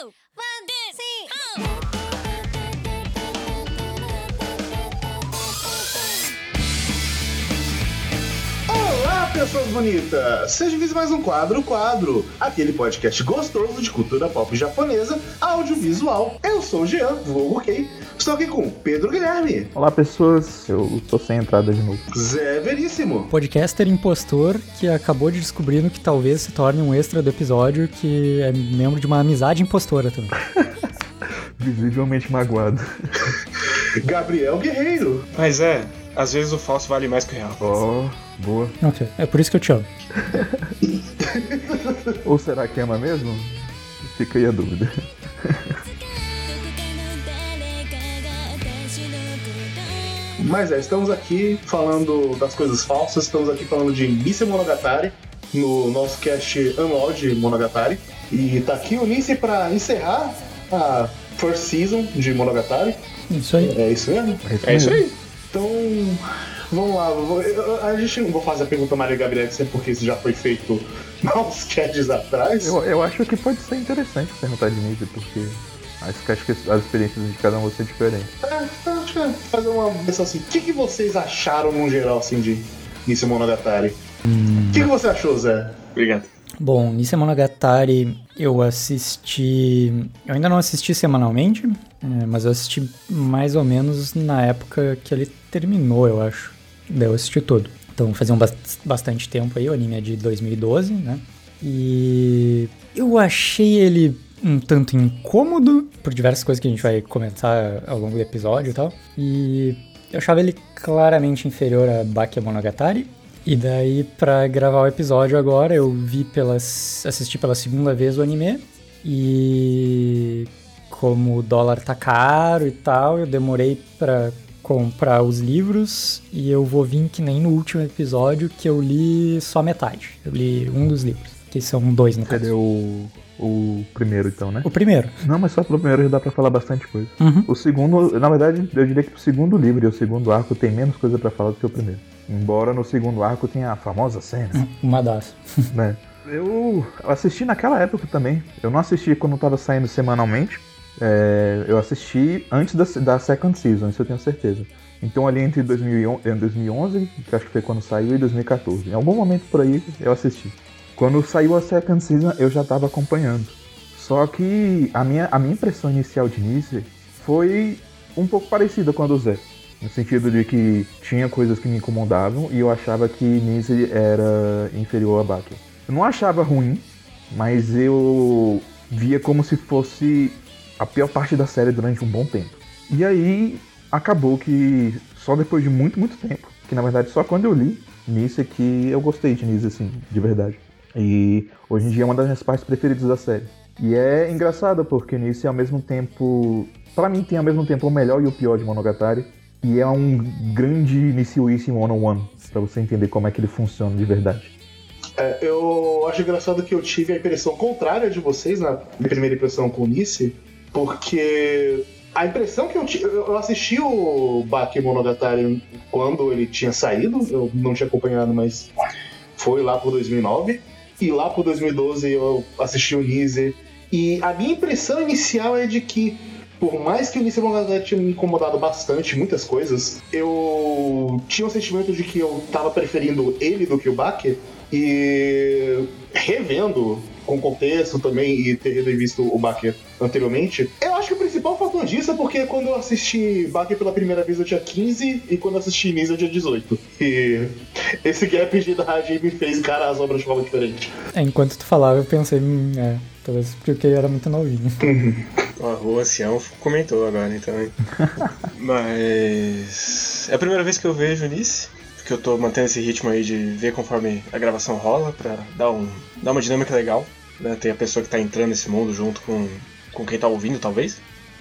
Olá, pessoas bonitas! Seja bem mais um Quadro Quadro, aquele podcast gostoso de cultura pop japonesa, audiovisual. Eu sou o Jean, vulgo Kei. Estou aqui com Pedro Guilherme, Olá, pessoas. Eu tô sem entrada de novo. Zé Veríssimo, podcaster impostor que acabou de descobrindo que talvez se torne um extra do episódio que é membro de uma amizade impostora também. Visivelmente magoado. Gabriel Guerreiro, Mas é, às vezes o falso vale mais que o real. Ó, boa. ok, é por isso que eu te amo. Ou será que ama mesmo? Fica aí a dúvida. Mas é, estamos aqui falando das coisas falsas, estamos aqui falando de Nice Monogatari, no nosso cast anual de Monogatari. E tá aqui o Nice pra encerrar a first season de Monogatari. Isso aí. É isso mesmo? É isso aí. Então, vamos lá. a gente não vou fazer a pergunta Maria Gabriel, porque isso já foi feito há uns casts atrás. Eu, eu acho que pode ser interessante perguntar de nível, porque acho que, acho que as experiências de cada um vão ser diferentes. É, acho que é fazer uma questão assim. O que, que vocês acharam no geral assim de Nice Monogatari? O que, que você achou, Zé? Obrigado. Bom, Nise Monogatari eu assisti. Eu ainda não assisti semanalmente, é, mas eu assisti mais ou menos na época que ele terminou, eu acho. Daí eu assisti tudo. Então fazia um bas- bastante tempo aí, o anime é de 2012, né? E eu achei ele um tanto incômodo, por diversas coisas que a gente vai comentar ao longo do episódio e tal. E eu achava ele claramente inferior a Baki Monogatari. E daí, pra gravar o episódio agora, eu vi pelas. assisti pela segunda vez o anime. E como o dólar tá caro e tal, eu demorei pra comprar os livros. E eu vou vir que nem no último episódio que eu li só metade. Eu li um dos livros, que são dois no Cadê caso. o, o primeiro, então, né? O primeiro. Não, mas só pelo primeiro já dá pra falar bastante coisa. Uhum. O segundo, na verdade, eu diria que o segundo livro e o segundo arco tem menos coisa pra falar do que o primeiro. Embora no segundo arco tenha a famosa cena, Uma das. né? Eu assisti naquela época também. Eu não assisti quando tava saindo semanalmente. É, eu assisti antes da, da second season, isso eu tenho certeza. Então ali entre 2011, eh, 2011, que acho que foi quando saiu, e 2014. Em algum momento por aí eu assisti. Quando saiu a second season, eu já tava acompanhando. Só que a minha, a minha impressão inicial de Nice foi um pouco parecida com a do Zé. No sentido de que tinha coisas que me incomodavam e eu achava que Nice era inferior a Baki. Eu não achava ruim, mas eu via como se fosse a pior parte da série durante um bom tempo. E aí acabou que só depois de muito, muito tempo, que na verdade só quando eu li Nice é que eu gostei de Nice assim, de verdade. E hoje em dia é uma das minhas partes preferidas da série. E é engraçado porque é ao mesmo tempo, Pra mim tem ao mesmo tempo o melhor e o pior de Monogatari. E é um grande Nishiuíssimo one-on-one, pra você entender como é que ele funciona de verdade. É, eu acho engraçado que eu tive a impressão contrária de vocês na minha primeira impressão com o Nice, porque a impressão que eu tive. Eu assisti o Baki Monogatari quando ele tinha saído, eu não tinha acompanhado, mas foi lá por 2009. E lá por 2012 eu assisti o Nice. E a minha impressão inicial é de que, por mais que o Nice Monogatari tinha me incomodado bastante, muitas coisas, eu tinha o sentimento de que eu tava preferindo ele do que o Baki. E revendo com contexto também e ter revisto o Baki anteriormente, eu acho que o principal fator disso é porque quando eu assisti Baki pela primeira vez eu tinha 15 e quando eu assisti Nisa eu tinha 18. E esse gap de idade me fez encarar as obras de forma diferente. É, enquanto tu falava, eu pensei, hum, é, talvez porque eu era muito novinho. Ó, o ancião comentou agora, então. hein? Mas. É a primeira vez que eu vejo Nice, porque eu tô mantendo esse ritmo aí de ver conforme a gravação rola, pra dar, um, dar uma dinâmica legal. Né? Tem a pessoa que tá entrando nesse mundo junto com, com quem tá ouvindo, talvez.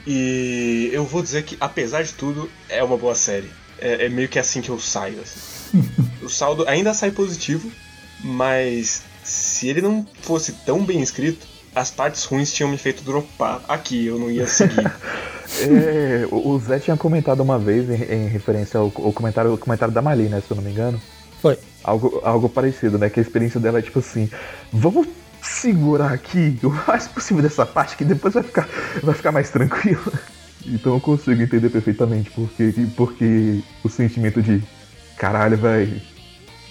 E eu vou dizer que, apesar de tudo, é uma boa série. É, é meio que assim que eu saio. assim. o saldo ainda sai positivo, mas se ele não fosse tão bem escrito, as partes ruins tinham me feito dropar aqui, eu não ia seguir. É, o o Zé tinha comentado uma vez em, em referência ao, ao comentário, ao comentário da Mali, né? Se eu não me engano. Foi. Algo, algo parecido, né? Que a experiência dela é tipo assim: vamos segurar aqui o mais possível dessa parte, que depois vai ficar, vai ficar mais tranquilo. Então eu consigo entender perfeitamente porque, porque o sentimento de caralho, velho,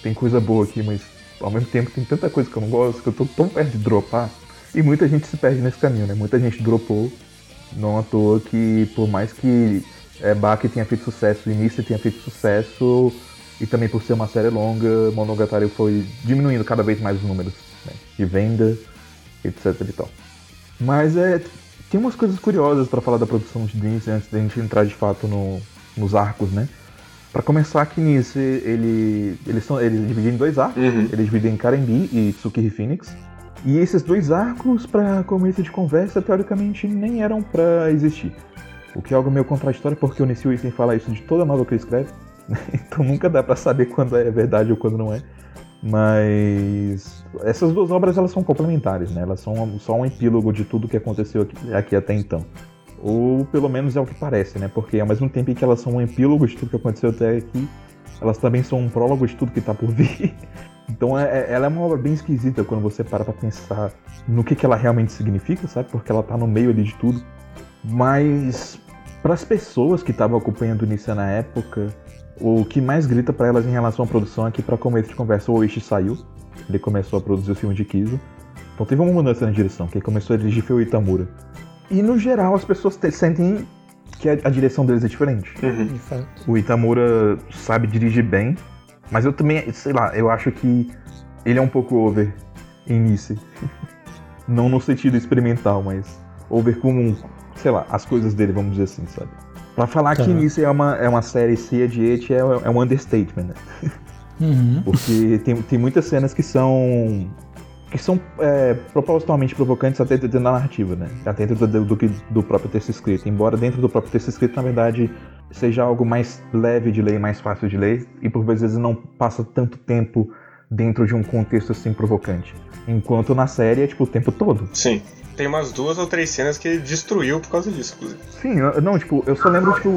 tem coisa boa aqui, mas ao mesmo tempo tem tanta coisa que eu não gosto, que eu tô tão perto de dropar. E muita gente se perde nesse caminho, né? Muita gente dropou, não à toa que por mais que é, Baki tenha feito sucesso, Início tenha feito sucesso, e também por ser uma série longa, Monogatari foi diminuindo cada vez mais os números? De venda, etc e tal. Mas é, tem umas coisas curiosas para falar da produção de Dreams antes da gente entrar de fato no, nos arcos, né? Para começar, aqui nisso, ele, eles, são, eles dividem em dois arcos. Uhum. Eles dividem em Karenbi e Tsukiri Phoenix. E esses dois arcos, para começo de conversa, teoricamente nem eram para existir. O que é algo meio contraditório, porque o Nisio Isen fala isso de toda nova que ele escreve. então nunca dá para saber quando é verdade ou quando não é. Mas essas duas obras elas são complementares, né? Elas são só um epílogo de tudo que aconteceu aqui, aqui até então. Ou pelo menos é o que parece, né? Porque ao mesmo tempo que elas são um epílogo de tudo que aconteceu até aqui, elas também são um prólogo de tudo que tá por vir. Então é, é, ela é uma obra bem esquisita quando você para pra pensar no que, que ela realmente significa, sabe? Porque ela tá no meio ali de tudo. Mas para as pessoas que estavam acompanhando o Nissan na época, o que mais grita para elas em relação à produção é que para começo de conversa o Oishi saiu. Ele começou a produzir o filme de Kizo. Então teve uma mudança na direção. Quem começou a dirigir foi o Itamura. E no geral as pessoas te- sentem que a, a direção deles é diferente. Uhum. O Itamura sabe dirigir bem, mas eu também, sei lá, eu acho que ele é um pouco over em Nice. Não no sentido experimental, mas over como, sei lá, as coisas dele, vamos dizer assim, sabe? Pra falar Tá. que Nice é uma, é uma série cheia de et é, é um understatement, né? Uhum. Porque tem, tem muitas cenas que são. que são é, propositalmente provocantes até dentro da narrativa, né? Até dentro do, do, do próprio texto escrito. Embora dentro do próprio texto escrito, na verdade, seja algo mais leve de ler, mais fácil de ler, e por vezes não passa tanto tempo dentro de um contexto assim provocante. Enquanto na série é tipo o tempo todo. Sim. Tem umas duas ou três cenas que ele destruiu por causa disso, inclusive. Sim, eu- não, tipo, eu só lembro, tipo,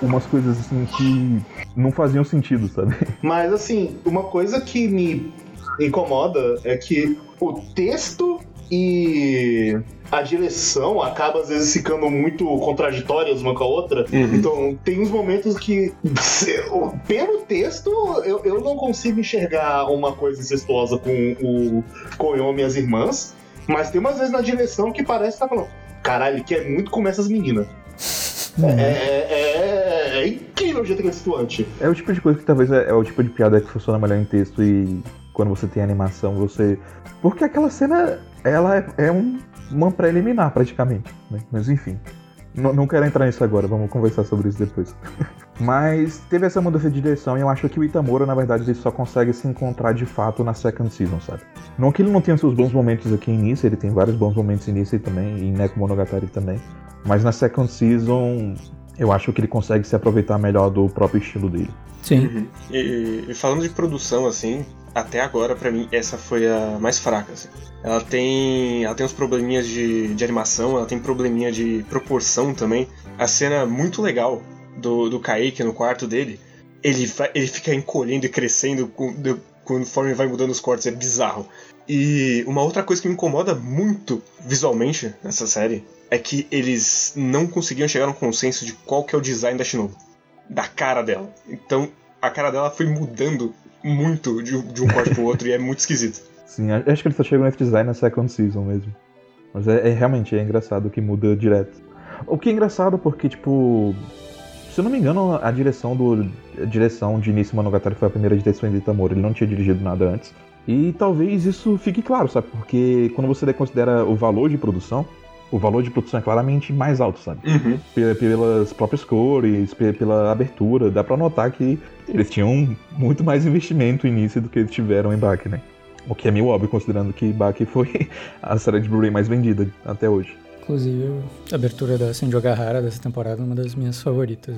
umas coisas assim que não faziam sentido, sabe? Mas assim, uma coisa que me incomoda é que o texto e a direção acaba às vezes ficando muito contraditórias uma com a outra. Uhum. Então tem uns momentos que, se- o- pelo texto, eu, eu não consigo enxergar uma coisa incestuosa com o Koyomi e as irmãs. Mas tem umas vezes na direção que parece que tá falando. Caralho, ele quer muito comer essas meninas. Uhum. É, é- é- é incrível o jeito que ele é situante. É o tipo de coisa que talvez é, é o tipo de piada que funciona melhor em texto e quando você tem animação, você. Porque aquela cena, ela é, é um, uma preliminar praticamente, né? Mas enfim. N- não quero entrar nisso agora, vamos conversar sobre isso depois. Mas teve essa mudança de direção e eu acho que o Itamura, na verdade, ele só consegue se encontrar de fato na second season, sabe? Não que ele não tenha seus bons momentos aqui em início, ele tem vários bons momentos em início também, e em Neko Monogatari também. Mas na second season, eu acho que ele consegue se aproveitar melhor do próprio estilo dele. Sim. Uhum. E, e falando de produção, assim, até agora, pra mim, essa foi a mais fraca. assim. Ela tem. Ela tem uns probleminhas de, de animação, ela tem probleminha de proporção também. A cena muito legal do, do Kaique no quarto dele, ele, vai- ele fica encolhendo e crescendo conforme vai mudando os cortes, é bizarro. E uma outra coisa que me incomoda muito visualmente nessa série é que eles não conseguiam chegar num consenso de qual que é o design da Shinobu. Da cara dela. Então a cara dela foi mudando muito de, de um corte pro outro e é muito esquisito. Sim, acho que ele só chegou nesse design na second season mesmo. Mas é, é realmente é engraçado que muda direto. O que é engraçado porque, tipo. Se eu não me engano, a direção do. A direção de início Monogatari foi a primeira direção de Itamura. Ele não tinha dirigido nada antes. E talvez isso fique claro, sabe? Porque quando você considera o valor de produção, o valor de produção é claramente mais alto, sabe? Uhum. Pe- pelas próprias cores, pe- pela abertura, dá pra notar que eles tinham muito mais investimento no início do que eles tiveram em Baki, né? O que é meio óbvio, considerando que Baki foi a série de Blu-ray mais vendida até hoje. Inclusive, a abertura da Senjo Gahara dessa temporada é uma das minhas favoritas.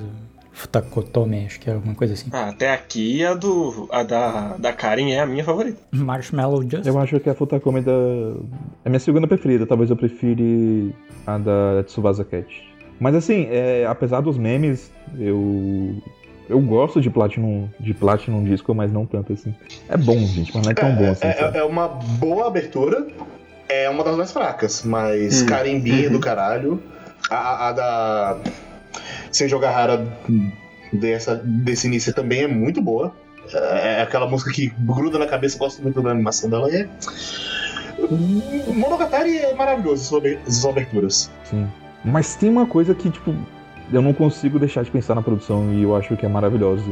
Futakotome, acho que é alguma coisa assim. Ah, até aqui a do. a da, da Karen é a minha favorita. Marshmallow Just. Eu acho que a Futakome é da... é a minha segunda preferida, talvez eu prefira a da Tsubasa Cat. Mas assim, é, apesar dos memes, eu... Eu gosto de Platinum, de Platinum Disco, mas não tanto assim. É bom, gente, mas não é tão bom assim, É, é- é uma boa abertura. é uma das mais fracas, mas Hum, Carimbinha uhum. do caralho. A, a da Senjo Gahara dessa, desse início também é muito boa. É aquela música que gruda na cabeça, gosto muito da animação dela. É... Monogatari é maravilhoso, sobre as aberturas. Sim. Mas tem uma coisa que, tipo, eu não consigo deixar de pensar na produção e eu acho que é maravilhosa.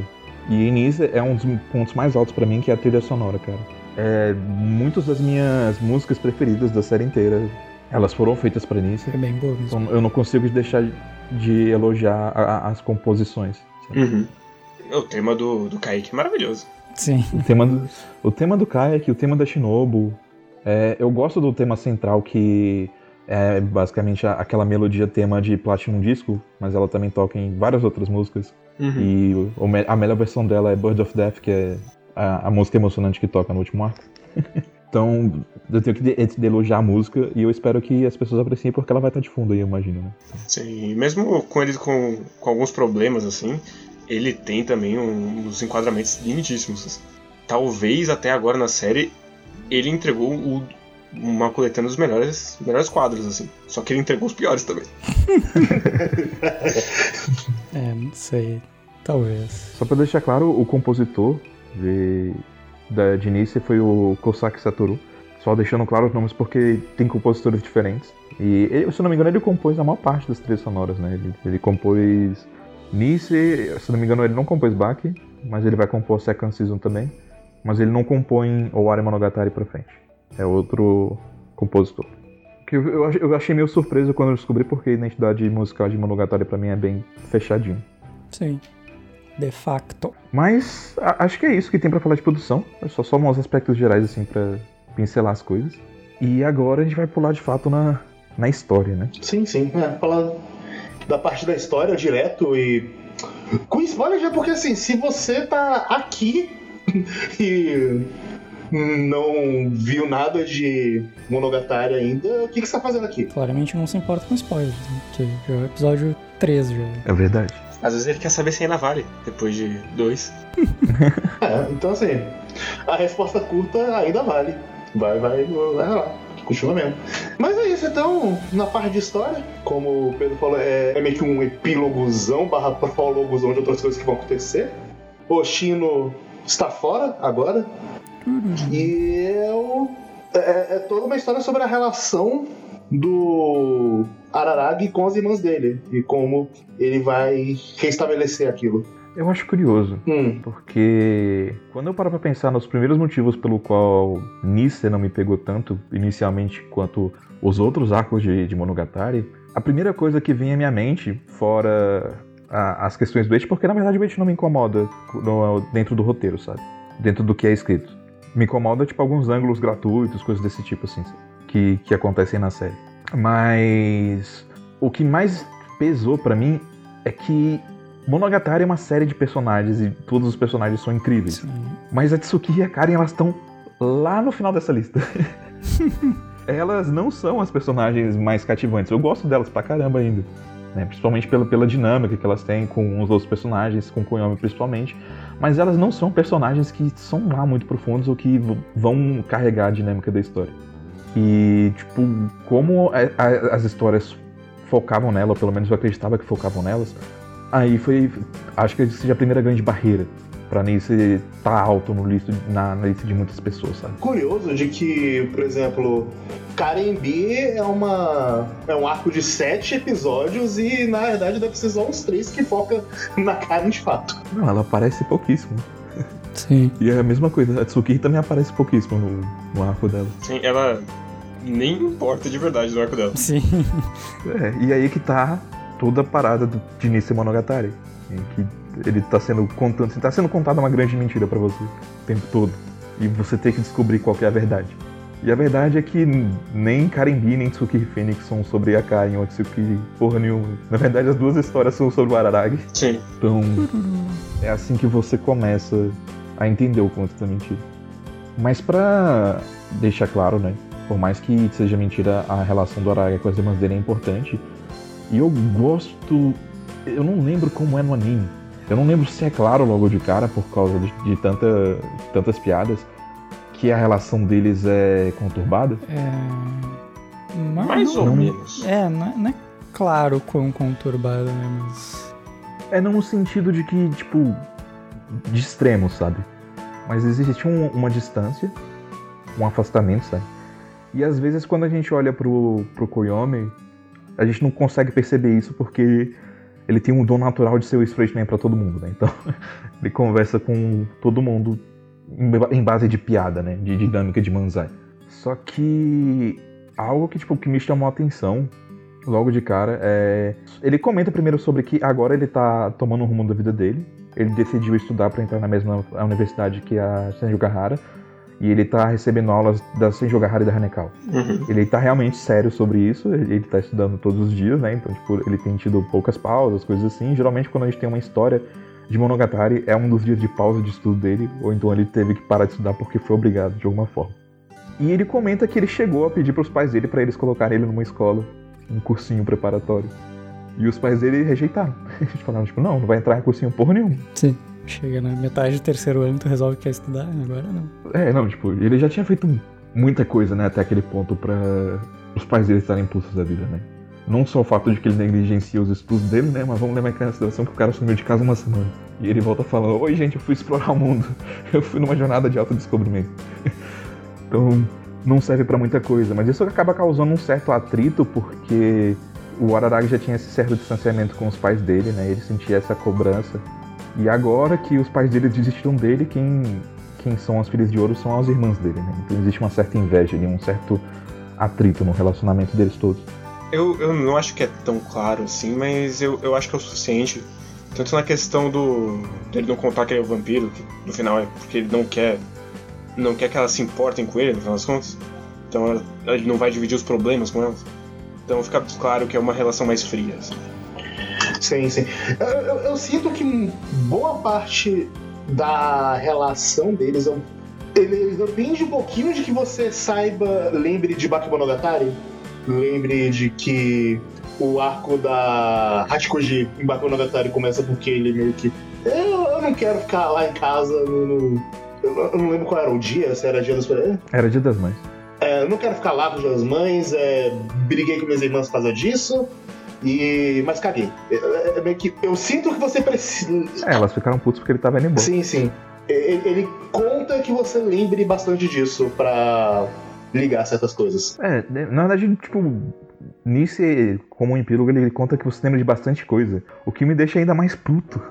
E Início é um dos pontos mais altos pra mim, que é a trilha sonora, cara. É, muitas das minhas músicas preferidas da série inteira, elas foram feitas pra Início. É bem boa mesmo. Então eu não consigo deixar de elogiar a- a- as composições. sabe? Uhum. O tema do, do Kaique é maravilhoso. Sim. O tema do, o tema do Kayak, o tema da Shinobu. é, eu gosto do tema central que é basicamente a- aquela melodia tema de Platinum Disco, mas ela também toca em várias outras músicas. Uhum. E o- a melhor versão dela é Bird of Death, que é a, a música emocionante que toca no último arco. então, eu tenho que de, de elogiar a música e eu espero que as pessoas apreciem porque ela vai estar de fundo aí, eu imagino, né? Sim, e mesmo com ele com, com alguns problemas, assim, ele tem também um- uns enquadramentos lindíssimos. assim. Talvez até agora na série ele entregou o- uma coletânea dos melhores, melhores quadros, assim. Só que ele entregou os piores também. É, não sei. Talvez. Só pra deixar claro, o compositor de, da, de foi o Kosaki Satoru. Só deixando claro os nomes porque tem compositores diferentes. E, ele, se não me engano, ele compôs a maior parte das trilhas sonoras, né? Ele, ele compôs Nice, se não me engano, ele não compôs Baki, mas ele vai compor Second Season também. Mas ele não compõe Owari Monogatari pra frente. É outro compositor. Que eu, eu achei meio surpreso quando eu descobri porque a identidade musical de Monogatari pra mim é bem fechadinho. Sim. De facto. Mas a- acho que é isso que tem pra falar de produção. É só, só uns aspectos gerais, assim, pra pincelar as coisas. E agora a gente vai pular de fato na, na história, né? Sim, sim. É, falar da parte da história direto e. Com spoiler já, porque assim, se você tá aqui e não viu nada de Monogatari ainda, o que, que você tá fazendo aqui? Claramente não se importa com spoilers, né? Porque já é o episódio 13 já. É verdade. Às vezes ele quer saber se ainda vale, depois de dois. É, então assim, a resposta curta ainda vale. Vai, vai, vai lá. Continua mesmo. Mas é isso, então, na parte de história, como o Pedro falou, é, é meio que um epílogozão barra prólogozão de outras coisas que vão acontecer. O Shino está fora agora. E é, o- é- é toda uma história sobre a relação do Araragi com as irmãs dele. E como ele vai restabelecer aquilo. Eu acho curioso, Hum, porque quando eu paro pra pensar nos primeiros motivos pelo qual Nisse não me pegou tanto inicialmente quanto os outros arcos de, de Monogatari, a primeira coisa que vem à minha mente, fora a- as questões do Eit, porque na verdade o Eit não me incomoda no- dentro do roteiro, sabe? Dentro do que é escrito. Me incomoda, tipo, alguns ângulos gratuitos, coisas desse tipo, assim, que, que acontecem na série. Mas o que mais pesou pra mim é que Monogatari é uma série de personagens e todos os personagens são incríveis. Sim. Mas a Tsuki e a Karen, elas estão lá no final dessa lista. elas não são as personagens mais cativantes. Eu gosto delas pra caramba ainda. né? Principalmente pela, pela dinâmica que elas têm com os outros personagens, com Koyomi principalmente. Mas elas não são personagens que são lá muito profundos ou que vão carregar a dinâmica da história. E, tipo, como a- a- as histórias focavam nela, ou pelo menos eu acreditava que focavam nelas, aí foi. Acho que seja a primeira grande barreira pra Nice tá alto no listo, na, na lista de muitas pessoas, sabe? curioso de que, por exemplo, Karen B é uma é um arco de sete episódios e na verdade deve ser só uns três que foca na Karen de fato. Não, ela aparece pouquíssimo. Sim. E é a mesma coisa, a Tsuki também aparece pouquíssimo no, no arco dela. Sim, ela nem importa de verdade no arco dela. Sim. É, e aí que tá toda a parada do, de Nisei Monogatari. em que ele tá sendo contando, tá sendo contada uma grande mentira pra você o tempo todo. E você tem que descobrir qual que é a verdade. E a verdade é que nem Karen B nem Tsuki Phoenix são sobre a Karen ou Tsuki porra nenhuma. Na verdade, as duas histórias são sobre o Araragi. Sim. Então, é assim que você começa a entender o quanto tá mentira. Mas pra deixar claro, né? Por mais que seja mentira, a relação do Araragi com as irmãs dele é importante. E eu gosto. Eu não lembro como é no anime. Eu não lembro se é claro logo de cara, por causa de, de tanta, tantas piadas, que a relação deles é conturbada? É. Mas Mais ou não- menos. É, não é, não é claro quão conturbado, né? Mas. É não no sentido de que, tipo, de extremo, sabe? Mas existe um- uma distância, um afastamento, sabe? E às vezes quando a gente olha pro, pro Koyomi, a gente não consegue perceber isso porque ele tem um dom natural de ser o straight man pra todo mundo, né? Então ele conversa com todo mundo em ba- em base de piada, né? De dinâmica de manzai. Só que algo que, tipo, que me chamou a atenção logo de cara é. Ele comenta primeiro sobre que agora ele tá tomando o rumo da vida dele. Ele decidiu estudar para entrar na mesma universidade que a Senjugahara. E ele tá recebendo aulas da Senjugahara e da Hanekal. Uhum. Ele tá realmente sério sobre isso, ele ele tá estudando todos os dias, né? Então, tipo, ele tem tido poucas pausas, coisas assim. Geralmente, quando a gente tem uma história de Monogatari, é um dos dias de pausa de estudo dele, ou então ele teve que parar de estudar porque foi obrigado de alguma forma. E ele comenta que ele chegou a pedir pros pais dele para eles colocarem ele numa escola, um cursinho preparatório. E os pais dele rejeitaram. Eles falaram, tipo, não, não vai entrar em cursinho porra nenhuma. Sim. Chega na metade do terceiro ano, tu resolve que quer estudar, agora não. É, não, tipo, ele já tinha feito muita coisa, né, até aquele ponto pra os pais dele estarem impulsos da vida, né? Não só o fato de que ele negligencia os estudos dele, né, mas vamos levar em consideração que o cara sumiu de casa uma semana. E ele volta falando, oi gente, eu fui explorar o mundo. Eu fui numa jornada de autodescobrimento. então, não serve pra muita coisa, mas isso acaba causando um certo atrito, porque o Araragi já tinha esse certo distanciamento com os pais dele, né, ele sentia essa cobrança. E agora que os pais dele desistiram dele, quem quem são as filhas de ouro são as irmãs dele, né? Então existe uma certa inveja ali, um certo atrito no relacionamento deles todos. Eu, eu não acho que é tão claro assim, mas eu, eu acho que é o suficiente. Tanto na questão do. dele não contar que ele é o vampiro, que no final é porque ele não quer. não quer que elas se importem com ele, no final das contas. Então ele não vai dividir os problemas com elas. Então fica claro que é uma relação mais fria. assim. Sim, sim. Eu, eu- eu sinto que boa parte da relação deles é um- ele depende um pouquinho de que você saiba, lembre de Bakemonogatari, lembre de que o arco da Hachikoji em Bakemonogatari começa porque ele meio que eu, eu não quero ficar lá em casa no, no- eu, não- lembro qual era o dia, se era dia dos é, Era dia das mães. é, eu não quero ficar lá com as mães, é, briguei com minhas irmãs por causa disso, e mas caguei. É, é, é meio que, eu sinto que você precisa. É, elas ficaram putas porque ele tava indo embora. Sim, sim. Ele, ele conta que você lembre bastante disso pra ligar certas coisas. É, na verdade, tipo, Nice, como um epílogo, ele conta que você lembra de bastante coisa. O que me deixa ainda mais puto.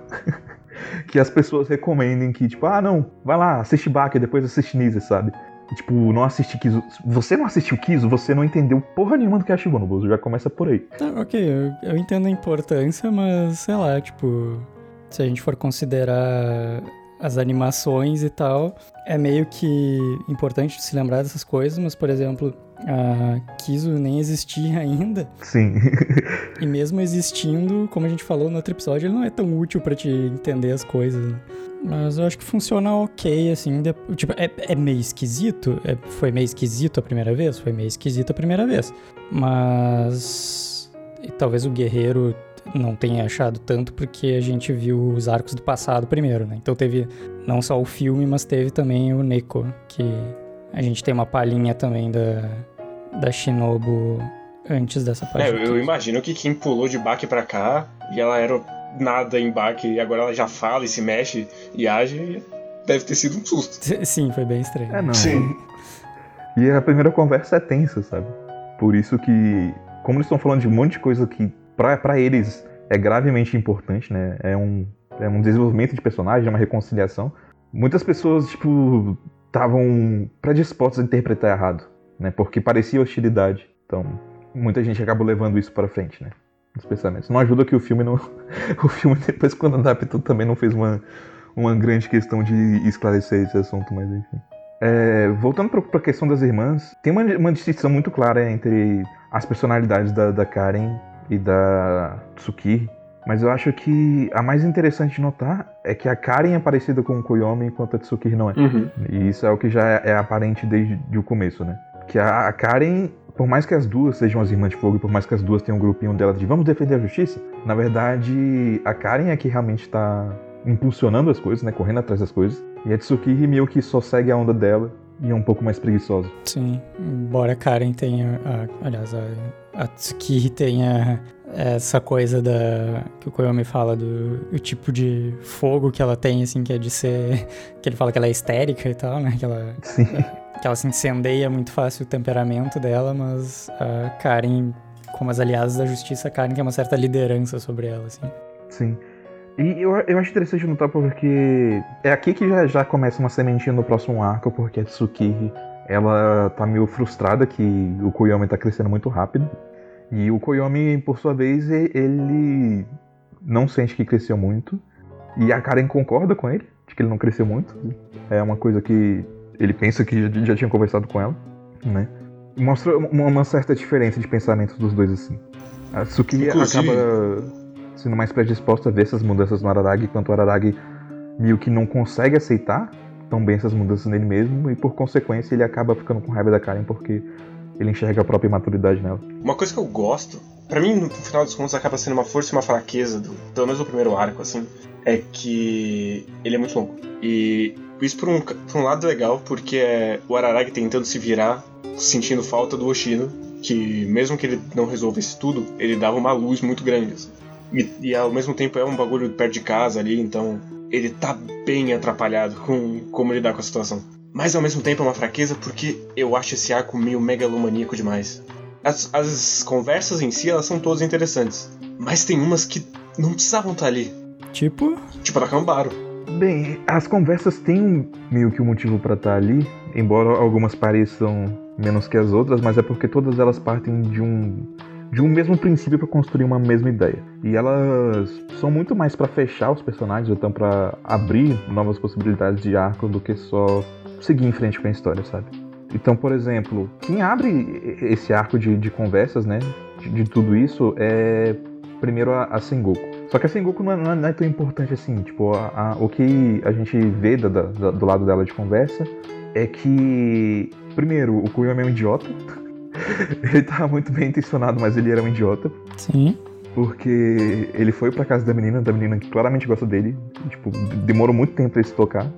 que as pessoas recomendem que, tipo, ah, não, vai lá, assiste Baki, depois assiste Nice, sabe? Tipo, não assiste Kizu. Você não assistiu Kizu, você não entendeu porra nenhuma do que é Shibonobuzo. Já começa por aí. Tá, ok, eu, eu entendo a importância, mas sei lá, tipo, se a gente for considerar as animações e tal, é meio que importante se lembrar dessas coisas, mas, por exemplo, a Kizu nem existia ainda, Sim. e mesmo existindo, como a gente falou no outro episódio, ele não é tão útil pra te entender as coisas. né? Mas eu acho que funciona ok, assim. de- Tipo, é, é meio esquisito. é- foi meio esquisito a primeira vez? Foi meio esquisito a primeira vez. Mas. e talvez o guerreiro não tenha achado tanto porque a gente viu os arcos do passado primeiro, né? Então teve não só o filme, mas teve também o Neko, que a gente tem uma palhinha também da, da Shinobu antes dessa É, parte. eu, eu imagino que quem pulou de baque pra cá e ela era nada em baque e agora ela já fala e se mexe e age, deve ter sido um susto. Sim, foi bem estranho. É, não. Sim. E a primeira conversa é tensa, sabe? Por isso que, como eles estão falando de um monte de coisa que pra, pra eles é gravemente importante, né? É um, é um desenvolvimento de personagem, é uma reconciliação. Muitas pessoas, tipo, estavam predispostas a interpretar errado, né? Porque parecia hostilidade. Então, muita gente acabou levando isso pra frente, né? Os pensamentos. Não ajuda que o filme não. o filme, depois, quando adaptou, também não fez uma, uma grande questão de esclarecer esse assunto, mas enfim. É, voltando para a questão das irmãs, tem uma, uma distinção muito clara entre as personalidades da, da Karen e da Tsukiri, mas eu acho que a mais interessante de notar é que a Karen é parecida com o Koyomi enquanto a Tsukiri não é. E isso é o que já é, é aparente desde o começo, né? Que a, a Karen, por mais que as duas sejam as irmãs de fogo e por mais que as duas tenham um grupinho delas de vamos defender a justiça, na verdade a Karen é que realmente está impulsionando as coisas, né? Correndo atrás das coisas. E a Tsukiri meio que só segue a onda dela e é um pouco mais preguiçosa. Sim, embora Karen tenha. A, aliás, a, a Tsukiri tenha essa coisa da. que o Koyomi fala do o tipo de fogo que ela tem, assim, que é de ser. que ele fala que ela é histérica e tal, né? Que ela. Sim. Que ela se incendeia muito fácil o temperamento dela, mas a Karen, como as aliadas da justiça, a Karen tem uma certa liderança sobre ela, assim. Sim. E eu, eu acho interessante notar porque é aqui que já, já começa uma sementinha no próximo arco, porque a Tsukiri, ela tá meio frustrada que o Koyomi tá crescendo muito rápido. E o Koyomi, por sua vez, ele não sente que cresceu muito. E a Karen concorda com ele, de que ele não cresceu muito. É uma coisa que ele pensa que já, já tinha conversado com ela, né? Mostra uma, uma certa diferença de pensamento dos dois, assim. A Tsukiri Inclusive- acaba sendo mais predisposta a ver essas mudanças no Araragi, enquanto o Araragi meio que não consegue aceitar tão bem essas mudanças nele mesmo, e por consequência ele acaba ficando com raiva da Karen porque ele enxerga a própria imaturidade nela. Uma coisa que eu gosto, pra mim, no final dos contos, acaba sendo uma força e uma fraqueza, do, pelo menos do primeiro arco, assim, é que ele é muito longo. E isso por um, por um lado legal, porque é o Araragi tentando se virar, sentindo falta do Oshino, que mesmo que ele não resolvesse tudo, ele dava uma luz muito grande. assim. E, e ao mesmo tempo é um bagulho perto de casa ali, então ele tá bem atrapalhado com como lidar com a situação. Mas ao mesmo tempo é uma fraqueza porque eu acho esse arco meio megalomaníaco demais. As, as conversas em si, elas são todas interessantes. Mas tem umas que não precisavam estar ali. Tipo, Tipo a da Kambaro. Bem, as conversas têm um- meio que um motivo pra estar ali, embora algumas pareçam menos que as outras, mas é porque todas elas partem de um de um mesmo princípio pra construir uma mesma ideia. E elas são muito mais pra fechar os personagens, ou então pra abrir novas possibilidades de arco do que só seguir em frente com a história, sabe? Então, por exemplo, quem abre esse arco de, de conversas, né, de, de tudo isso é primeiro a, a Sengoku. Só que a Sengoku não é, não é- é tão importante assim. Tipo, a- a- o que a gente vê da- da- do lado dela de conversa é que, primeiro, o Koyomi é um idiota. ele tava muito bem intencionado, mas ele era um idiota. sim. Porque ele foi pra casa da menina, da menina que claramente gosta dele. e, Tipo, demorou muito tempo pra ele se tocar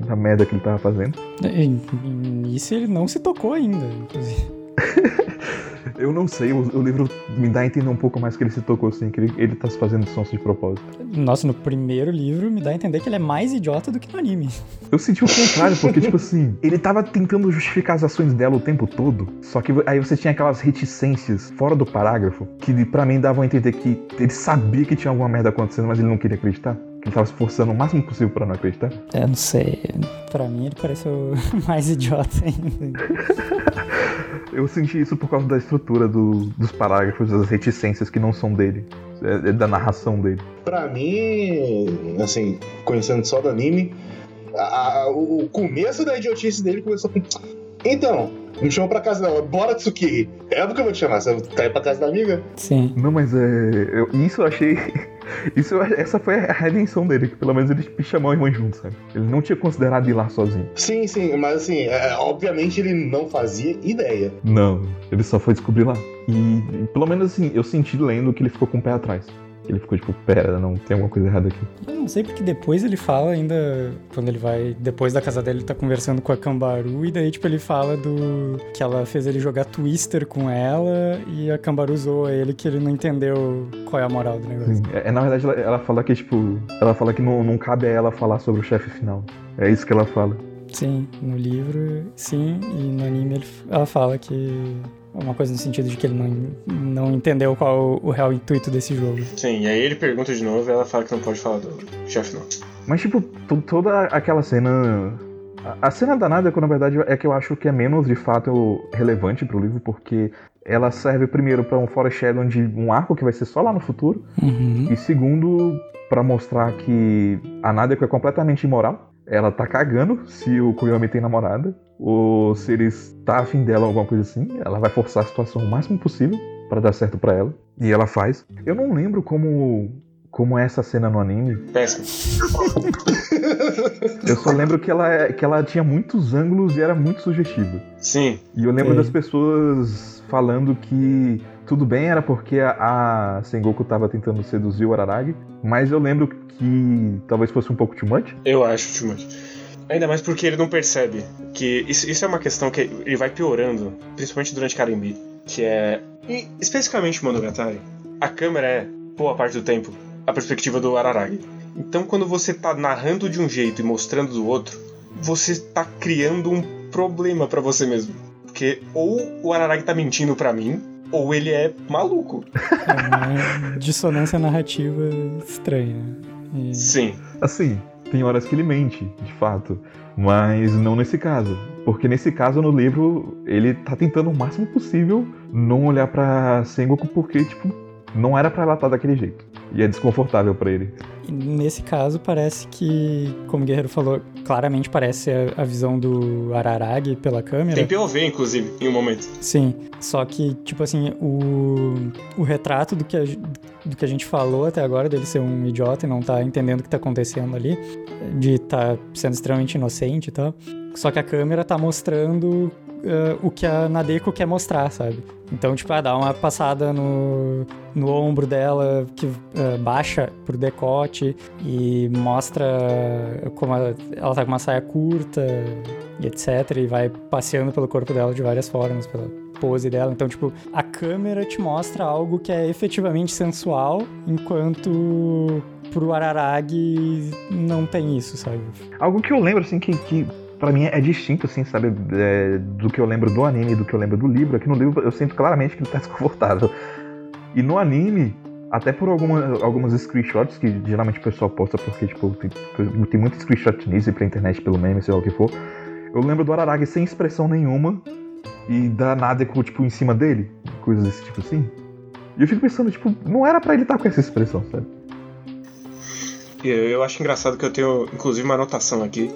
da merda que ele tava fazendo. E- e Nisso ele não se tocou ainda, inclusive. Eu não sei, o, o livro me dá a entender um pouco mais que ele se tocou assim, que ele, ele tá se fazendo sons de propósito. Nossa, no primeiro livro me dá a entender que ele é mais idiota do que no anime. Eu senti o contrário, porque, tipo assim, ele tava tentando justificar as ações dela o tempo todo, só que aí você tinha aquelas reticências fora do parágrafo, que pra mim davam a entender que ele sabia que tinha alguma merda acontecendo, mas ele não queria acreditar. Que ele tava se esforçando o máximo possível pra não acreditar. É, não sei. Pra mim ele pareceu mais idiota ainda. Eu senti isso por causa da estrutura do- dos parágrafos, das reticências que não são dele, é- é da narração dele. Pra mim, assim, conhecendo só do anime, a- a- o começo da idiotice dele começou com. Então, me chamou pra casa dela, bora Tsukiri. É do que eu vou te chamar, você tá aí pra casa da amiga? Sim. Não, mas é. eu- isso eu achei. Isso, eu- essa foi a redenção dele, que pelo menos ele chamou a irmã junto, sabe? Ele não tinha considerado ir lá sozinho. Sim, sim, mas assim, é, obviamente ele não fazia ideia. Não, ele só foi descobrir lá. E, e pelo menos assim, eu senti lendo que ele ficou com o pé atrás. Ele ficou tipo, pera, não tem alguma coisa errada aqui. Eu não sei porque depois ele fala ainda. Quando ele vai. Depois da casa dele, ele tá conversando com a Cambaru. E daí, tipo, ele fala do. Que ela fez ele jogar Twister com ela. E a Cambaru zoa ele que ele não entendeu qual é a moral do negócio. Assim, é, é, na verdade, ela, ela fala que, tipo, ela fala que não, não cabe a ela falar sobre o chefe final. É isso que ela fala. Sim, no livro, sim. E no anime ele- ela fala que. Uma coisa no sentido de que ele não, não entendeu qual o real intuito desse jogo. Sim, e aí ele pergunta de novo e ela fala que não pode falar do chefe não. Mas, tipo, to- toda aquela cena. a- cena da Nadeko, na verdade, é que eu acho que é menos de fato relevante pro livro, porque ela serve primeiro pra um foreshadowing de um arco que vai ser só lá no futuro, Uhum. e segundo, pra mostrar que a Nadeko é completamente imoral. Ela tá cagando se o Koyomi tem namorada, ou se ele tá afim dela, alguma coisa assim. Ela vai forçar a situação o máximo possível pra dar certo pra ela, e ela faz. Eu não lembro como. Como é essa cena no anime, Péssimo. Eu só lembro que ela, que ela tinha muitos ângulos e era muito sugestiva. Sim, E eu lembro Sim. das pessoas falando que tudo bem era porque a, a Sengoku tava tentando seduzir o Araragi, mas eu lembro que talvez fosse um pouco too much. eu acho too much. Ainda mais porque ele não percebe que isso, isso é uma questão que ele vai piorando, principalmente durante Karimbi, que é, e especificamente Monogatari, a câmera é, boa parte do tempo, a perspectiva do Araragi. Então quando você tá narrando de um jeito e mostrando do outro, você tá criando um problema para você mesmo. Porque ou o Araragi tá mentindo para mim, ou ele é maluco. É uma dissonância narrativa estranha. E... Sim. Assim, tem horas que ele mente, de fato. Mas não nesse caso. Porque nesse caso, no livro, ele tá tentando o máximo possível não olhar pra Sengoku porque, tipo, não era pra ela estar daquele jeito. E é desconfortável para ele. Nesse caso, parece que, como o Guerreiro falou, claramente parece a, a visão do Araragi pela câmera. Tem POV, inclusive, em um momento. Sim, só que, tipo assim, o, o retrato do que, a, do que a gente falou até agora, dele ser um idiota e não tá entendendo o que tá acontecendo ali, de tá sendo extremamente inocente e tal. Só que a câmera tá mostrando Uh, o que a Nadeko quer mostrar, sabe? Então, tipo, ah, dá uma passada no, no ombro dela que uh, baixa pro decote e mostra como a, ela tá com uma saia curta e etc. E vai passeando pelo corpo dela de várias formas, pela pose dela. Então, tipo, a câmera te mostra algo que é efetivamente sensual, enquanto pro Araragi não tem isso, sabe? Algo que eu lembro, assim, que, que para mim é distinto, assim, sabe, é, do que eu lembro do anime e do que eu lembro do livro. Aqui no livro eu sinto claramente que ele tá desconfortável. E no anime, até por alguma, algumas screenshots que geralmente o pessoal posta porque, tipo, tem, tem muito screenshot nisso pra internet, pelo meme, sei lá o que for. Eu lembro do Araragi sem expressão nenhuma e da Nadeko, tipo, em cima dele, coisas desse tipo assim. E eu fico pensando, tipo, não era para ele estar tá com essa expressão, sabe? Eu acho engraçado que eu tenho, inclusive, uma anotação aqui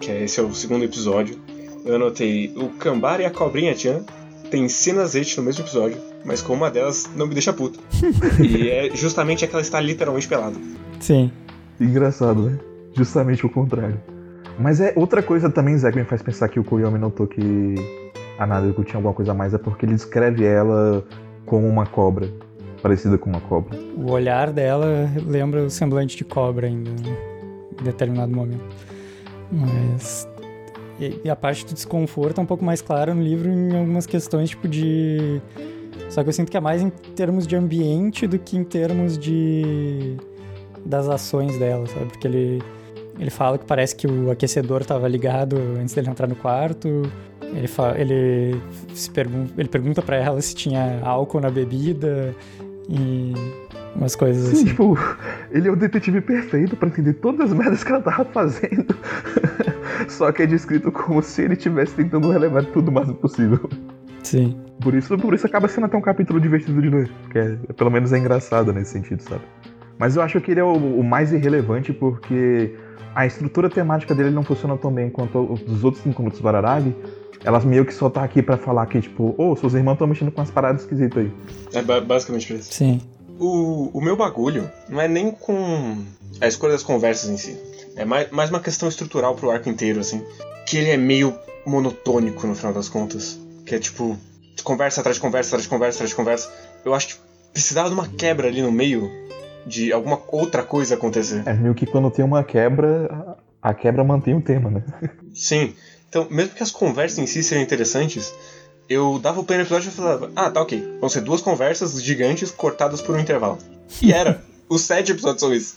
que é, esse é o segundo episódio. Eu anotei o Cambara e a Cobrinha Chan tem cenas hate no mesmo episódio, mas com uma delas não me deixa puto. e é justamente aquela está literalmente pelada. Sim. Engraçado, né? Justamente o contrário. Mas é outra coisa também, Zé, que me faz pensar que o Koyomi notou que a Nadeko tinha alguma coisa a mais, é porque ele descreve ela como uma cobra, parecida com uma cobra. O olhar dela lembra o semblante de cobra ainda, em determinado momento. Mas. E, a parte do desconforto é um pouco mais clara no livro em algumas questões, tipo de. Só que eu sinto que é mais em termos de ambiente do que em termos de. das ações dela, sabe? Porque ele. Ele fala que parece que o aquecedor estava ligado antes dele entrar no quarto. Ele, fala, ele, pergun ele pergunta para ela se tinha álcool na bebida. E umas coisas Sim, assim. Tipo, ele é o detetive perfeito para entender todas as merdas que ela tava fazendo. Só que é descrito como se ele estivesse tentando relevar tudo o mais possível. Sim. Por isso, por isso acaba sendo até um capítulo divertido de ler. Porque é, pelo menos é engraçado nesse sentido, sabe? Mas eu acho que ele é o, o mais irrelevante porque a estrutura temática dele não funciona tão bem quanto os outros cinco minutos do Araragi. Elas meio que só tá aqui para falar que, tipo, ô, oh, seus irmãos estão mexendo com umas paradas esquisitas aí. É basicamente isso. Sim. O, o meu bagulho não é nem com a escolha das conversas em si. É mais, mais uma questão estrutural pro arco inteiro, assim. Que ele é meio monotônico no final das contas. Que é tipo, conversa atrás de conversa, atrás de conversa, atrás de conversa. Eu acho que precisava de uma quebra ali no meio de alguma outra coisa acontecer. É meio que quando tem uma quebra, a quebra mantém o tema, né? Sim. Então, mesmo que as conversas em si sejam interessantes, eu dava o play no episódio e falava, ah, tá ok. Vão ser duas conversas gigantes cortadas por um intervalo. E era. Os sete episódios são isso.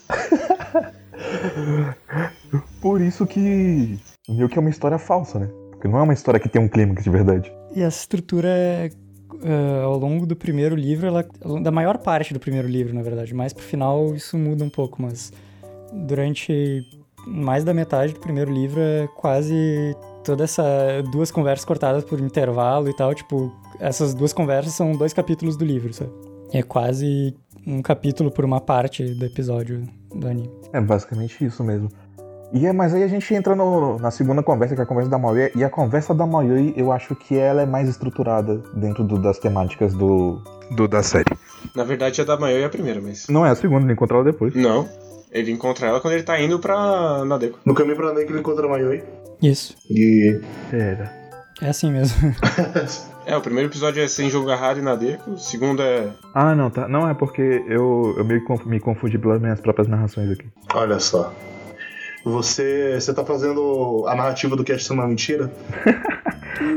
por isso que. Meio que é uma história falsa, né? Porque não é uma história que tem um clímax de verdade. E essa estrutura é. Uh, ao longo do primeiro livro, ela, da maior parte do primeiro livro, na verdade, mais pro final isso muda um pouco, mas durante mais da metade do primeiro livro é quase toda essa duas conversas cortadas por intervalo e tal, tipo, essas duas conversas são dois capítulos do livro, sabe? É quase um capítulo por uma parte do episódio do anime. É basicamente isso mesmo. E é, mas aí a gente entra no, na segunda conversa, que é a conversa da Mayoi, e a conversa da Mayoi, eu acho que ela é mais estruturada dentro do, das temáticas do, do da série. Na verdade, a da Mayoi é a primeira, mas... Não é a segunda, ele encontra ela depois. Não, ele encontra ela quando ele tá indo pra Nadeko. No caminho pra Nadeko ele encontra a Mayoi. Isso. E. Pera. É assim mesmo. é, o primeiro episódio é sem jogo agarrado e Nadeko, o segundo é. Ah, não, tá. Não, é porque eu, eu meio que me confundi pelas minhas próprias narrações aqui. Olha só. Você, você tá fazendo a narrativa do cast ser uma mentira?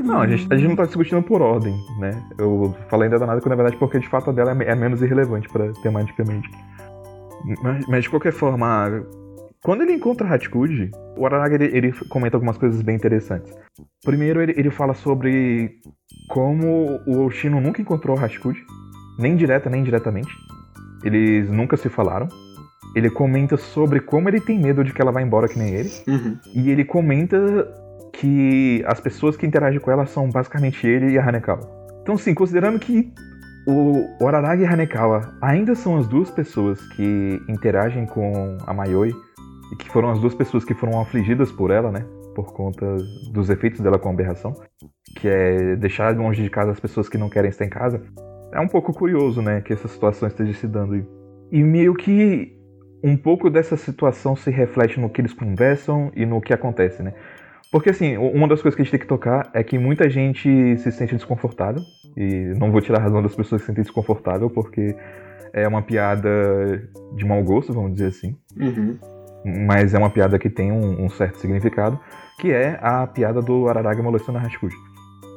Não, a gente, a gente não tá discutindo por ordem, né? Eu falei ainda nada que na verdade porque de fato a dela é, é menos irrelevante pra tematicamente. Mas, mas de qualquer forma, quando ele encontra Hatkud, o Araraga ele, ele, comenta algumas coisas bem interessantes. Primeiro, ele, ele fala sobre como o Oshino nunca encontrou Hatkud, nem direta nem indiretamente. Eles nunca se falaram. Ele comenta sobre como ele tem medo de que ela vá embora que nem ele. Uhum. E ele comenta que as pessoas que interagem com ela são basicamente ele e a Hanekawa. Então, sim, considerando que o Araragi e a Hanekawa ainda são as duas pessoas que interagem com a Mayoi, e que foram as duas pessoas que foram afligidas por ela, né? Por conta dos efeitos dela com a aberração, que é deixar longe de casa as pessoas que não querem estar em casa. É um pouco curioso, né, que essa situação esteja se dando. E meio que um pouco dessa situação se reflete no que eles conversam e no que acontece, né? Porque, assim, uma das coisas que a gente tem que tocar é que muita gente se sente desconfortável. E não vou tirar a razão das pessoas que se sentem desconfortável, porque é uma piada de mau gosto, vamos dizer assim. Uhum. Mas é uma piada que tem um, um certo significado, que é a piada do Araraga molestando a.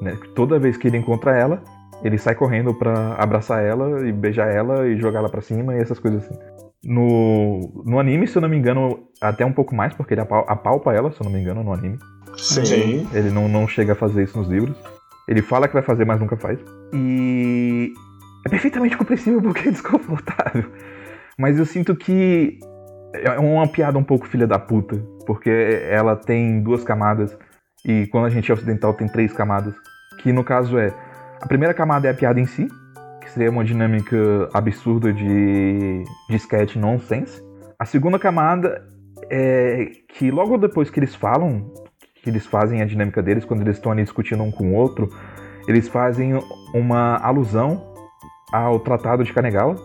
Né? Toda vez que ele encontra ela, ele sai correndo pra abraçar ela e beijar ela e jogar ela pra cima e essas coisas assim. No, no anime, se eu não me engano, até um pouco mais, porque ele apal- apalpa ela, se eu não me engano, no anime. Sim. Ele não, não chega a fazer isso nos livros. Ele fala que vai fazer, mas nunca faz. E é perfeitamente compreensível porque é desconfortável. Mas eu sinto que é uma piada um pouco filha da puta, porque ela tem duas camadas e quando a gente é ocidental tem três camadas, que no caso é a primeira camada é a piada em si, que seria uma dinâmica absurda de, de sketch nonsense. A segunda camada é que logo depois que eles falam, que eles fazem a dinâmica deles, quando eles estão ali discutindo um com o outro, eles fazem uma alusão ao Tratado de Kanegawa,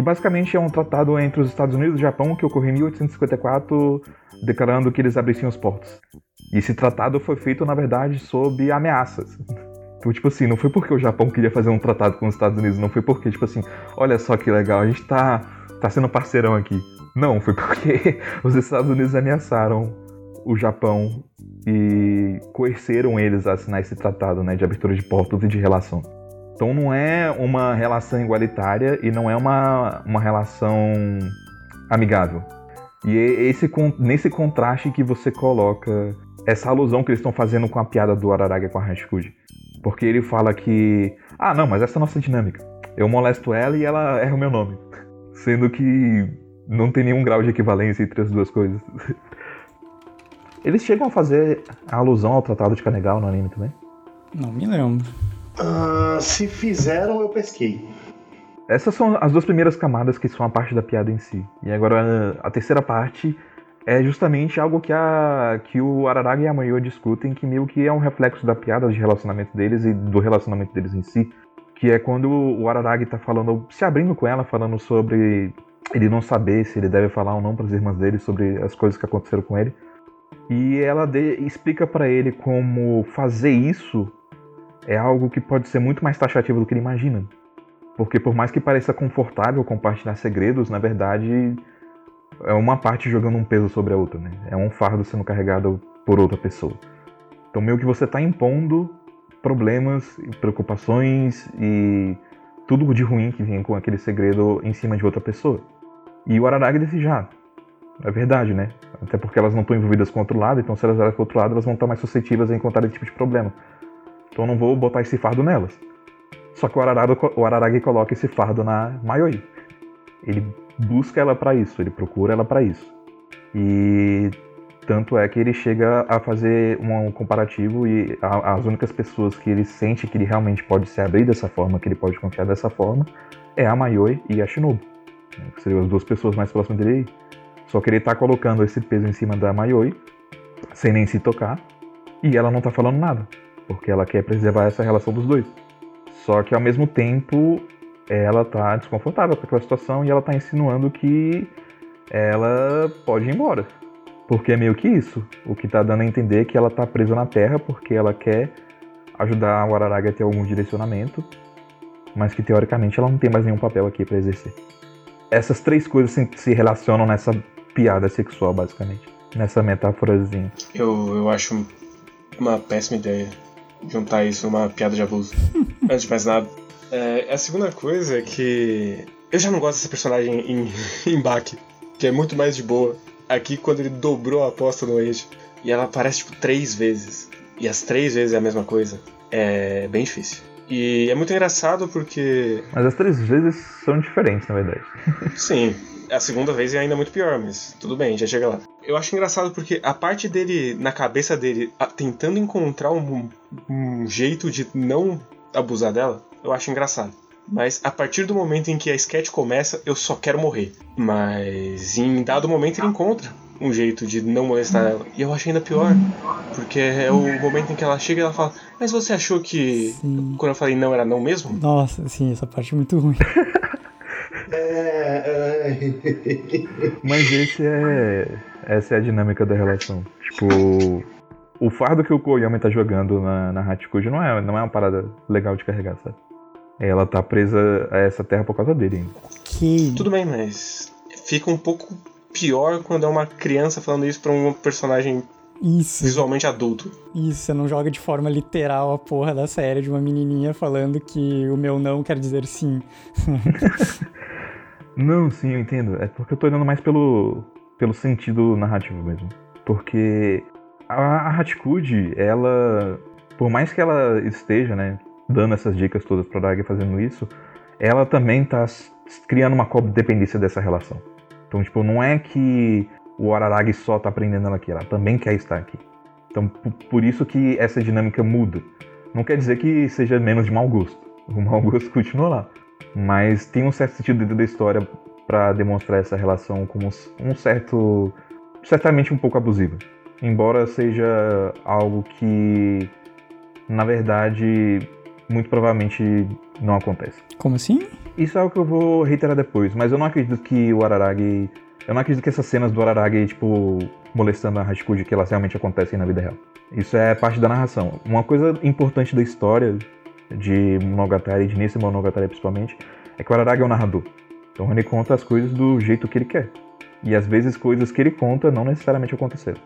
que basicamente é um tratado entre os Estados Unidos e o Japão que ocorreu em 1854, declarando que eles abrissem os portos. E esse tratado foi feito, na verdade, sob ameaças. Então, tipo assim, não foi porque o Japão queria fazer um tratado com os Estados Unidos, não foi porque, tipo assim, olha só que legal, a gente tá, tá sendo parceirão aqui. Não, foi porque os Estados Unidos ameaçaram o Japão e coerceram eles a assinar esse tratado, né, de abertura de portos e de relação. Então não é uma relação igualitária e não é uma, uma relação amigável. E é esse, nesse contraste que você coloca essa alusão que eles estão fazendo com a piada do Araraga com a Hashikuji. Porque ele fala que, ah não, mas essa é a nossa dinâmica. Eu molesto ela e ela erra o meu nome. Sendo que não tem nenhum grau de equivalência entre as duas coisas. Eles chegam a fazer a alusão ao Tratado de Kanegawa no anime também? Não me lembro. Ah, se fizeram, eu pesquei. Essas são as duas primeiras camadas que são a parte da piada em si. E agora a terceira parte é justamente algo que, a, que o Araraga e a Mayo discutem, que meio que é um reflexo da piada de relacionamento deles e do relacionamento deles em si. Que é quando o Araragi tá falando, se abrindo com ela, falando sobre ele não saber se ele deve falar ou não para as irmãs dele sobre as coisas que aconteceram com ele. E ela de- explica para ele como fazer isso é algo que pode ser muito mais taxativo do que ele imagina. Porque por mais que pareça confortável compartilhar segredos, na verdade é uma parte jogando um peso sobre a outra, né? É um fardo sendo carregado por outra pessoa. Então meio que você tá impondo problemas e preocupações e tudo de ruim que vem com aquele segredo em cima de outra pessoa. E o Araragi desse já. É verdade, né? Até porque elas não estão envolvidas com o outro lado, então se elas olharem com o outro lado, elas vão estar mais suscetíveis a encontrar esse tipo de problema. Então não vou botar esse fardo nelas. Só que o Araragi, o Araragi coloca esse fardo na Mayoi. Ele busca ela pra isso, ele procura ela pra isso. E tanto é que ele chega a fazer um comparativo e as únicas pessoas que ele sente que ele realmente pode se abrir dessa forma, que ele pode confiar dessa forma, é a Mayoi e a Shinobu. Que seriam as duas pessoas mais próximas dele. Só que ele tá colocando esse peso em cima da Mayoi, sem nem se tocar, e ela não tá falando nada, porque ela quer preservar essa relação dos dois. Só que ao mesmo tempo, ela tá desconfortável com aquela situação e ela tá insinuando que ela pode ir embora. Porque é meio que isso. O que tá dando a entender é que ela tá presa na Terra porque ela quer ajudar o Araraga a ter algum direcionamento, mas que teoricamente ela não tem mais nenhum papel aqui pra exercer. Essas três coisas se, se relacionam nessa piada sexual, basicamente. nessa metáforazinha. Eu, eu acho uma péssima ideia juntar isso numa piada de abuso. Antes de mais nada. É, a segunda coisa é que eu já não gosto dessa personagem em, em Baki, que é muito mais de boa. Aqui, quando ele dobrou a aposta no Age, e ela aparece tipo três vezes, e as três vezes é a mesma coisa, é bem difícil. E é muito engraçado porque. Mas as três vezes são diferentes, na verdade. Sim, a segunda vez é ainda muito pior, mas tudo bem, já chega lá. Eu acho engraçado porque a parte dele, na cabeça dele, tentando encontrar um, um jeito de não abusar dela, eu acho engraçado. Mas a partir do momento em que a sketch começa, eu só quero morrer. Mas em dado momento ele encontra um jeito de não molestar ela. E eu acho ainda pior, porque é o momento em que ela chega e ela fala: Mas você achou que sim. quando eu falei não era não mesmo? Nossa, sim, essa parte é muito ruim. Mas esse é. Essa é a dinâmica da relação. Tipo. O fardo que o Koyama tá jogando na, na Hachikuji não é, não é uma parada legal de carregar, sabe? Ela tá presa a essa terra por causa dele ainda. Que... Tudo bem, mas fica um pouco pior quando é uma criança falando isso pra um personagem isso. visualmente adulto. Isso, você não joga de forma literal a porra da série de uma menininha falando que o meu não quer dizer sim. não, sim, eu entendo. É porque eu tô olhando mais pelo, pelo sentido narrativo mesmo. Porque a, a ela, por mais que ela esteja, né, dando essas dicas todas pra Aragi fazendo isso, ela também tá criando uma dependência dessa relação. Então, tipo, não é que o Araragi só tá aprendendo ela aqui, ela também quer estar aqui. Então, por isso que essa dinâmica muda. Não quer dizer que seja menos de mau gosto. O mau gosto continua lá. Mas tem um certo sentido dentro da história para demonstrar essa relação como um certo. certamente um pouco abusiva. Embora seja algo que, na verdade, muito provavelmente não acontece. Como assim? Isso é algo que eu vou reiterar depois, mas eu não acredito que o Araragi. Eu não acredito que essas cenas do Araragi, tipo, molestando a Hashikuji, que elas realmente acontecem na vida real. Isso é parte da narração. Uma coisa importante da história de Monogatari, de Nesse Monogatari principalmente, é que o Araragi é o narrador. Então ele conta as coisas do jeito que ele quer. E às vezes coisas que ele conta não necessariamente aconteceram.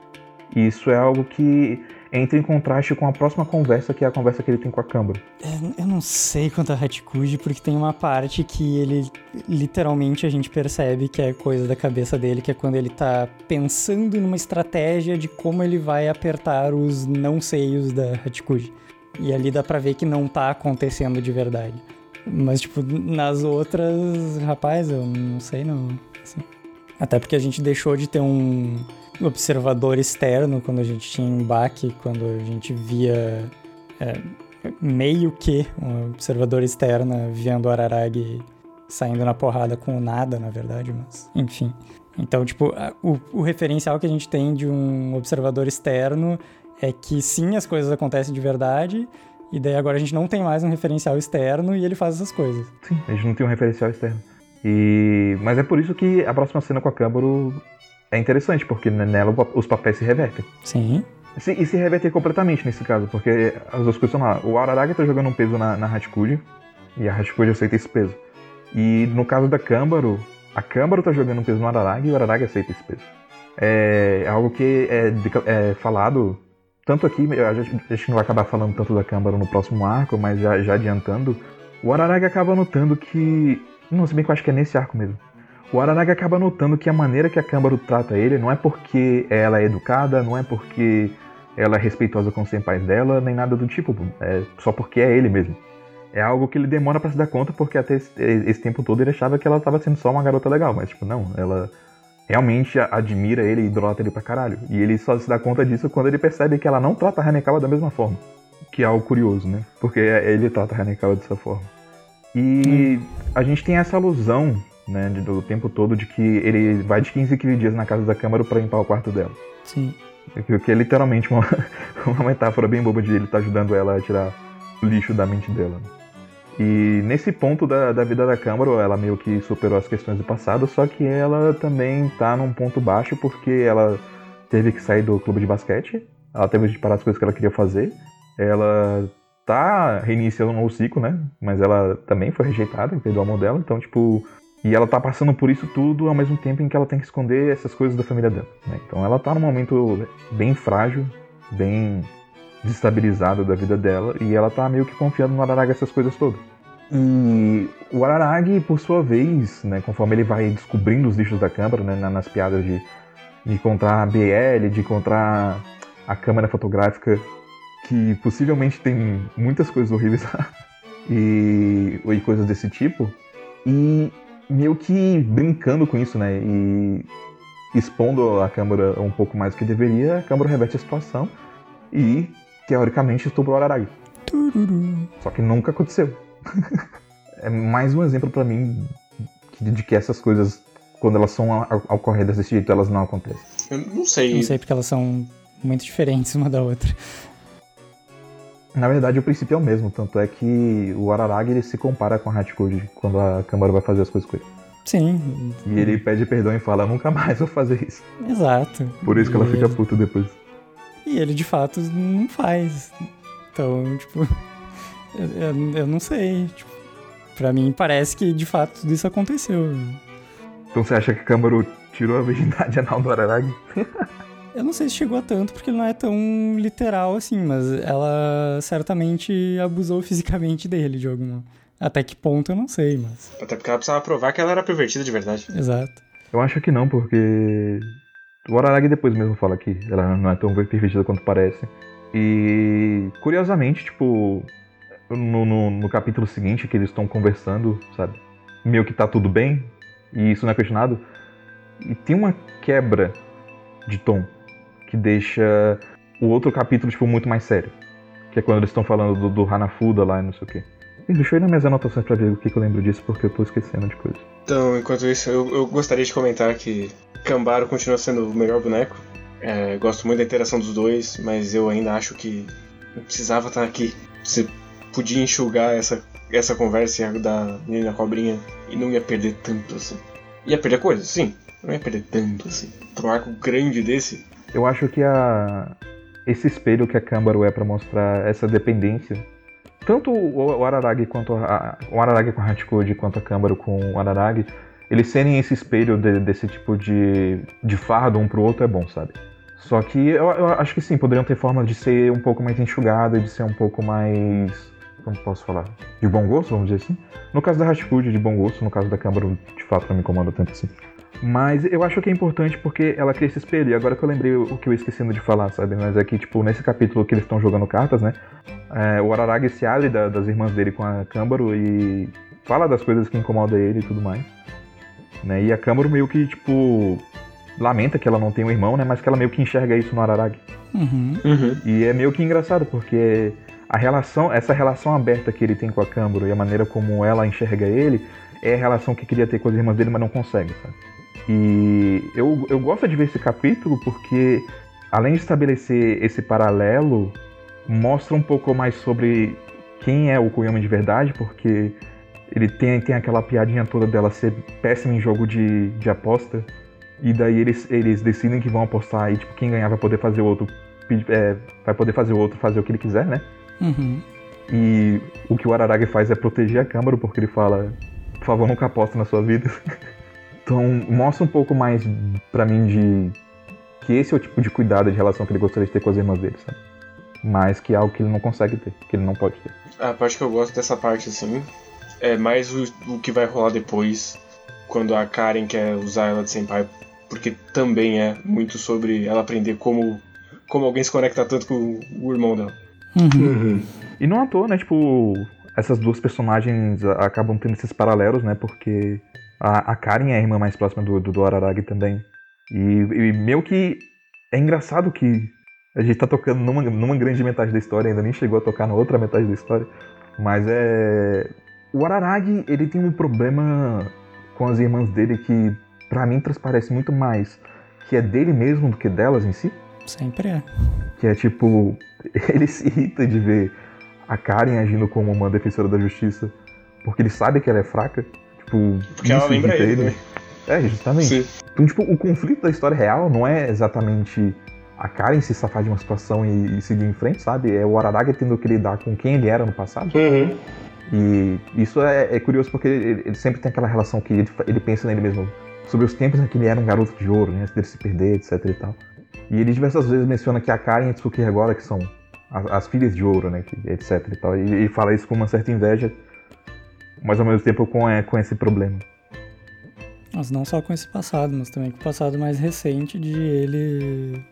E isso é algo que entra em contraste com a próxima conversa, que é a conversa que ele tem com a Câmara. É, eu não sei quanto a Hatikuji, porque tem uma parte que ele, literalmente, a gente percebe que é coisa da cabeça dele, que é quando ele tá pensando numa estratégia de como ele vai apertar os não seios da Hatikuji. E ali dá pra ver que não tá acontecendo de verdade. Mas, tipo, nas outras, rapaz, eu não sei não. Assim. Até porque a gente deixou de ter um observador externo quando a gente tinha embate, quando a gente via é, meio que um observador externo vendo o Araragi saindo na porrada com o nada, na verdade, mas enfim. Então, tipo, o, o referencial que a gente tem de um observador externo é que sim, as coisas acontecem de verdade, e daí agora a gente não tem mais um referencial externo e ele faz essas coisas. Sim, a gente não tem um referencial externo. E... Mas é por isso que a próxima cena com a Câmbaro é interessante, porque nela os papéis se revertem. Sim. E se reverter completamente nesse caso, porque as duas coisas são lá. O Araragi tá jogando um peso na, na e a Hachikuji aceita esse peso. E no caso da Câmbaro, a Câmbaro tá jogando um peso no Araragi e o Araragi aceita esse peso. É algo que é, é falado, tanto aqui, a gente, não vai acabar falando tanto da Câmbaro no próximo arco, mas já, já adiantando, o Araragi acaba notando que. Não, se bem que eu acho que é nesse arco mesmo o Aranaga acaba notando que a maneira que a Câmara trata ele não é porque ela é educada, não é porque ela é respeitosa com os senpais dela, nem nada do tipo, é só porque é ele mesmo. É algo que ele demora para se dar conta, porque até esse, esse, tempo todo ele achava que ela tava sendo só uma garota legal, mas tipo, não, ela realmente admira ele e idolatra ele pra caralho. E ele só se dá conta disso quando ele percebe que ela não trata a Hanekawa da mesma forma. Que é algo curioso, né? Porque ele trata a Hanekawa dessa forma. E a gente tem essa alusão né, do tempo todo de que ele vai de 15 em 15 dias na casa da Câmara para limpar o quarto dela. Sim. O que é literalmente uma, uma metáfora bem boba de ele estar tá ajudando ela a tirar o lixo da mente dela. Né? E nesse ponto da, da vida da Câmara, ela meio que superou as questões do passado, só que ela também tá num ponto baixo porque ela teve que sair do clube de basquete, ela teve que parar as coisas que ela queria fazer, ela tá reiniciando um novo ciclo, né? Mas ela também foi rejeitada, perdeu o amor dela, então, tipo, E ela tá passando por isso tudo ao mesmo tempo em que ela tem que esconder essas coisas da família dela. Né? Então ela tá num momento bem frágil, bem desestabilizada da vida dela, e ela tá meio que confiando no Araragi essas coisas todas. E o Araragi, por sua vez, né, conforme ele vai descobrindo os lixos da câmara, né, nas piadas de, de encontrar a BL, de encontrar a câmera fotográfica, que possivelmente tem muitas coisas horríveis lá, e, e coisas desse tipo, e meio que brincando com isso, né, e expondo a câmera um pouco mais do que deveria, a câmera reverte a situação e, teoricamente, estuprou o Araragi. Só que nunca aconteceu. é mais um exemplo para mim de que essas coisas, quando elas são ocorridas desse jeito, elas não acontecem. Eu não sei. Não sei porque elas são muito diferentes uma da outra. Na verdade, o princípio é o mesmo, tanto é que o Araragi ele se compara com a Hachikoji quando a Câmara vai fazer as coisas com ele. Sim. E ele pede perdão e fala, nunca mais vou fazer isso. Exato. Por isso que ela fica puta depois. E ele de fato não faz. Então, tipo, eu, eu, não sei. Tipo, pra mim parece que de fato tudo isso aconteceu. Então você acha que Câmara tirou a virgindade anal do Araragi? Eu não sei se chegou a tanto, porque não é tão literal assim, mas ela certamente abusou fisicamente dele de alguma. Até que ponto eu não sei, mas. Até porque ela precisava provar que ela era pervertida de verdade. Exato. Eu acho que não, porque. O Araragi depois mesmo fala que ela não é tão pervertida quanto parece. E. Curiosamente, tipo. No, no, no capítulo seguinte, que eles estão conversando, sabe? Meio que tá tudo bem, e isso não é questionado. E tem uma quebra de tom que deixa o outro capítulo, tipo, muito mais sério. Que é quando eles estão falando do, do Hanafuda lá e não sei o quê. Deixa eu ir nas minhas anotações pra ver o que, que eu lembro disso, porque eu tô esquecendo de coisa. Então, enquanto isso, eu, eu gostaria de comentar que Cambaro continua sendo o melhor boneco. É, gosto muito da interação dos dois, mas eu ainda acho que não precisava estar aqui. Você podia enxugar essa, essa conversa da menina cobrinha e não ia perder tanto assim. Ia perder coisa, sim. Não ia perder tanto assim. Pra um arco grande desse, eu acho que a esse espelho que a Câmbaro é para mostrar essa dependência, tanto o Araragi quanto a, o Araragi com a Hachikoji quanto a Câmbaro com o Araragi, eles serem esse espelho de, desse tipo de, de fardo um pro outro é bom, sabe? Só que eu, eu, acho que sim, poderiam ter formas de ser um pouco mais enxugada, de ser um pouco mais. Como posso falar? De bom gosto, vamos dizer assim. No caso da Hachikoji, de bom gosto, no caso da Câmbaro, de fato não me incomoda tanto assim. Mas eu acho que é importante porque ela cria esse espelho. E agora que eu lembrei o que eu esqueci de falar, sabe? Mas é que, tipo, nesse capítulo que eles estão jogando cartas, né? É, o Araragi se abre da, das irmãs dele com a Câmbaro e fala das coisas que incomodam ele e tudo mais. Né? E a Câmbaro meio que, tipo, lamenta que ela não tem um irmão, né? Mas que ela meio que enxerga isso no Araragi. Uhum. Uhum. E é meio que engraçado, porque a relação, essa relação aberta que ele tem com a Câmbaro e a maneira como ela enxerga ele é a relação que queria ter com as irmãs dele, mas não consegue, sabe? E eu, eu gosto de ver esse capítulo porque, além de estabelecer esse paralelo, mostra um pouco mais sobre quem é o Koyama de verdade, porque ele tem, tem aquela piadinha toda dela ser péssima em jogo de, de aposta. E daí eles, eles decidem que vão apostar e tipo, quem ganhar vai poder fazer o outro. É, vai poder fazer o outro fazer o que ele quiser, né? Uhum. E o que o Araragi faz é proteger a câmera, porque ele fala, por favor, nunca aposte na sua vida. Então, mostra um pouco mais para mim de que esse é o tipo de cuidado de relação que ele gostaria de ter com as irmãs dele, sabe? Mas que é algo que ele não consegue ter, que ele não pode ter. A parte que eu gosto dessa parte, assim, é mais o, o que vai rolar depois, quando a Karen quer usar ela de senpai, porque também é muito sobre ela aprender como, como alguém se conecta tanto com o irmão dela. Uhum. E não à toa, né? Tipo, essas duas personagens acabam tendo esses paralelos, né? Porque a, a Karen é a irmã mais próxima do, do, do Araragi também. E, e meio que é engraçado que a gente tá tocando numa, numa grande metade da história, ainda nem chegou a tocar na outra metade da história. Mas é. O Araragi, ele tem um problema com as irmãs dele que, para mim, transparece muito mais que é dele mesmo do que delas em si. Sempre é. Que é tipo. Ele se irrita de ver a Karen agindo como uma defensora da justiça porque ele sabe que ela é fraca. Tipo, Porque ela lembra ele, né? É, justamente. Sim. Então, tipo, o conflito da história real não é exatamente a Karen se safar de uma situação e, e seguir em frente, sabe? É o Araragi tendo que lidar com quem ele era no passado. Uhum. E isso é, é curioso porque ele, ele, sempre tem aquela relação que ele, ele pensa nele mesmo sobre os tempos em que ele era um garoto de ouro, né, antes dele se perder, etc e tal. E ele diversas vezes menciona que a Karen e a Tsuki agora, que são as, as, filhas de ouro, né, que, etc e tal. E ele fala isso com uma certa inveja, mas ao mesmo tempo com, é, com esse problema. Mas não só com esse passado, mas também com o passado mais recente de ele.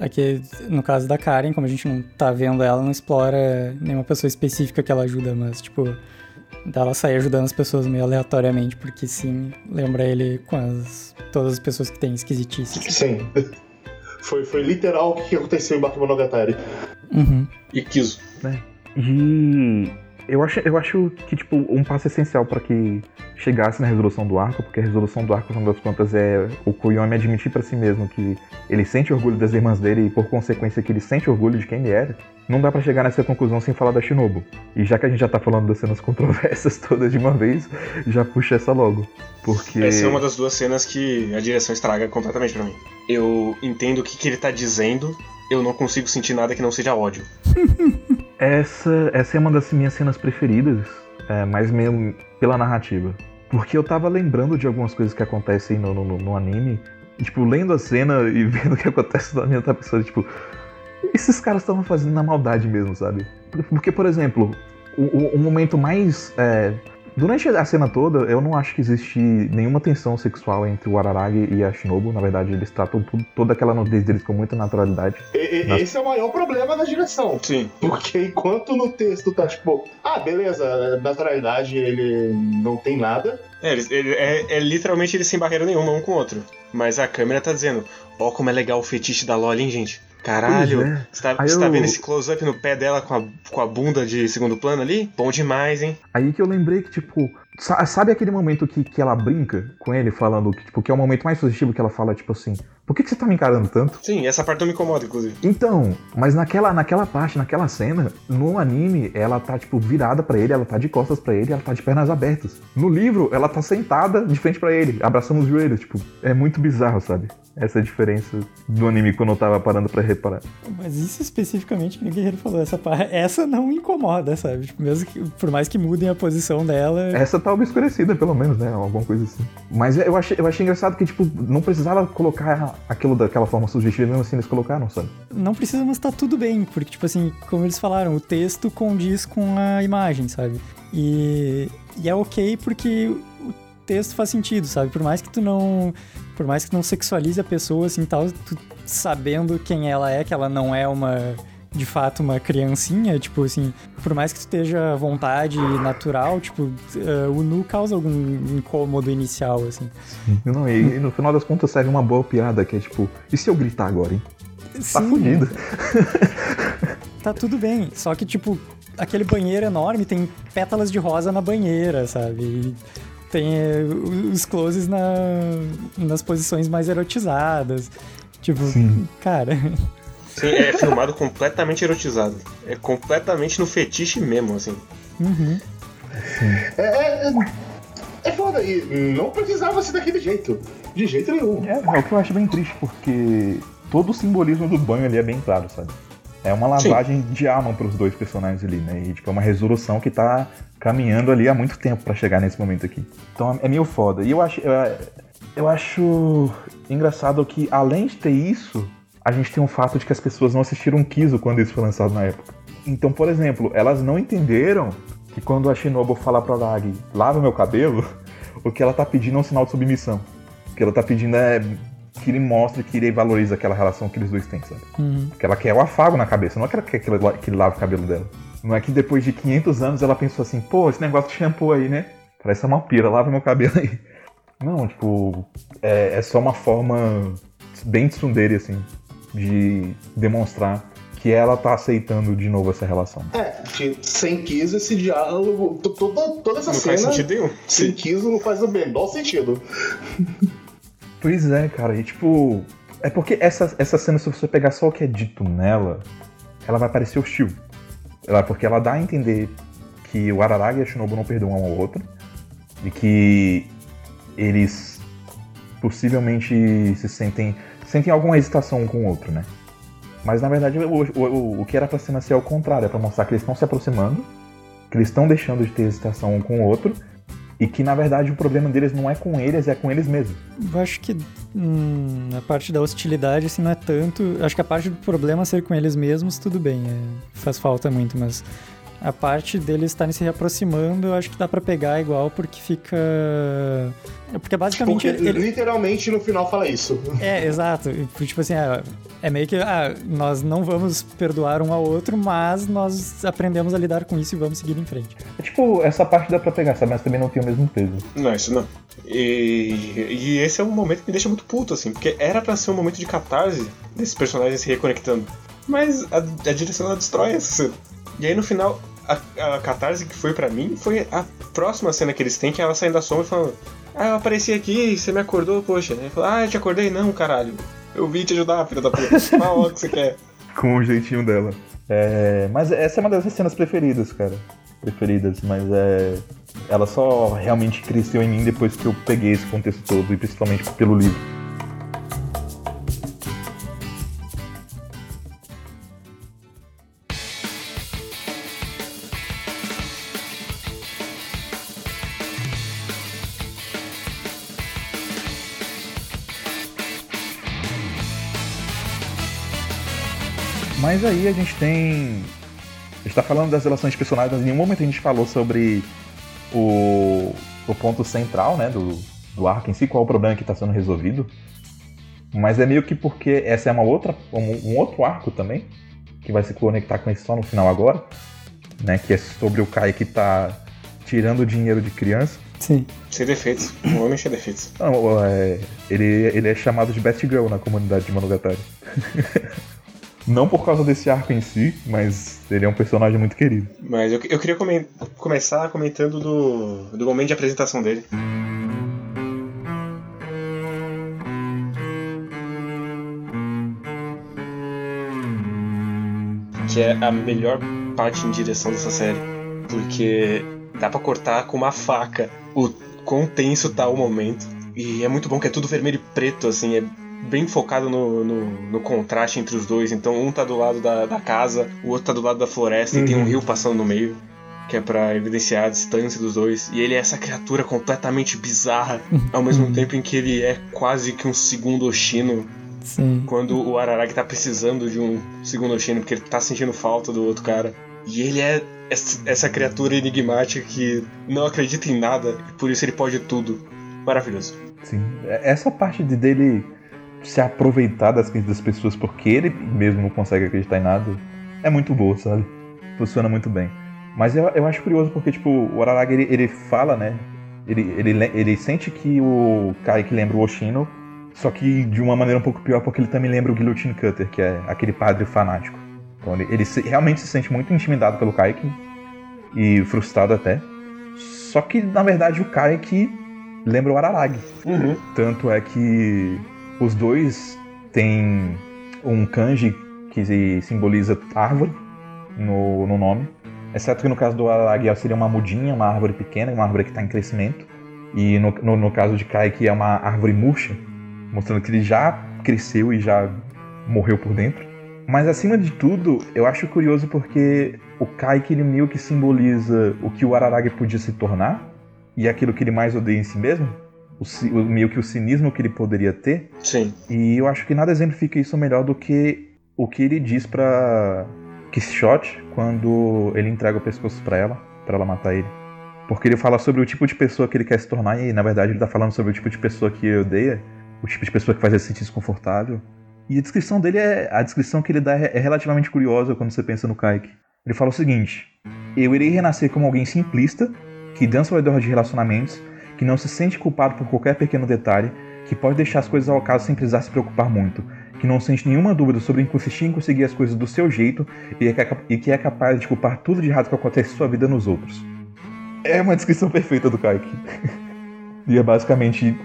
Aqui, no caso da Karen, como a gente não tá vendo ela, não explora nenhuma pessoa específica que ela ajuda, mas, tipo, dela sair ajudando as pessoas meio aleatoriamente, porque sim, lembra ele com as, todas as pessoas que têm esquisitices. Sim. Foi, foi literal o que aconteceu em Bakemonogatari. Uhum. E Kizo. É. E eu acho, eu acho que, tipo, um passo essencial para que chegasse na resolução do arco, porque a resolução do arco, no das contas, é o Koyomi admitir para si mesmo que ele sente orgulho das irmãs dele e, por consequência, que ele sente orgulho de quem ele era. Não dá para chegar nessa conclusão sem falar da Shinobu. E já que a gente já tá falando das cenas controversas todas de uma vez, já puxa essa logo. Porque. Essa é uma das duas cenas que a direção estraga completamente para mim. Eu entendo o que, que ele tá dizendo, eu não consigo sentir nada que não seja ódio. essa, essa é uma das minhas cenas preferidas, é, mas pela narrativa. Porque eu tava lembrando de algumas coisas que acontecem no, no, no anime, e, tipo, lendo a cena e vendo o que acontece na minha pessoa, tipo, esses caras estavam fazendo na maldade mesmo, sabe? Porque, por exemplo, o, o, o momento mais é, Durante a cena toda, eu não acho que existe nenhuma tensão sexual entre o Araragi e a Shinobu. Na verdade, eles tratam tudo, toda aquela nudez deles com muita naturalidade. E, Nas... Esse é o maior problema da direção. Sim. Porque enquanto no texto tá tipo, ah, beleza, naturalidade ele não tem nada. É, ele, ele, é, é literalmente eles sem barreira nenhuma um com o outro. Mas a câmera tá dizendo, ó como é legal o fetiche da Loli, hein, gente? Caralho, é. você, tá, você eu... tá, vendo esse close-up no pé dela com a, com a bunda de segundo plano ali? Bom demais, hein? Aí que eu lembrei que, tipo, sabe aquele momento que, que ela brinca com ele, falando que, tipo, que é o momento mais positivo que ela fala, tipo assim, por que, que você tá me encarando tanto? Sim, essa parte não me incomoda, inclusive. Então, mas naquela, naquela parte, naquela cena, no anime, ela tá, tipo, virada para ele, ela tá de costas para ele, ela tá de pernas abertas. No livro, ela tá sentada de frente para ele, abraçando os joelhos, tipo, é muito bizarro, sabe? Essa diferença do anime quando eu tava parando para reparar. Mas isso especificamente que o Guerreiro falou, essa, essa não incomoda, sabe? Tipo, mesmo que, por mais que mudem a posição dela. Essa tá obscurecida, pelo menos, né? Alguma coisa assim. Mas eu achei, eu achei engraçado que, tipo, não precisava colocar aquilo daquela forma sugestiva, mesmo assim eles colocaram, sabe? Não precisa, mas tá tudo bem, porque, tipo assim, como eles falaram, o texto condiz com a imagem, sabe? E, e é ok porque texto faz sentido, sabe? Por mais que tu não por mais que não sexualize a pessoa, assim, tal, tu sabendo quem ela é, que ela não é uma de fato uma criancinha, tipo assim, por mais que tu esteja à vontade natural, tipo, uh, o nu causa algum incômodo inicial, assim. Não, e, e, no final das contas serve uma boa piada, que é tipo, e se eu gritar agora, hein? Tá Sim. Tá fudido. tá tudo bem, só que tipo, aquele banheiro enorme tem pétalas de rosa na banheira, sabe? Tem eh, os closes na, nas posições mais erotizadas. Tipo, Sim. cara. Sim, é filmado completamente erotizado. É completamente no fetiche mesmo, assim. Uhum. É, é, é foda. E não precisava ser daquele jeito. De jeito nenhum. É, é o que eu acho bem triste, porque todo o simbolismo do banho ali é bem claro, sabe? É uma lavagem Sim. de alma para os dois personagens ali, né? E tipo, é uma resolução que tá caminhando ali há muito tempo para chegar nesse momento aqui. Então é meio foda. E eu acho, eu, eu acho engraçado que, além de ter isso, a gente tem o fato de que as pessoas não assistiram Kizo quando isso foi lançado na época. Então, por exemplo, elas não entenderam que quando a Shinobu fala pra Aragi, lava meu cabelo, o que ela tá pedindo é um sinal de submissão. O que ela tá pedindo é que ele mostre que ele valoriza aquela relação que eles dois têm, sabe? Uhum. Porque ela quer o afago na cabeça, não é que ela quer que ele, que ele lave o cabelo dela. Não é que depois de 500 anos ela pensou assim, pô, esse negócio de shampoo aí, né? Parece uma pira, lava meu cabelo aí. Não, tipo, é, é só uma forma bem tsundere, assim, de demonstrar que ela tá aceitando de novo essa relação. É, sem Kiso esse diálogo, toda, toda essa não cena. Não faz sentido nenhum. Sem Kiso não faz o menor sentido. Pois é, cara, e tipo. É porque essa, essa cena, se você pegar só o que é dito nela, ela vai parecer hostil. Ela, porque ela dá a entender que o Araragi e a Shinobu não perdoam um ao outro. E que eles possivelmente se sentem. sentem alguma hesitação um com o outro, né? Mas na verdade o, o, o que era pra ser nascer é o contrário, é pra mostrar que eles estão se aproximando que eles estão deixando de ter hesitação um com o outro e que na verdade o problema deles não é com eles, é com eles mesmos. Eu acho que hum, a parte da hostilidade assim não é tanto. Acho que a parte do problema ser com eles mesmos, tudo bem, é, faz falta muito, mas a parte deles estarem se reaproximando, eu acho que dá para pegar igual, porque fica. Porque basicamente. Porque, ele... Literalmente no final fala isso. É, exato. Tipo assim, é, é meio que. Ah, nós não vamos perdoar um ao outro, mas nós aprendemos a lidar com isso e vamos seguir em frente. É tipo, essa parte dá pra pegar, sabe? Mas também não tem o mesmo peso. Não, isso não. E, e esse é um momento que me deixa muito puto, assim, porque era para ser um momento de catarse desses personagens se reconectando. Mas a, a direção ela destrói essa e aí no final, a, a catarse que foi para mim foi a próxima cena que eles têm, que é ela saindo da sombra e falando: Ah, eu apareci aqui, você me acordou, poxa. Ele falou: Ah, eu te acordei, não, caralho. Eu vim te ajudar, filha da puta. Fala o que você quer. Com o jeitinho dela. É, mas essa é uma das cenas preferidas, cara. Preferidas, mas é. Ela só realmente cresceu em mim depois que eu peguei esse contexto todo, e principalmente pelo livro. Mas aí a gente tem. A gente tá falando das relações de personagens, mas em nenhum momento a gente falou sobre o, o ponto central, né, do, do arco em si, qual é o problema que está sendo resolvido. Mas é meio que porque essa é uma outra, um, um, outro arco também, que vai se conectar com esse só no final agora, né, que é sobre o Kai que tá tirando dinheiro de criança. Sim. Sem defeitos. Um homem sem defeitos. Não, é, ele, ele é chamado de Best Girl na comunidade de Monogatari. Não por causa desse arco em si, mas ele é um personagem muito querido. Mas eu, eu queria come começar comentando do, do momento de apresentação dele. Que é a melhor parte em direção dessa série. Porque dá pra cortar com uma faca o quão tenso tá o momento. E é muito bom que é tudo vermelho e preto, assim, é bem focado no, no, no, contraste entre os dois. Então um tá do lado da, da casa, o outro tá do lado da floresta uhum. e tem um uhum. rio passando no meio. Que é pra evidenciar a distância dos dois. E ele é essa criatura completamente bizarra, ao mesmo uhum. tempo em que ele é quase que um segundo Oshino. Sim. Quando o Araragi tá precisando de um segundo Oshino, porque ele tá sentindo falta do outro cara. E ele é essa criatura enigmática que não acredita em nada, e por isso ele pode tudo. Maravilhoso. Sim. Essa parte de dele se aproveitar das crenças das pessoas porque ele mesmo não consegue acreditar em nada, é muito boa, sabe? Funciona muito bem. Mas eu, eu acho curioso porque, tipo, o Araragi, ele, ele fala, né? Ele, ele, ele sente que o Kaique lembra o Oshino, só que de uma maneira um pouco pior, porque ele também lembra o Guillotine Cutter, que é aquele padre fanático. Então ele, ele se, realmente se sente muito intimidado pelo Kaique e frustrado até. Só que, na verdade, o Kaique lembra o Araragi. Uhum. Tanto é que os dois têm um kanji que simboliza árvore no, no nome. Exceto que no caso do Araragi seria uma mudinha, uma árvore pequena, uma árvore que está em crescimento. E no, no, no, caso de Kai, que é uma árvore murcha, mostrando que ele já cresceu e já morreu por dentro. Mas acima de tudo, eu acho curioso porque o Kai que ele meio que simboliza o que o Araragi podia se tornar e aquilo que ele mais odeia em si mesmo o, meio que o cinismo que ele poderia ter. Sim. E eu acho que nada exemplifica isso melhor do que o que ele diz para Quixote quando ele entrega o pescoço para ela, para ela matar ele. Porque ele fala sobre o tipo de pessoa que ele quer se tornar e na verdade ele tá falando sobre o tipo de pessoa que ele odeia, o tipo de pessoa que faz ele se sentir desconfortável. E a descrição dele é a descrição que ele dá é, é relativamente curiosa quando você pensa no Kaique. Ele fala o seguinte: Eu irei renascer como alguém simplista que dança ao redor de relacionamentos que não se sente culpado por qualquer pequeno detalhe, que pode deixar as coisas ao acaso sem precisar se preocupar muito, que não sente nenhuma dúvida sobre insistir em conseguir as coisas do seu jeito e, é, e que é capaz de culpar tudo de errado que acontece em sua vida nos outros. É uma descrição perfeita do Kaique. e é basicamente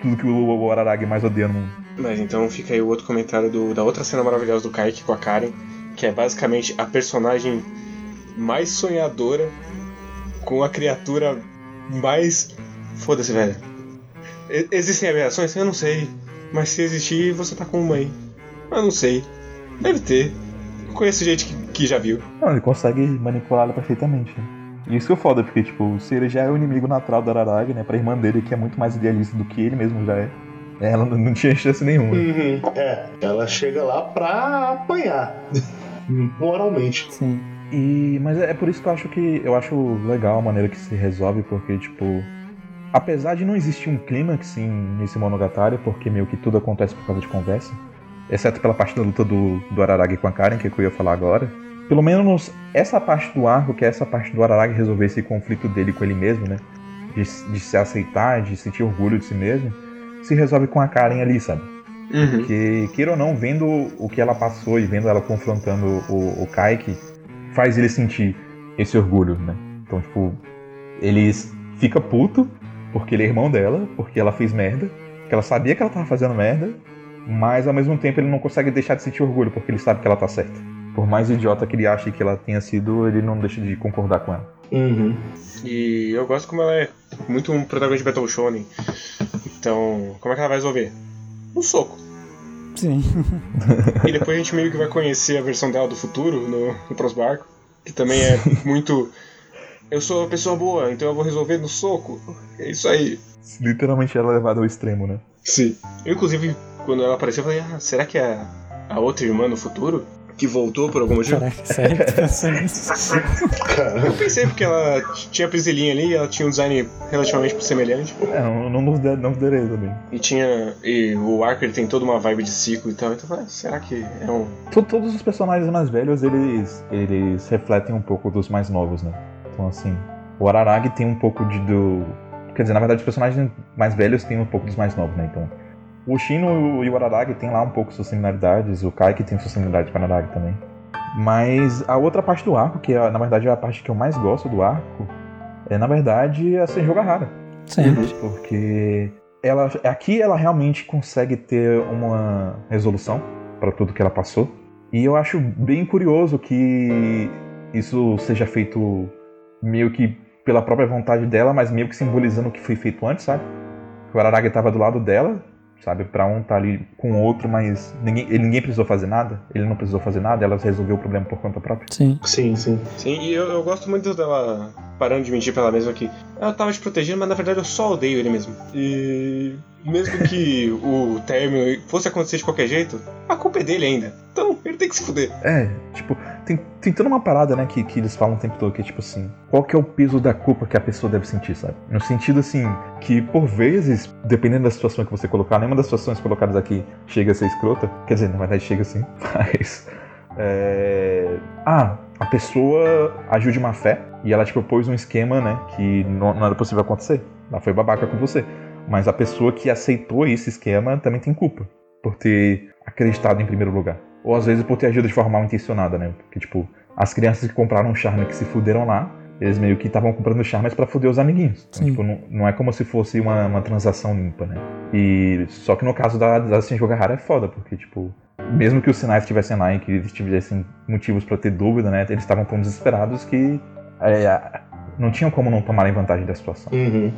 tudo que o Araragi mais odeia no mundo. Mas então fica aí o outro comentário do, da outra cena maravilhosa do Kaique com a Karen, que é basicamente a personagem mais sonhadora com a criatura mais Foda-se, velho. Existem aberrações? Eu não sei. Mas se existir, você tá com uma aí. Eu não sei. Deve ter. Eu conheço gente que, que já viu. Não, ele consegue manipulá-la perfeitamente. Isso que é foda, porque, tipo, se ele já é o inimigo natural da Araragi, né? Pra irmã dele, que é muito mais idealista do que ele mesmo já é. Ela não tinha chance nenhuma. Uhum. É, ela chega lá pra apanhar. Moralmente. Sim. E, mas é por isso que eu acho que eu acho legal a maneira que se resolve, porque, tipo, apesar de não existir um clímax sim, nesse Monogatari, porque meio que tudo acontece por causa de conversa, exceto pela parte da luta do, do Araragi com a Karen, que, é que eu ia falar agora, pelo menos essa parte do arco, que é essa parte do Araragi resolver esse conflito dele com ele mesmo, né? De, de se aceitar, de sentir orgulho de si mesmo, se resolve com a Karen ali, sabe? Uhum. Porque, queira ou não, vendo o que ela passou e vendo ela confrontando o, o Kaique, faz ele sentir esse orgulho, né? Então, tipo, ele fica puto porque ele é irmão dela, porque ela fez merda, que ela sabia que ela tava fazendo merda, mas ao mesmo tempo ele não consegue deixar de sentir orgulho porque ele sabe que ela tá certa. Por mais idiota que ele ache que ela tenha sido, ele não deixa de concordar com ela. Uhum. E eu gosto como ela é muito um protagonista de Battle Shonen. Então, como é que ela vai resolver? Um soco. Sim. E depois a gente meio que vai conhecer a versão dela do futuro no, no Prosbarco, que também é muito. Eu sou uma pessoa boa, então eu vou resolver no soco. É isso aí. Literalmente ela é levada ao extremo, né? Sim. Eu, inclusive, quando ela apareceu, eu falei: ah, será que é a outra irmã no futuro? Que voltou por algum motivo? Caraca, sério nisso? Eu pensei porque ela tinha a Priscilinha ali, ela tinha um design relativamente semelhante. É, não, não, nos não derei também. E tinha. E o arco ele tem toda uma vibe de ciclo e tal. Então eu falei, ah, será que é um. To- Todos os personagens mais velhos, eles, eles refletem um pouco dos mais novos, né? Então, assim, o Araragi tem um pouco de do... Quer dizer, na verdade, os personagens mais velhos têm um pouco dos mais novos, né? Então, o Shino e o Araragi têm lá um pouco suas similaridades, o Kaiki tem sua similaridade com o Araragi também. Mas a outra parte do arco, que é, na verdade é a parte que eu mais gosto do arco, é, na verdade, a Senjogahara. Sempre. Porque ela, aqui ela realmente consegue ter uma resolução para tudo que ela passou. E eu acho bem curioso que isso seja feito meio que pela própria vontade dela, mas meio que simbolizando o que foi feito antes, sabe? Que o Araragi estava do lado dela, sabe? Pra um tá ali com o outro, mas ninguém, ele- ninguém precisou fazer nada. Ele não precisou fazer nada, ela resolveu o problema por conta própria. Sim. Sim, sim. Sim, e eu, eu gosto muito dela parando de mentir pra ela mesma que ela tava te protegendo, mas na verdade eu só odeio ele mesmo. E mesmo que o término fosse acontecer de qualquer jeito, a culpa é dele ainda. Então ele tem que se fuder. É, tipo, tem, tem toda uma parada, né, que, que eles falam o tempo todo, que é tipo assim, qual que é o peso da culpa que a pessoa deve sentir, sabe? No sentido assim, que por vezes, dependendo da situação que você colocar, nenhuma das situações colocadas aqui chega a ser escrota, quer dizer, na verdade chega sim, mas. É... Ah, a pessoa agiu de má fé e ela te propôs um esquema, né, que não, não era possível acontecer. Ela foi babaca com você. Mas a pessoa que aceitou esse esquema também tem culpa por ter acreditado em primeiro lugar. Ou às vezes por ter agido de forma mal intencionada, né? Porque, tipo, as crianças que compraram um charme que se fuderam lá, eles meio que estavam comprando charmes pra fuder os amiguinhos. Então, tipo, não, não é como se fosse uma, uma transação limpa, né? E só que no caso da, da Senjogahara é foda, porque, tipo, mesmo que os sinais estivessem lá e que eles tivessem motivos pra ter dúvida, né? Eles estavam tão desesperados que é, não tinham como não tomarem vantagem da situação. Uhum.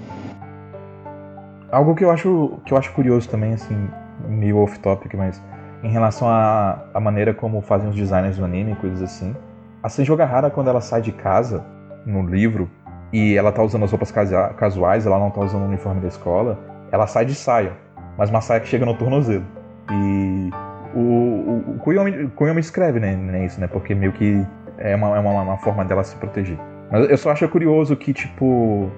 Algo que eu acho que eu acho curioso também, assim, meio off-topic, mas em relação à, à maneira como fazem os designers do anime e coisas assim. A Senjogahara, quando ela sai de casa, no livro, e ela tá usando as roupas casuais, ela não tá usando o uniforme da escola, ela sai de saia, mas uma saia que chega no tornozelo. E o, o, o Kuyomi, Kuyomi escreve, né, né, isso, né, porque meio que é uma, é uma, uma forma dela se proteger. Mas eu só acho curioso que, tipo,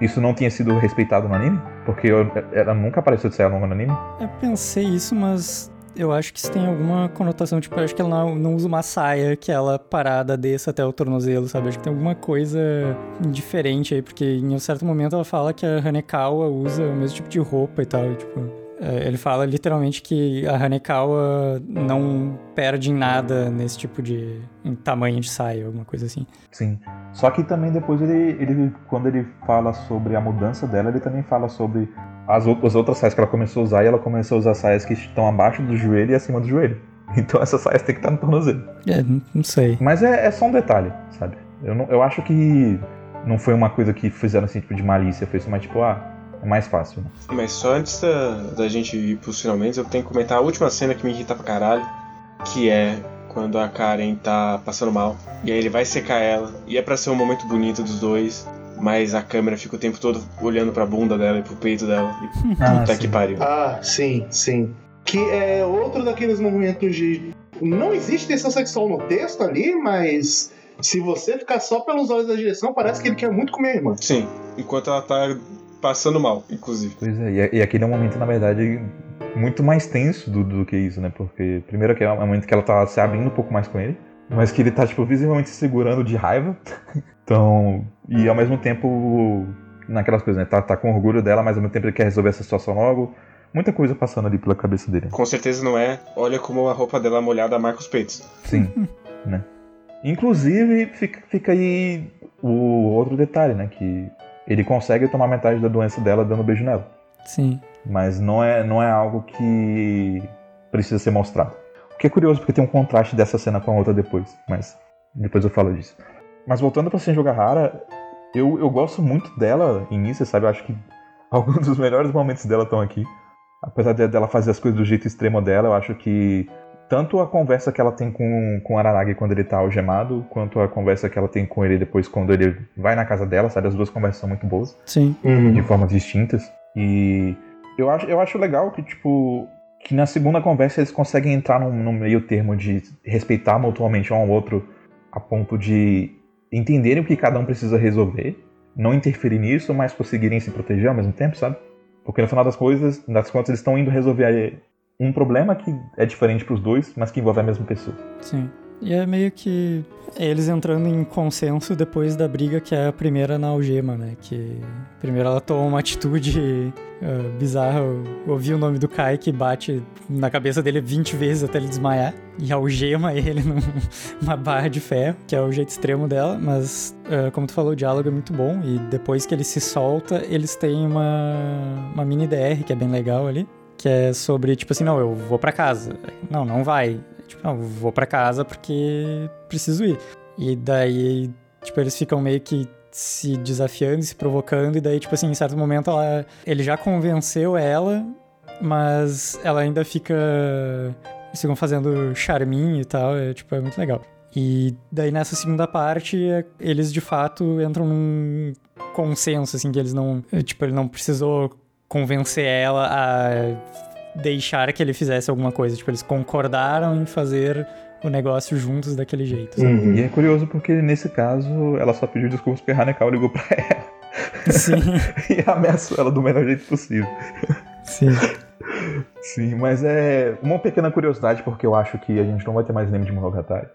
isso não tinha sido respeitado no anime, porque eu- ela nunca apareceu de saia longa no anime. Eu pensei isso, mas eu acho que isso tem alguma conotação. Tipo, eu acho que ela não, não usa uma saia que ela parada desça até o tornozelo, sabe? Acho que tem alguma coisa diferente aí, porque em um certo momento ela fala que a Hanekawa usa o mesmo tipo de roupa e tal. e, tipo, é, ele fala literalmente que a Hanekawa não perde em nada nesse tipo de tamanho de saia, alguma coisa assim. Sim. Só que também depois ele, ele quando ele fala sobre a mudança dela, ele também fala sobre as outras, as outras saias que ela começou a usar e ela começou a usar saias que estão abaixo do joelho e acima do joelho. Então essas saias têm que estar no tornozelo. É, não- sei. Mas é, é só um detalhe, sabe? Eu, não, eu acho que não foi uma coisa que fizeram assim, tipo, de malícia, foi só mais tipo, ah, é mais fácil. Né? Mas só antes da, da gente ir pros finalmente, eu tenho que comentar a última cena que me irrita pra caralho, que é quando a Karen tá passando mal. E aí ele vai secar ela. E é pra ser um momento bonito dos dois. Mas a câmera fica o tempo todo olhando pra bunda dela e pro peito dela. E Ah, puta sim. que pariu. Ah, sim, sim. Que é outro daqueles momentos de. Não existe tensão sexual no texto ali, mas se você ficar só pelos olhos da direção, parece que ele quer muito comer a irmã. Sim, enquanto ela tá passando mal, inclusive. Pois é, e, e aquele é um momento, na verdade, muito mais tenso do, do que isso, né? Porque, primeiro, que é um momento que ela tá se abrindo um pouco mais com ele, mas que ele tá, tipo, visivelmente se segurando de raiva. então, e ao mesmo tempo, naquelas coisas, né? Tá, tá com orgulho dela, mas ao mesmo tempo ele quer resolver essa situação logo. Muita coisa passando ali pela cabeça dele. Com certeza não é. Olha como a roupa dela molhada marca os peitos. Sim, né? Inclusive, fica, fica aí o outro detalhe, né? Que ele consegue tomar metade da doença dela dando beijo nela. Sim. Mas não é, não é algo que precisa ser mostrado. O que é curioso, porque tem um contraste dessa cena com a outra depois. Mas depois eu falo disso. Mas voltando pra Senju Gahara, eu, eu gosto muito dela início, sabe? Eu acho que alguns dos melhores momentos dela estão aqui. Apesar de- dela fazer as coisas do jeito extremo dela, eu acho que tanto a conversa que ela tem com, com o Araragi quando ele tá algemado, quanto a conversa que ela tem com ele depois quando ele vai na casa dela, sabe? As duas conversas são muito boas Sim. de formas distintas. E eu acho, eu acho legal que, tipo, que na segunda conversa eles conseguem entrar num, num meio termo de respeitar mutuamente um ao outro a ponto de entenderem o que cada um precisa resolver, não interferir nisso, mas conseguirem se proteger ao mesmo tempo, sabe? Porque no final das coisas, das contas, eles estão indo resolver um problema que é diferente pros dois, mas que envolve a mesma pessoa. Sim. E é meio que eles entrando em consenso depois da briga que é a primeira na algema, né? Que primeiro ela toma uma atitude ah, bizarra. Ouvi o nome do Kai que bate na cabeça dele 20 vezes até ele desmaiar. E algema ele numa barra de ferro, que é o jeito extremo dela. Mas, ah, como tu falou, o diálogo é muito bom. E depois que ele se solta, eles têm uma, uma mini DR que é bem legal ali. Que é sobre, tipo assim, não, eu vou pra casa. Não, não vai. Tipo, não, vou pra casa porque preciso ir. E daí, tipo, eles ficam meio que se desafiando, se provocando, e daí, tipo assim, em certo momento ela, ele já convenceu ela, mas ela ainda fica. Eles ficam fazendo charminho e tal, é, tipo, é muito legal. E daí nessa segunda parte, é, eles de fato entram num consenso, assim, que eles não. Tipo, ele não precisou convencer ela a deixar que ele fizesse alguma coisa. Tipo, eles concordaram em fazer o negócio juntos daquele jeito. sabe? Uhum. E é curioso porque nesse caso ela só pediu desculpas porque Hanekal ligou pra ela Sim, e ameaçou ela do melhor jeito possível. sim. Sim, mas é uma pequena curiosidade, porque eu acho que a gente não vai ter mais anime de Monogatari.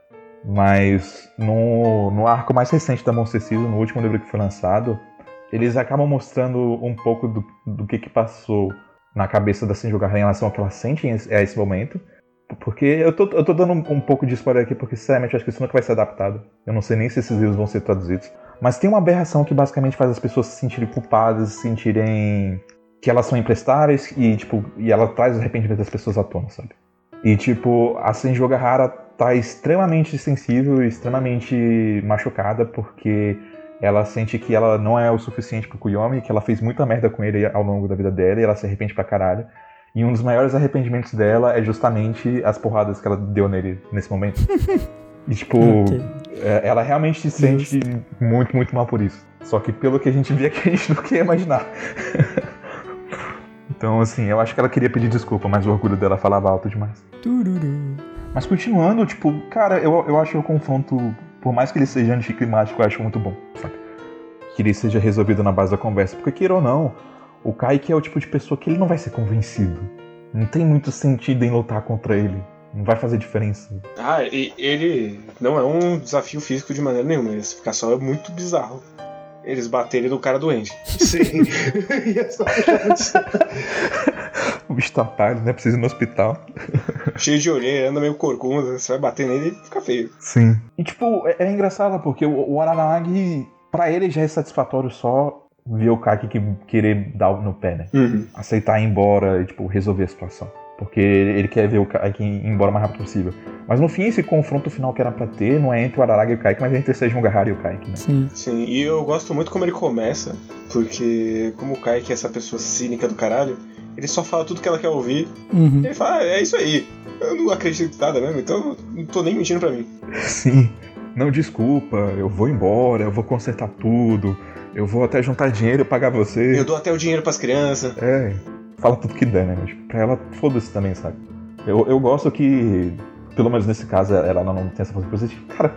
Mas no, no arco mais recente da Monster Season, no último livro que foi lançado, eles acabam mostrando um pouco do, do que, que passou na cabeça da Gahara em relação ao que ela sente a esse momento. Porque eu tô, eu tô dando um, um pouco de spoiler aqui, porque sinceramente acho que isso nunca vai ser adaptado. Eu não sei nem se esses livros vão ser traduzidos. Mas tem uma aberração que basicamente faz as pessoas se sentirem culpadas, se sentirem que elas são imprestáveis e, tipo, e ela traz o arrependimento das pessoas à tona, sabe? E, tipo, a Senju Gahara tá extremamente sensível e extremamente machucada porque ela sente que ela não é o suficiente pro Kuyomi, que ela fez muita merda com ele ao longo da vida dela e ela se arrepende pra caralho. E um dos maiores arrependimentos dela é justamente as porradas que ela deu nele nesse momento. E, tipo, Ok. é, ela realmente se sente muito, muito mal por isso. Só que pelo que a gente vê aqui, a gente não quer imaginar. então, assim, eu acho que ela queria pedir desculpa, mas o orgulho dela falava alto demais. Tururu. Mas continuando, tipo, cara, eu, eu acho o confronto, por mais que ele seja anticlimático, eu acho muito bom, sabe? Que ele seja resolvido na base da conversa. Porque, queira ou não, o Kaique é o tipo de pessoa que ele não vai ser convencido. Não tem muito sentido em lutar contra ele. Não vai fazer diferença. Ah, e ele não é um desafio físico de maneira nenhuma. Ele ficar só é muito bizarro. Eles baterem no cara doente. Sim. e essa O bicho tá pálido, né? Precisa ir no hospital. Cheio de orelha, anda meio corcunda. Você vai bater nele e fica feio. Sim. E, tipo, é, é engraçado porque o, o Aranagi, pra ele já é satisfatório só ver o Kaki que querer dar no pé, né? Uhum. Aceitar ir embora e, tipo, resolver a situação. Porque ele quer ver o Kaki ir embora o mais rápido possível. Mas no fim, esse confronto final que era pra ter não é entre o Araraga e o Kaique, mas é entre o Sejun Gahara e o Kaique, né? Sim. Sim, e eu gosto muito como ele começa, porque como o Kaique é essa pessoa cínica do caralho, ele só fala tudo que ela quer ouvir. Uhum. Ele fala, ah, é isso aí. Eu não acredito em nada mesmo, então não tô nem mentindo pra mim. Sim. Não, desculpa, eu vou embora, eu vou consertar tudo, eu vou até juntar dinheiro e pagar você. Eu dou até o dinheiro pras crianças. É, fala tudo que der, né? Mas pra ela, foda-se também, sabe? Eu, eu gosto que, pelo menos nesse caso, ela não tem essa força positiva. Cara,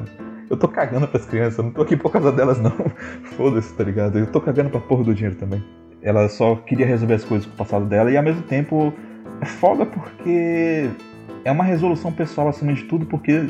eu tô cagando pras crianças, eu não tô aqui por causa delas, não. Foda-se, tá ligado? Eu tô cagando pra porra do dinheiro também. Ela só queria resolver as coisas com o passado dela e ao mesmo tempo é foda porque é uma resolução pessoal acima de tudo, porque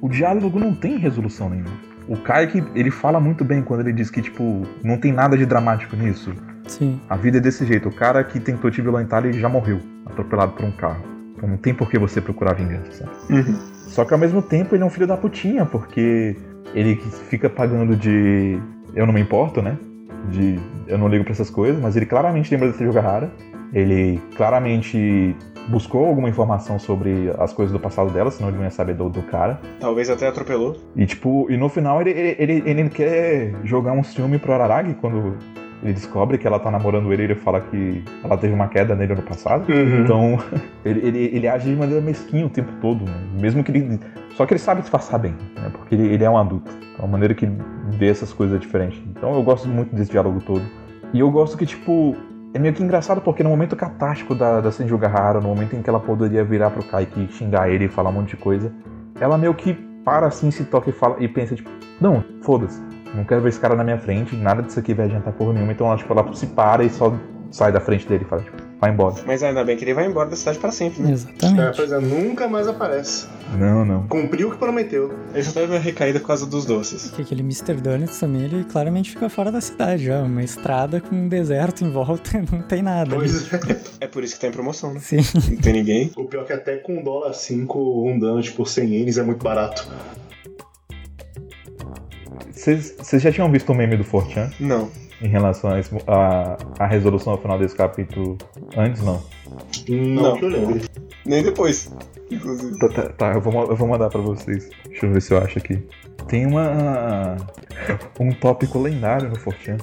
o diálogo não tem resolução nenhuma. O Kaique, ele fala muito bem quando ele diz que, tipo, não tem nada de dramático nisso. Sim. A vida é desse jeito. O cara que tentou te violentar, ele já morreu, atropelado por um carro. Então não tem por que você procurar vingança, sabe? Só que ao mesmo tempo ele é um filho da putinha, porque ele fica pagando de eu não me importo, né? De eu não ligo pra essas coisas, mas ele claramente lembra desse jogo rara. Ele claramente buscou alguma informação sobre as coisas do passado dela, senão ele não ia saber do, do cara. Talvez até atropelou. E tipo, e no final ele, ele, ele, ele quer jogar um ciúme pro Araragi quando ele descobre que ela tá namorando ele e ele fala que ela teve uma queda nele no passado. Uhum. Então, ele, ele, ele age de maneira mesquinha o tempo todo, né? Mesmo que ele. Só que ele sabe disfarçar bem, né? Porque ele, ele é um adulto. Então, a maneira que ele vê essas coisas é diferente. Então, eu gosto muito desse diálogo todo. E eu gosto que, tipo. É meio que engraçado porque no momento catártico da, da Senju Gahara, no momento em que ela poderia virar pro Kaique xingar ele e falar um monte de coisa, ela meio que para assim, se toca e fala e pensa, tipo, não, foda-se. Não quero ver esse cara na minha frente, nada disso aqui vai adiantar porra nenhuma. Então ela, tipo, ela se para e só sai da frente dele e fala, tipo, vai embora. Mas ainda bem que ele vai embora da cidade pra sempre, né? É, Exatamente. pois é, nunca mais aparece. Não, não. Cumpriu o que prometeu. Ele só teve uma recaída por causa dos doces. Porque aquele Mr. Donuts também, ele claramente fica fora da cidade já. Uma estrada com um deserto em volta, não tem nada. ali. Pois é. É por isso que tá em promoção, né? Sim. Não tem ninguém. O pior é que até com um dólar 5, um donut por 100 ienes é muito barato. Vocês já tinham visto o meme do Fortran Não. em relação a, esse- a, a resolução ao final desse capítulo? Antes, não. Não, Não. que eu lembre. Nem depois. Inclusive. Tá, tá, tá, eu, vou, eu vou mandar pra vocês. Deixa eu ver se eu acho aqui. Tem uma. um tópico lendário no Fortran.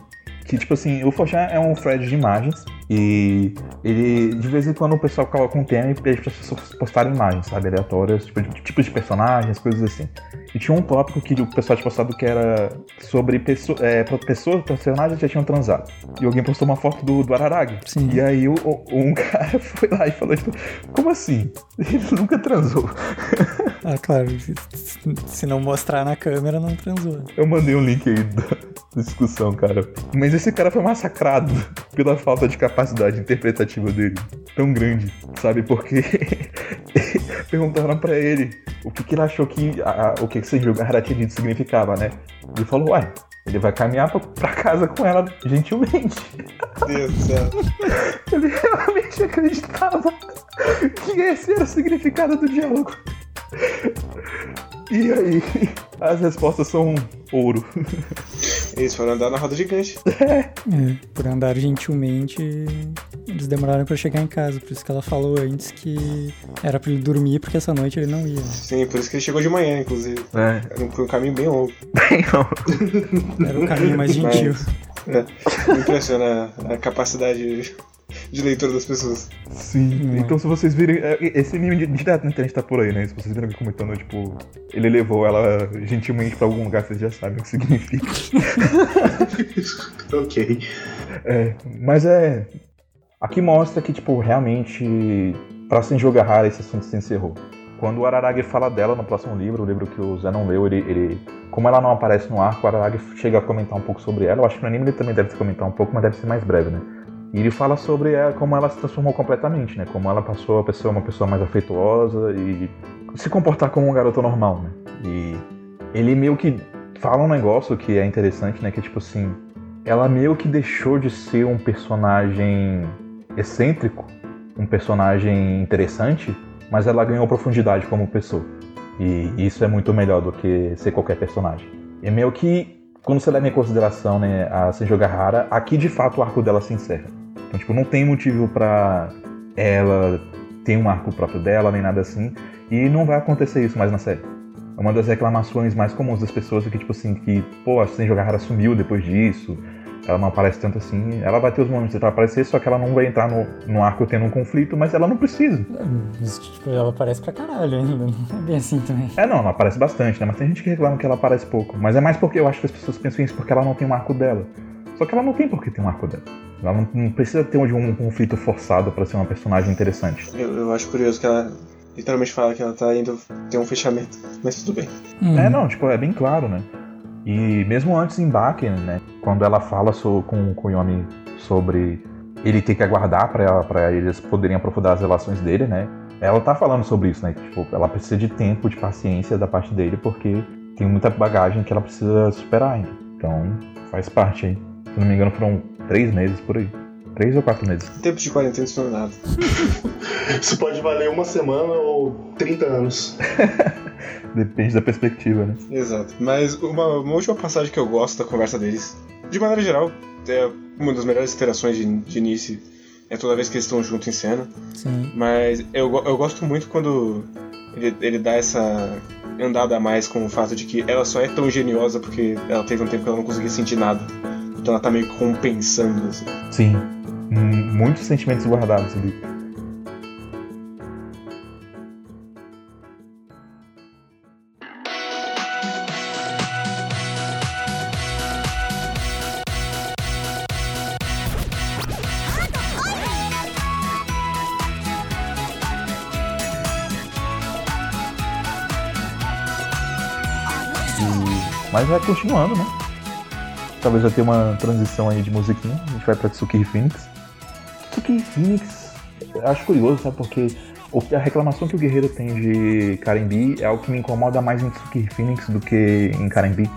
Que, tipo assim, o Fortran é um thread de imagens. E ele, de vez em quando, o pessoal coloca um tema e pede para as pessoas postarem imagens, sabe? Aleatórias, tipo, de, tipos de personagens, coisas assim. E tinha um tópico que o pessoal tinha postado que era sobre pesso é, pessoas, personagens que já tinham transado. E alguém postou uma foto do, do Araragi. Sim. E aí o, o- um cara foi lá e falou, tipo, como assim? Ele nunca transou. Ah, claro. se- não mostrar na câmera, não transou. Eu mandei um link aí da discussão, cara. Mas esse cara foi massacrado pela falta de capacidade interpretativa dele. Tão grande, sabe? Porque perguntaram pra ele o que, que ele achou que a- a- o que esse jogo Haratinid significava, né? Ele falou, uai, ele vai caminhar pra, pra casa com ela gentilmente. Deus do céu. Ele realmente acreditava que esse era o significado do diálogo. E aí, as respostas são ouro. Eles foram andar na roda gigante. É, por andar gentilmente, eles demoraram pra chegar em casa. Por isso que ela falou antes que era pra ele dormir, porque essa noite ele não ia. Sim, por isso que ele chegou de manhã, inclusive. É, Era um, foi um caminho bem longo. bem, não. Era o caminho mais gentil. É, me impressiona a capacidade de leitura das pessoas. Sim, então se vocês virem. é, Esse meme de- direto na internet tá por aí, né? Se vocês viram alguém comentando, tipo, ele levou ela gentilmente pra algum lugar, vocês já sabem o que significa. ok. É, mas é. Aqui mostra que, tipo, realmente, pra Senju Gahara esse assunto se encerrou. Quando o Araragi fala dela no próximo livro, o livro que o Zé não leu, ele, ele- Como ela não aparece no arco, o Araragi chega a comentar um pouco sobre ela. Eu acho que no anime ele também deve comentar um pouco, mas deve ser mais breve, né? E ele fala sobre ela, como ela se transformou completamente, né? Como ela passou a ser uma pessoa mais afetuosa e se comportar como um garoto normal, né? E ele meio que fala um negócio que é interessante, né? Que é tipo assim, ela meio que deixou de ser um personagem excêntrico, um personagem interessante, mas ela ganhou profundidade como pessoa. E isso é muito melhor do que ser qualquer personagem. E meio que, quando você leva em consideração né, a Senjo Gahara, aqui de fato o arco dela se encerra. Então, tipo, não tem motivo pra ela ter um arco próprio dela, nem nada assim. E não vai acontecer isso mais na série. É uma das reclamações mais comuns das pessoas é que, tipo assim, que, pô, a Senjo Gahara sumiu depois disso. Ela não aparece tanto assim. Ela vai ter os momentos pra aparecer, só que ela não vai entrar no, no arco tendo um conflito, mas ela não precisa. Mas, tipo, ela aparece pra caralho ainda. Não é bem assim também. É, não, ela aparece bastante, né? Mas tem gente que reclama que ela aparece pouco. Mas é mais porque eu acho que as pessoas pensam isso porque ela não tem um arco dela. Só que ela não tem por que ter um arco dela. Ela não, não precisa ter um, um conflito forçado pra ser uma personagem interessante. Eu, eu acho curioso que ela literalmente fala que ela tá indo ter um fechamento. Mas tudo bem. Hum. É, não, tipo, é bem claro, né? E mesmo antes em Bakken, né? Quando ela fala so, com, com o Yomi sobre ele ter que aguardar pra, pra eles poderem aprofundar as relações dele, né? Ela tá falando sobre isso, né? Tipo, ela precisa de tempo, de paciência da parte dele, porque tem muita bagagem que ela precisa superar ainda. Então, faz parte aí. Se não me engano, foram três meses por aí. Três ou quatro meses. Em tempos de quarentena isso não é nada. Isso pode valer uma semana ou 30 anos. Depende da perspectiva, né? Exato. Mas uma, uma última passagem que eu gosto da conversa deles, de maneira geral, é uma das melhores interações de, de início. É toda vez que eles estão juntos em cena. Sim. Mas eu, eu gosto muito quando ele, ele dá essa andada a mais com o fato de que ela só é tão geniosa porque ela teve um tempo que ela não conseguia sentir nada. Então ela tá meio compensando. Assim. Sim. Hum, Muitos sentimentos guardados ali. Mas vai continuando, né? Talvez vai ter uma transição aí de musiquinha. A gente vai pra Tsukiri Phoenix. Tsukiri Phoenix, acho curioso, sabe? Porque a reclamação que o Guerreiro tem de Karenbi é algo que me incomoda mais em Tsukiri Phoenix do que em Karenbi.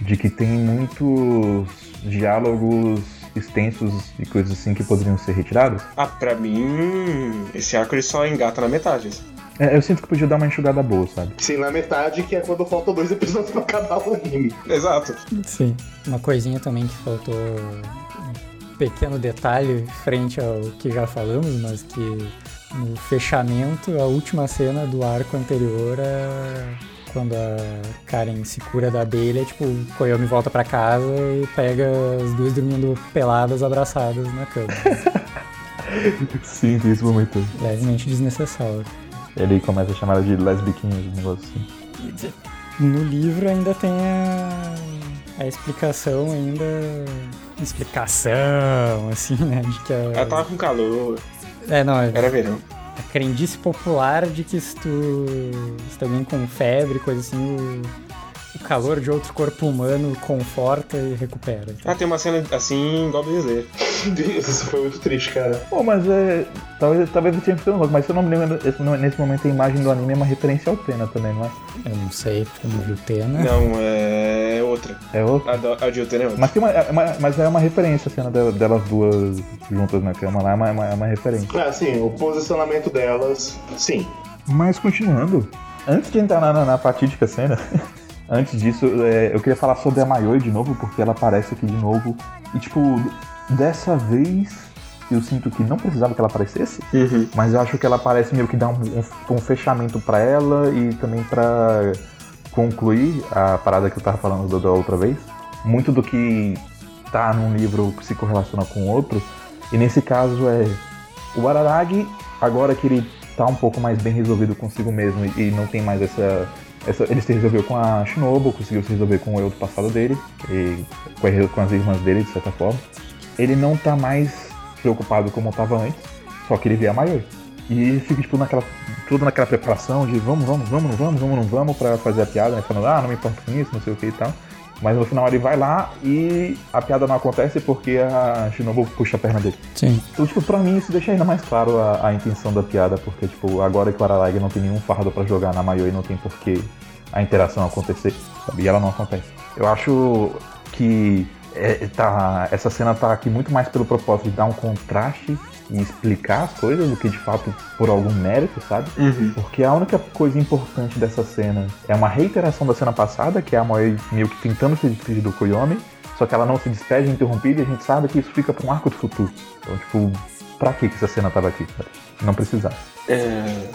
De que tem muitos diálogos extensos e coisas assim que poderiam ser retirados. Ah, pra mim, esse arco ele só engata na metade. assim. É, eu sinto que podia dar uma enxugada boa, sabe? Sim, na metade, que é quando faltam dois episódios pra acabar o anime. Exato. Sim. Uma coisinha também que faltou. Um pequeno detalhe frente ao que já falamos, mas que no fechamento, a última cena do arco anterior é quando a Karen se cura da abelha, tipo, o Koyomi volta pra casa e pega as duas dormindo peladas, abraçadas na cama. Sim, tem esse momento. Levemente desnecessário. Ele começa a chamar ela de lesbiquinhas, um negócio assim. No livro ainda tem a, a explicação ainda. Explicação, assim, né? De que a, Ela tava com calor, É, não, é era verão. a crendice popular de que se tu. Se tem alguém com febre, coisa assim, o calor de outro corpo humano conforta e recupera. Ah, tem uma cena assim em Goblin Slayer. Isso foi muito triste, cara. Pô, mas é. Talvez, talvez eu tinha ficado louco, mas se eu não me lembro, esse- nesse momento a imagem do anime é uma referência ao Tena também, não é? Eu não sei, porque eu não vi o Tena. Não, é outra. É outra. A, do- a de Utena é outra. Mas, tem uma, é uma- mas é uma referência a cena dela- delas duas juntas na cama lá, é uma, é uma, é uma referência. É, assim, o posicionamento delas, sim. Mas continuando, antes de entrar na, na, na fatídica cena, antes disso, é, eu queria falar sobre a Mayoi de novo, porque ela aparece aqui de novo. E tipo, dessa vez eu sinto que não precisava que ela aparecesse, Uhum. mas eu acho que ela aparece meio que dá um, um- um fechamento pra ela e também pra concluir a parada que eu tava falando da, outra vez. Muito do que tá num livro se correlaciona com o outro. E nesse caso é o Araragi, agora que ele tá um pouco mais bem resolvido consigo mesmo e, e não tem mais essa, essa. Ele se resolveu com a Shinobu, conseguiu se resolver com o eu do passado dele, e com, com as irmãs dele, de certa forma. Ele não tá mais preocupado como estava antes, só que ele vê a Mayoi. E fica, tipo, naquela, tudo naquela preparação de vamos, vamos, vamos, não vamos, vamos, não vamos, pra fazer a piada, né? Falando, ah, não me importo com isso, não sei o que e tal. Mas no final ele vai lá e a piada não acontece porque a Shinobu puxa a perna dele. Sim. Então, tipo, pra mim isso deixa ainda mais claro a, a intenção da piada, porque, tipo, agora que o Araragi não tem nenhum fardo pra jogar na Mayoi, não tem por que a interação acontecer, sabe? E ela não acontece. Eu acho que é, tá, essa cena tá aqui muito mais pelo propósito de dar um contraste e explicar as coisas do que de fato por algum mérito, sabe? Uhum. Porque a única coisa importante dessa cena é uma reiteração da cena passada, que é a Moe meio que tentando se despedir do Koyomi, só que ela não se despede, é interrompida, e a gente sabe que isso fica pra um arco do futuro. Então, tipo, pra que que essa cena tava aqui? sabe? Não precisava. É,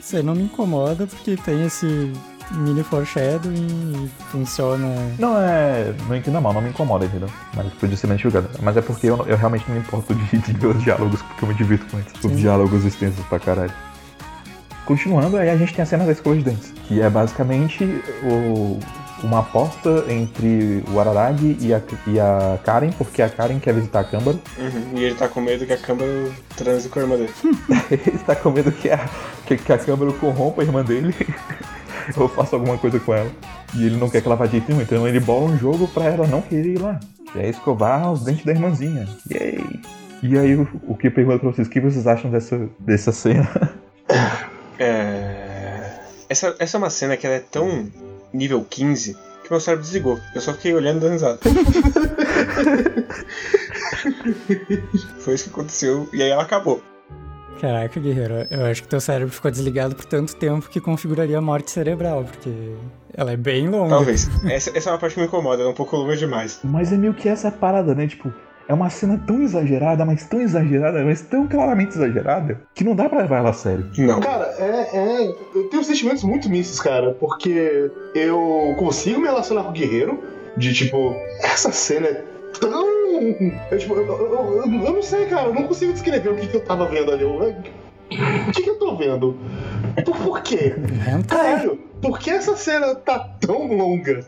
Você não me incomoda porque tem esse mini foreshadowing e funciona. Não é. Não entenda mal, não me incomoda, entendeu? Mas podia ser bem julgado. Mas é porque eu, eu realmente não me importo de, de ver os diálogos, porque eu me divirto com eles. Os diálogos extensos pra caralho. Continuando, aí a gente tem a cena da escova de dentes, que é basicamente o, uma aposta entre o Araragi e a, e a Karen, porque a Karen quer visitar a Câmbaro. Uhum. E ele tá com medo que a Câmbaro transe com a irmã dele. ele tá com medo que a, que, que a Câmbaro corrompa a irmã dele. ou faça alguma coisa com ela. E ele não quer que ela vá de nenhum, então ele bola um jogo pra ela não querer ir lá. Que é escovar os dentes da irmãzinha. Yay! E aí, o, o que eu pergunto pra vocês, o que vocês acham dessa, dessa cena? É... Essa, essa é uma cena que ela é tão nível 15 que meu cérebro desligou. Eu só fiquei olhando dando risada. Foi isso que aconteceu e aí ela acabou. Caraca, guerreiro, eu acho que teu cérebro ficou desligado por tanto tempo que configuraria a morte cerebral, porque ela é bem longa. Talvez. Essa, essa é uma parte que me incomoda, ela é um pouco longa demais. Mas é meio que essa parada, né? Tipo, é uma cena tão exagerada, mas tão exagerada, mas tão claramente exagerada, que não dá pra levar ela a sério. Não. Cara, é, é. Eu tenho sentimentos muito mistos, cara, porque eu consigo me relacionar com o guerreiro, de tipo, essa cena é tão. Eu, tipo, eu, eu, eu, não sei, cara, eu não consigo descrever o que, que eu tava vendo ali. O que, que eu tô vendo? Por, por quê? Caralho, por que essa cena tá tão longa?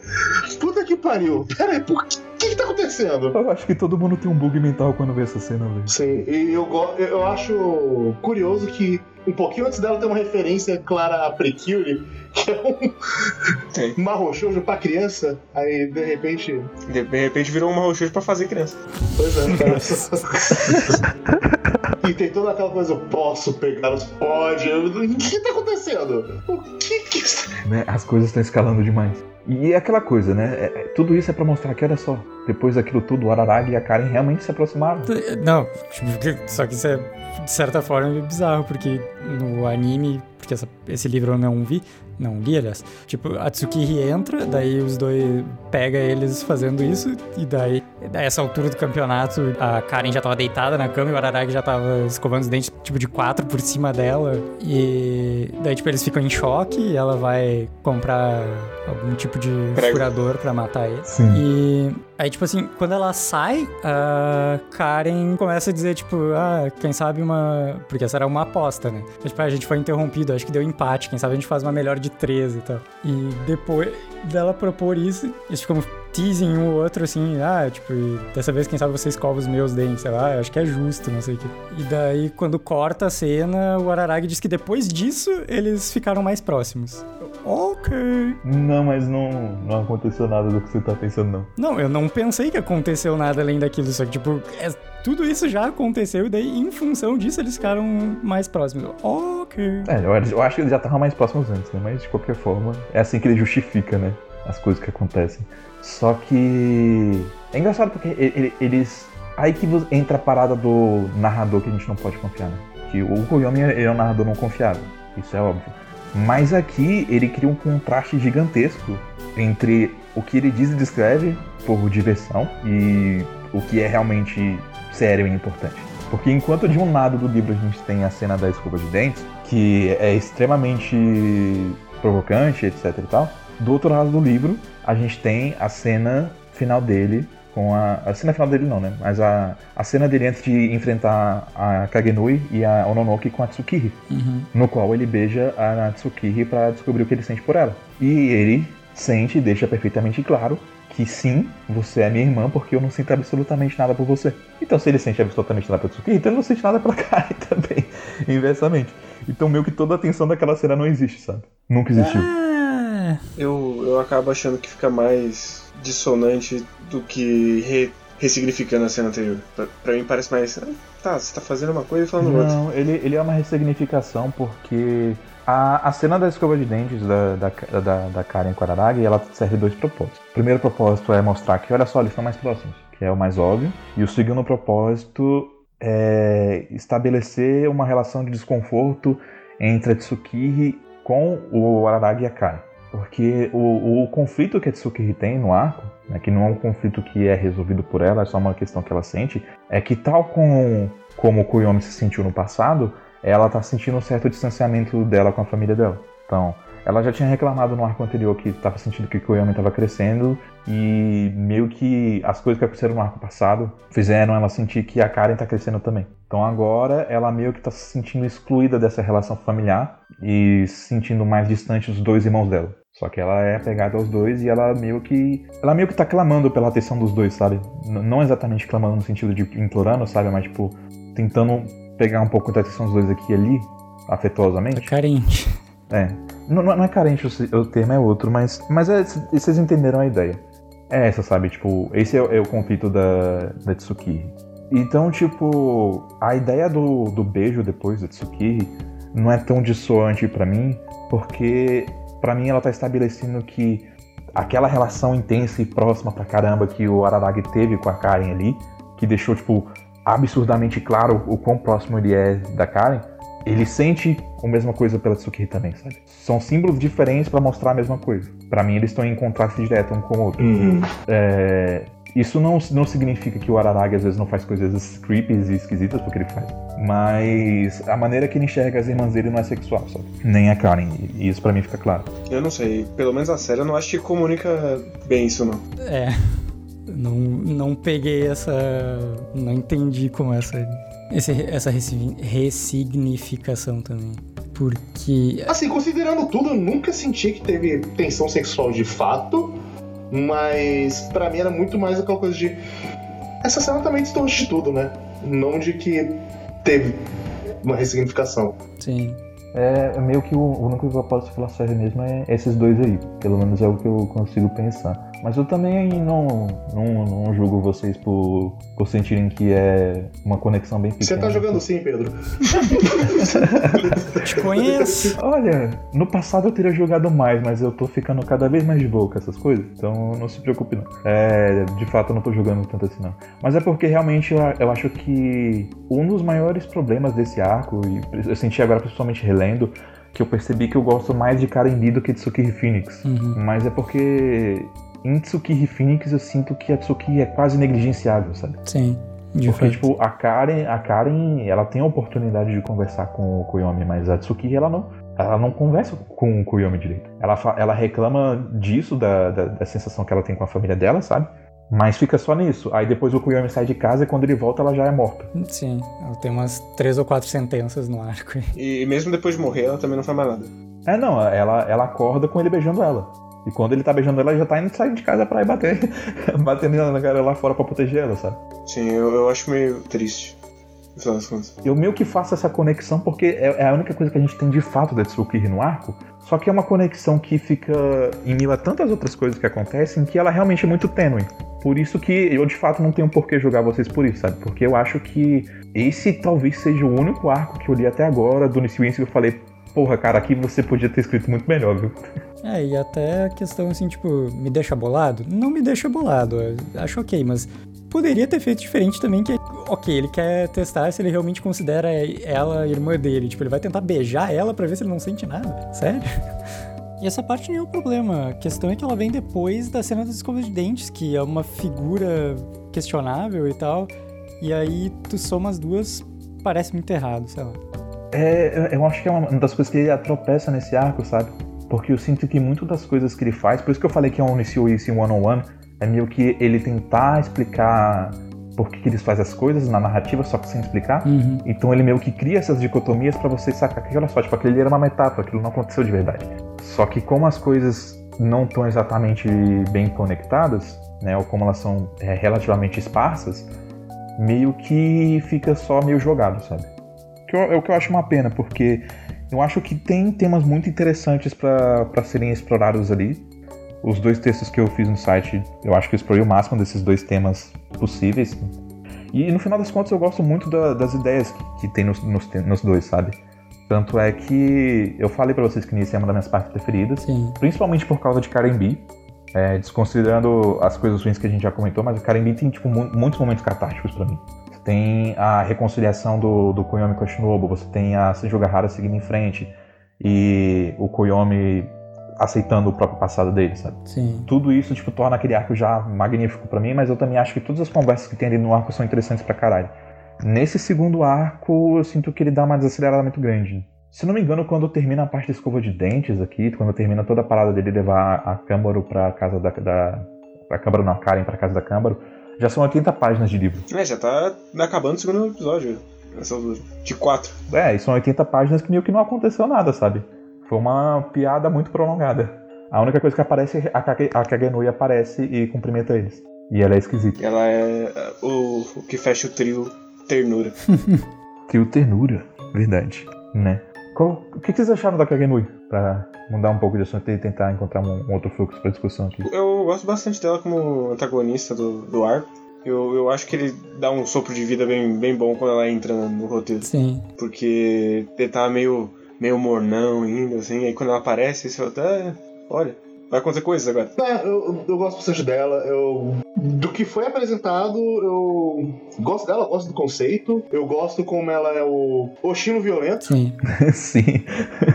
Puta que pariu. Pera aí, por que? O que, que tá acontecendo? Eu acho que todo mundo tem um bug mental quando vê essa cena, velho. Sim, e eu, eu acho curioso que um pouquinho antes dela tem uma referência clara a Precure, que é um shoujo pra criança, aí de repente. De, de repente virou uma roxinha pra fazer criança. Pois é, cara. e tem toda aquela coisa, eu posso pegar os pode. eu- O que, que tá acontecendo? O que que. Né? As coisas estão escalando demais. E é aquela coisa, né? É- é- tudo isso é pra mostrar que, olha só, depois daquilo tudo, o Araragi e a Karen realmente se aproximaram. Não, tipo, só que isso é, de certa forma, meio bizarro, porque no anime, porque essa- esse livro eu não vi, não li, aliás, tipo, a Tsukiri entra, daí os dois pega eles fazendo isso, e daí, a essa altura do campeonato, a Karen já tava deitada na cama e o Araragi já tava escovando os dentes, tipo, de quatro por cima dela, e daí, tipo, eles ficam em choque, e ela vai comprar algum tipo de Prego. furador pra matar ele. Sim. E aí, tipo assim, quando ela sai, a Karen começa a dizer, tipo, ah, quem sabe uma. Porque essa era uma aposta, né? Tipo, ah, a gente foi interrompido, acho que deu empate, quem sabe a gente faz uma melhor de 13 e tal. E depois dela propor isso, eles ficam teasing um ou outro assim, ah, tipo, dessa vez quem sabe você escova os meus dentes, sei lá, acho que é justo, não sei o quê. E daí, quando corta a cena, o Araragi diz que depois disso eles ficaram mais próximos. Ok. Não, mas não, não aconteceu nada do que você tá pensando, não. Não, eu não pensei que aconteceu nada além daquilo, só que, tipo, é- tudo isso já aconteceu e daí, em função disso, eles ficaram mais próximos. Ok. É, eu, eu acho que eles já estavam mais próximos antes, né? Mas de qualquer forma, é assim que ele justifica, né? As coisas que acontecem. Só que. É engraçado porque eles. Aí que entra a parada do narrador que a gente não pode confiar, né? Que o Koyomi ele é um narrador não confiável. Isso é óbvio. Mas aqui ele cria um contraste gigantesco entre o que ele diz e descreve por diversão e o que é realmente sério e importante. Porque enquanto de um lado do livro a gente tem a cena da escova de dentes, que é extremamente provocante, etc e tal, do outro lado do livro a gente tem a cena final dele com a. A cena final dele não, né? Mas a, a cena dele antes de enfrentar a Kagenui e a Ononoki com a Tsukiri Uhum. no qual ele beija a Tsukiri para descobrir o que ele sente por ela. E ele sente e deixa perfeitamente claro que sim, você é minha irmã porque eu não sinto absolutamente nada por você. Então se ele sente absolutamente nada pela Tsukiri, então ele não sente nada pela Karen também, inversamente. Então meio que toda a atenção daquela cena não existe, sabe? Nunca existiu. Ah, Eu, eu acabo achando que fica mais dissonante do que re- ressignificando a cena anterior. Pra, mim parece mais. ah, tá, você tá fazendo uma coisa e falando outra. Não, ele, ele é uma ressignificação porque a, a cena da escova de dentes da, da, da, da Karen com a Araragi, ela serve dois propósitos. O primeiro propósito é mostrar que, olha só, eles estão mais próximos, que é o mais óbvio. E o segundo propósito é estabelecer uma relação de desconforto entre a Tsukiri com o Araragi e a Karen. Porque o, o conflito que a Tsukiri tem no arco, né, que não é um conflito que é resolvido por ela, é só uma questão que ela sente, é que tal com, como o Kuyomi se sentiu no passado, ela tá sentindo um certo distanciamento dela com a família dela. Então, ela já tinha reclamado no arco anterior que estava sentindo que o Koyami estava crescendo e meio que as coisas que aconteceram no arco passado fizeram ela sentir que a Karen está crescendo também. Então agora ela meio que está se sentindo excluída dessa relação familiar e se sentindo mais distante dos dois irmãos dela. Só que ela é apegada aos dois e ela meio que. Ela meio que tá clamando pela atenção dos dois, sabe? N não exatamente clamando no sentido de implorando, sabe? Mas tipo, tentando pegar um pouco da atenção dos dois aqui e ali, afetuosamente. É carente. É. Não, não é carente, o termo é outro, mas, mas é, vocês entenderam a ideia. É essa, sabe? Tipo, esse é, é o conflito da, da Tsukiri. Então, tipo, a ideia do, do beijo depois da Tsukiri não é tão dissoante para mim, porque para mim ela tá estabelecendo que aquela relação intensa e próxima pra caramba que o Araragi teve com a Karen ali, que deixou, tipo, absurdamente claro o quão próximo ele é da Karen, ele sente a mesma coisa pela Tsukiri também, sabe? São símbolos diferentes para mostrar a mesma coisa. Para mim, eles estão em contraste direto um com o outro. Uhum. É, isso não, não significa que o Araragi às vezes não faz coisas creepy e esquisitas, porque ele faz. Mas a maneira que ele enxerga as irmãs dele não é sexual, sabe? Nem a Karen. E isso para mim fica claro. Eu não sei. Pelo menos a série eu não acho que comunica bem isso, não. É. Não, não peguei essa. Não entendi como essa esse, essa ressignificação também. Porque. Assim, considerando tudo, eu nunca senti que teve tensão sexual de fato. Mas para mim era muito mais aquela coisa de. Essa cena também distorce de tudo, né? Não de que teve uma ressignificação. Sim. É meio que o único que eu posso falar sério mesmo é esses dois aí. Pelo menos é o que eu consigo pensar. Mas eu também não, não, não julgo vocês por, por sentirem que é uma conexão bem pequena. Você tá jogando sim, Pedro. Te conheço. Olha, no passado eu teria jogado mais, mas eu tô ficando cada vez mais de boa com essas coisas. Então não se preocupe não. É, de fato eu não tô jogando tanto assim não. Mas é porque realmente eu, eu acho que um dos maiores problemas desse arco, e eu senti agora principalmente relendo, que eu percebi que eu gosto mais de Karen do que de Tsukiri Phoenix. Uhum. Mas é porque em Tsukiri Phoenix eu sinto que a Tsuki é quase negligenciável, sabe? Sim. De Porque, fato. tipo, a Karen, a Karen, ela tem a oportunidade de conversar com o Koyomi, mas a Tsuki, ela não, ela não conversa com o Koyomi direito. Ela, ela reclama disso, da, da, da sensação que ela tem com a família dela, sabe? Mas fica só nisso. Aí depois o Koyomi sai de casa e quando ele volta ela já é morta. Sim, ela tem umas três ou quatro sentenças no arco. E mesmo depois de morrer, ela também não faz mais nada. É, não, ela, ela acorda com ele beijando ela. E quando ele tá beijando ela, ele já tá indo sair de casa pra ir bater, bater na cara lá fora pra proteger ela, sabe? Sim, eu, eu acho meio triste. Eu meio que faço essa conexão porque é é a única coisa que a gente tem de fato da Tsukiri no arco. Só que é uma conexão que fica em meio a tantas outras coisas que acontecem que ela realmente é muito tênue. Por isso que eu de fato não tenho por que julgar vocês por isso, sabe? Porque eu acho que esse talvez seja o único arco que eu li até agora do Wince que eu falei, porra, cara, aqui você podia ter escrito muito melhor, viu? É, e até a questão assim, tipo, me deixa bolado? Não me deixa bolado, acho ok, mas poderia ter feito diferente também, que, ok, ele quer testar se ele realmente considera ela a irmã dele, tipo, ele vai tentar beijar ela pra ver se ele não sente nada, sério? E essa parte nem é o problema, a questão é que ela vem depois da cena das escovas de dentes, que é uma figura questionável e tal, e aí tu soma as duas, parece muito errado, sei lá. É, eu acho que é uma das coisas que ele tropeça nesse arco, sabe? Porque eu sinto que muito das coisas que ele faz, por isso que eu falei que é um Nisio Isi One on One, é meio que ele tentar explicar por que, que eles fazem as coisas na narrativa, só que sem explicar. Uhum. Então ele meio que cria essas dicotomias pra você sacar que, olha só, tipo, ali era uma metáfora, aquilo não aconteceu de verdade. Só que como as coisas não estão exatamente bem conectadas, né, ou como elas são é, relativamente esparsas, meio que fica só meio jogado, sabe? Que eu- É o que eu acho uma pena, porque eu acho que tem temas muito interessantes pra pra serem explorados ali. Os dois textos que eu fiz no site, eu acho que eu explorei o máximo desses dois temas possíveis. E no final das contas eu gosto muito da- das ideias que, que tem nos, nos, nos dois, sabe? Tanto é que eu falei pra vocês que Nice é uma das minhas partes preferidas, Sim. principalmente por causa de Karen B. É, desconsiderando as coisas ruins que a gente já comentou, mas Karen B tem tipo, mu- muitos momentos catárticos pra mim. Você tem a reconciliação do, do Koyomi com a Shinobu, você tem a Sejogahara seguindo em frente e o Koyomi aceitando o próprio passado dele, sabe? Sim. Tudo isso tipo torna aquele arco já magnífico pra mim, mas eu também acho que todas as conversas que tem ali no arco são interessantes pra caralho. Nesse segundo arco, eu sinto que ele dá uma desacelerada muito grande. Se não me engano, quando termina a parte da escova de dentes aqui, quando termina toda a parada dele levar a Câmbaro pra casa da. da a Câmbaro na Karen pra casa da Câmbaro, já são 80 páginas de livro. É, já tá acabando o segundo episódio. De quatro. É, e são 80 páginas que meio que não aconteceu nada, sabe? Foi uma piada muito prolongada. A única coisa que aparece é a, Kage, a Kagenui aparece e cumprimenta eles. E ela é esquisita. Ela é o, o que fecha o trio ternura. trio ternura, verdade, né? Qual, o que vocês acharam da Kagenui? Pra mudar um pouco de assunto e tentar encontrar um, um outro fluxo pra discussão aqui. Eu gosto bastante dela como antagonista do, do arco. Eu, eu acho que ele dá um sopro de vida bem, bem bom quando ela entra no roteiro. Sim. Porque ele tá meio, meio mornão ainda, assim. Aí quando ela aparece, você fala, ah, olha, vai acontecer coisas agora. É, eu, eu gosto bastante dela. Eu, do que foi apresentado, eu gosto dela, gosto do conceito. Eu gosto como ela é o Oshino violento. Sim. Sim.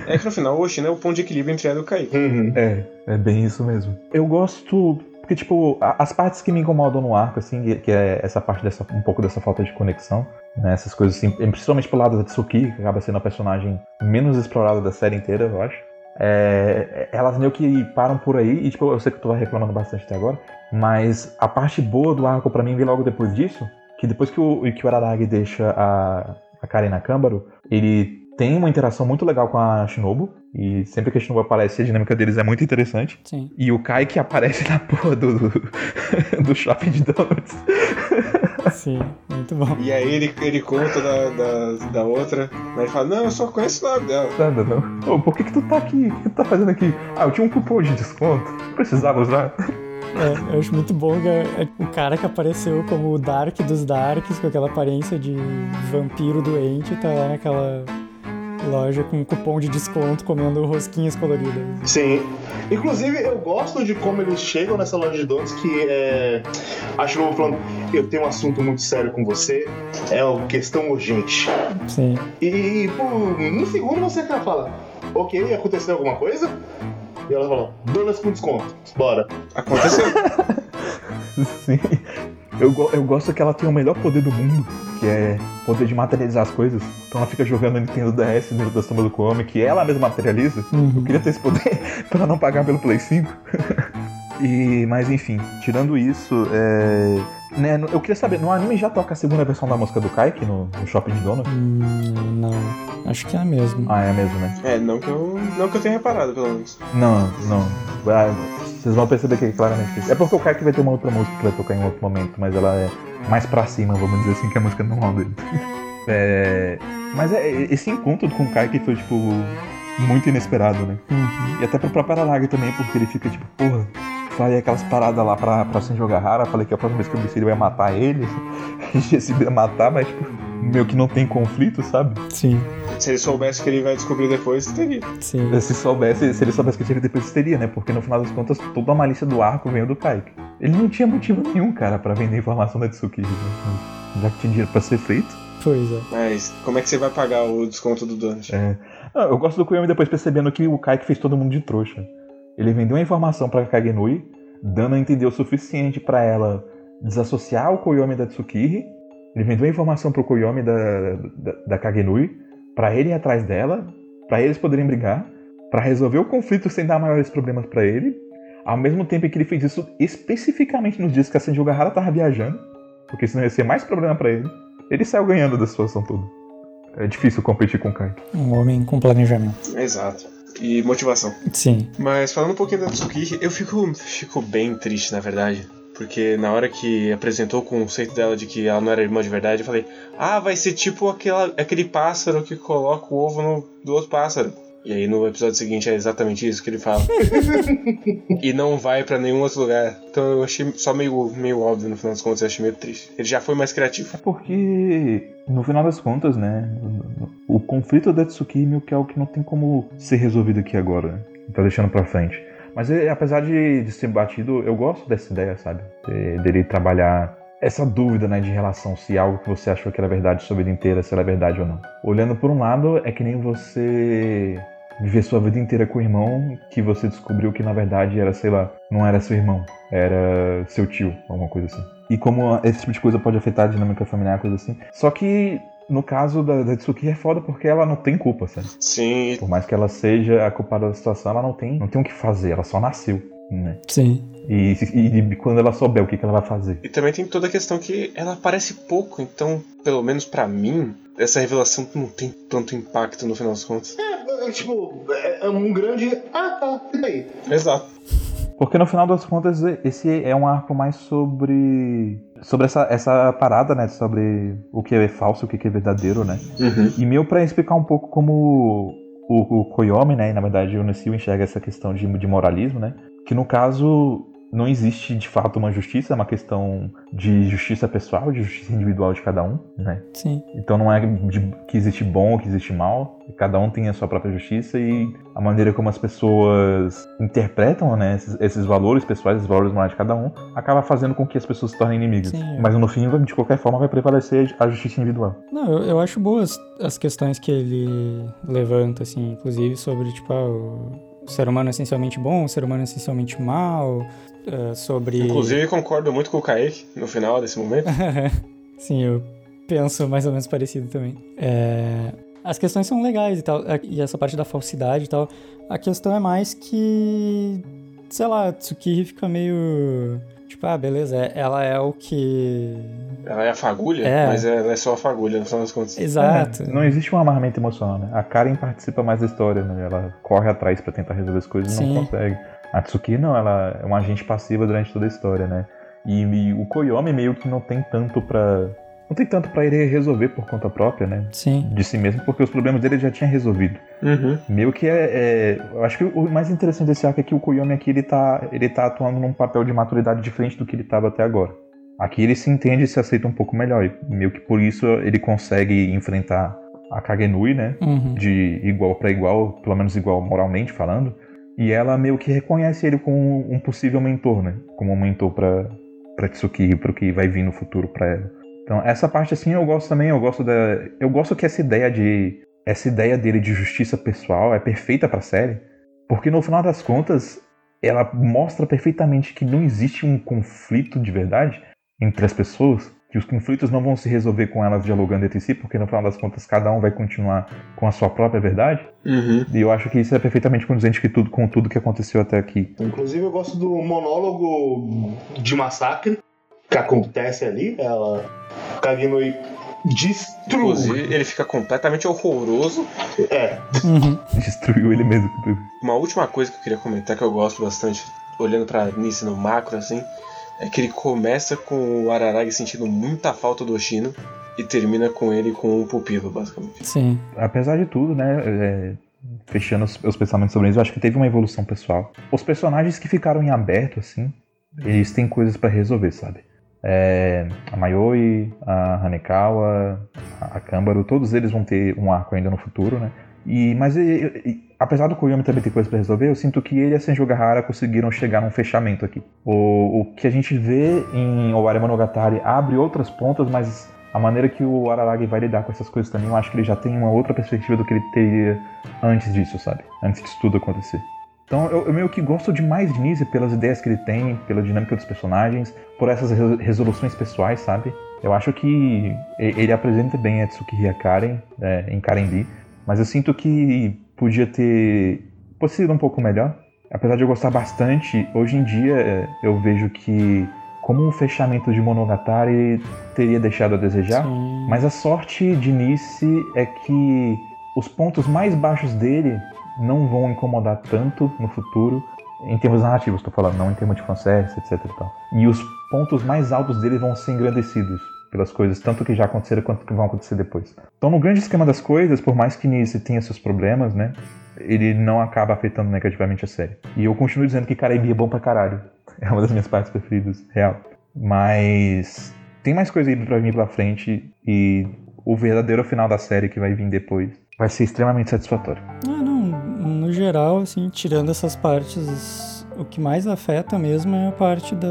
É que no final o Oshino é o ponto de equilíbrio entre ela e o Kai. Uhum. É, é bem isso mesmo. Eu gosto porque, tipo, as partes que me incomodam no arco, assim, que é essa parte dessa, um pouco dessa falta de conexão, né? Essas coisas assim, principalmente pro lado da Tsuki, que acaba sendo a personagem menos explorada da série inteira, eu acho. É, elas meio que param por aí, e tipo, eu sei que tu vai reclamando bastante até agora, mas a parte boa do arco para mim vem logo depois disso, que depois que o, que o Araragi deixa a, a Karen na Câmbaro, ele tem uma interação muito legal com a Shinobu. E sempre que a Shinobu aparece, a dinâmica deles é muito interessante. Sim. E o Kai que aparece na porra do, do shopping de donuts. Sim, muito bom. E aí ele, ele conta da, da, da outra, mas ele fala, não, eu só conheço o nome dela. Nada, não. Ô, por que, que tu tá aqui? O que tu tá fazendo aqui? Ah, eu tinha um cupom de desconto. Precisava usar. É, eu acho muito bom que é, é o cara que apareceu como o Dark dos Darks, com aquela aparência de vampiro doente, tá lá naquela loja com cupom de desconto comendo rosquinhas coloridas. Sim. Inclusive, eu gosto de como eles chegam nessa loja de donuts que é. Acho que eu vou falando, eu tenho um assunto muito sério com você, é uma questão urgente. Sim. E por um segundo você fala, ok, aconteceu alguma coisa? E ela fala, donuts com desconto, bora. Aconteceu. Sim. Eu, eu gosto que ela tem o melhor poder do mundo, que é poder de materializar as coisas. Então ela fica jogando Nintendo DS dentro da sombra do Kwame, que ela mesma materializa. Uhum. Eu queria ter esse poder pra não pagar pelo Play 5. e, mas enfim, tirando isso, é, né, eu queria saber, no anime já toca a segunda versão da música do Kaiki no, no Shopping de Donuts? Hum, não, acho que é a mesma. Ah, é a mesma, né? É, não que eu, não que eu tenha reparado, pelo menos. Não, não. Ah, vocês vão perceber que é claramente É porque o Kaiki vai ter uma outra música que vai tocar em outro momento, mas ela é mais pra cima, vamos dizer assim, que a música normal dele. é, mas é, esse encontro com o Kaiki foi, tipo, muito inesperado, né? Uhum. E até pro próprio Aralagi também, porque ele fica tipo, porra, falei aquelas paradas lá pra, pra Senjo Gahara, falei que a próxima vez que eu vi ele ia matar ele, a gente ia matar, mas tipo, meio que não tem conflito, sabe? Sim. Se ele soubesse que ele vai descobrir depois, teria. Sim. Se soubesse, se ele soubesse que ele depois teria, né? Porque no final das contas, toda a malícia do arco veio do Kaique. Ele não tinha motivo nenhum, cara, pra vender informação da Tsukiji, né? Já que tinha dinheiro pra ser feito. Pois é. Mas como é que você vai pagar o desconto do Donut? É. Ah, eu gosto do Koyomi depois percebendo que o Kaique fez todo mundo de trouxa. Ele vendeu a informação pra Kagenui, dando a entender o suficiente para ela desassociar o Koyomi da Tsukiri. Ele vendeu a informação pro Koyomi da, da, da Kagenui, para ele ir atrás dela, para eles poderem brigar, para resolver o conflito sem dar maiores problemas para ele. Ao mesmo tempo que ele fez isso especificamente nos dias que a Senju Gahara tava viajando, porque senão ia ser mais problema para ele. Ele saiu ganhando da situação toda. É difícil competir com o Kai. Um homem com planejamento. Exato. E motivação. Sim. Mas falando um pouquinho da Tsukiri, eu fico, fico bem triste, na verdade. Porque na hora que apresentou o conceito dela de que ela não era irmã de verdade, eu falei: Ah, vai ser tipo aquela, aquele pássaro que coloca o ovo no, do outro pássaro. E aí no episódio seguinte é exatamente isso que ele fala. e não vai para nenhum outro lugar. Então eu achei só meio, meio óbvio no final das contas, eu achei meio triste. Ele já foi mais criativo. É porque, no final das contas, né, o conflito da Tsukimi que é o que não tem como ser resolvido aqui agora. Né? Tá deixando pra frente. Mas apesar de, de ser batido, eu gosto dessa ideia, sabe? De, dele trabalhar essa dúvida, né, de relação se algo que você achou que era verdade sua vida inteira, se era verdade ou não. Olhando por um lado, é que nem você viver sua vida inteira com o irmão que você descobriu que na verdade era, sei lá, não era seu irmão, era seu tio, alguma coisa assim. E como esse tipo de coisa pode afetar a dinâmica familiar, coisa assim. Só que no caso da, da Tsuki é foda porque ela não tem culpa, sabe? Sim. Por mais que ela seja a culpada da situação, ela não tem, não tem o que fazer, ela só nasceu, né? Sim. E, e, e quando ela souber o que, que ela vai fazer. E também tem toda a questão que ela aparece pouco, então, pelo menos pra mim, essa revelação não tem tanto impacto no final das contas. É, é, tipo, é um grande. Ah, tá, e daí? Exato. Porque no final das contas, esse é um arco mais sobre. Sobre essa, essa parada, né? Sobre o que é falso, o que é verdadeiro, né? Uhum. E meio pra explicar um pouco como o, o Koyomi, né? E na verdade o Nessil enxerga essa questão de, de moralismo, né? Que no caso não existe de fato uma justiça, é uma questão de justiça pessoal, de justiça individual de cada um, né? Sim. Então não é de, que existe bom ou que existe mal, cada um tem a sua própria justiça e a maneira como as pessoas interpretam né, esses, esses valores pessoais, esses valores morais de cada um, acaba fazendo com que as pessoas se tornem inimigas. Sim. Mas no fim, de qualquer forma, vai prevalecer a justiça individual. Não, eu, eu acho boas as questões que ele levanta, assim, inclusive sobre, tipo, ah, o o ser humano é essencialmente bom, o ser humano é essencialmente mal, uh, sobre... Inclusive, concordo muito com o Kaique no final desse momento. Sim, eu penso mais ou menos parecido também. É... As questões são legais e tal, e essa parte da falsidade e tal. A questão é mais que, sei lá, Tsukiri fica meio... Tipo, ah, beleza, ela é o que... Ela é a fagulha, É. mas ela é só a fagulha, no final das contas. Exato. É, não existe um amarramento emocional, né? A Karen participa mais da história, né? Ela corre atrás pra tentar resolver as coisas e Sim. não consegue. A Tsuki não, ela é uma agente passiva durante toda a história, né? E, e o Koyomi meio que não tem tanto pra. Não tem tanto pra ele resolver por conta própria, né? Sim. De si mesmo, porque os problemas dele ele já tinha resolvido. Uhum. Meio que é, é- Eu acho que o mais interessante desse arco é que o Koyomi aqui ele tá, ele tá atuando num papel de maturidade diferente do que ele tava até agora. Aqui ele se entende e se aceita um pouco melhor. E meio que por isso ele consegue enfrentar a Kagenui, né? Uhum. De igual pra igual, pelo menos igual moralmente falando. E ela meio que reconhece ele como um possível mentor, né? Como um mentor pra, pra Tsuki e pro que vai vir no futuro pra ela. Então, essa parte assim eu gosto também, eu gosto da. Eu gosto que essa ideia de. Essa ideia dele de justiça pessoal é perfeita pra série. Porque no final das contas, ela mostra perfeitamente que não existe um conflito de verdade entre as pessoas. Que os conflitos não vão se resolver com elas dialogando entre si, porque no final das contas cada um vai continuar com a sua própria verdade. Uhum. E eu acho que isso é perfeitamente condizente que tudo, com tudo que aconteceu até aqui. Inclusive, eu gosto do monólogo de massacre que acontece ali. Ela. Kaginoi destrui. Inclusive, ele fica completamente horroroso. É, Uhum. Destruiu ele mesmo. Uma última coisa que eu queria comentar que eu gosto bastante, olhando pra Nice no macro, assim, é que ele começa com o Araragi sentindo muita falta do Oshino e termina com ele com um pupilo, basicamente. Sim. Apesar de tudo, né? é, fechando os, os pensamentos sobre isso, eu acho que teve uma evolução pessoal. Os personagens que ficaram em aberto, assim, eles têm coisas pra resolver, sabe? É, a Mayoi, a Hanekawa, a Kambaro, todos eles vão ter um arco ainda no futuro, né? E, mas e- e- apesar do Koyomi também ter coisas pra resolver, eu sinto que ele e a Senjogahara conseguiram chegar num fechamento aqui. O, o que a gente vê em Owari Monogatari abre outras pontas, mas a maneira que o Araragi vai lidar com essas coisas também, eu acho que ele já tem uma outra perspectiva do que ele teria antes disso, sabe? Antes disso tudo acontecer. Então eu, eu meio que gosto demais de Nise pelas ideias que ele tem, pela dinâmica dos personagens, por essas re- resoluções pessoais, sabe? Eu acho que ele apresenta bem a Tsukiri Karen é, em Karen B, mas eu sinto que podia ter ser um pouco melhor. Apesar de eu gostar bastante, hoje em dia é, eu vejo que como um fechamento de Monogatari teria deixado a desejar, Sim. mas a sorte de Nice é que os pontos mais baixos dele não vão incomodar tanto no futuro, em termos narrativos, estou falando, não em termos de fanservice, etc e tal. E os pontos mais altos dele vão ser engrandecidos pelas coisas, tanto que já aconteceram quanto que vão acontecer depois. Então, no grande esquema das coisas, por mais que Nice tenha seus problemas, né, ele não acaba afetando negativamente a série. E eu continuo dizendo que Caribe é bom pra caralho. É uma das minhas partes preferidas, real. Mas tem mais coisa aí pra vir pela frente e o verdadeiro final da série que vai vir depois vai ser extremamente satisfatório. Ah, não. No geral, assim, tirando essas partes, o que mais afeta mesmo é a parte da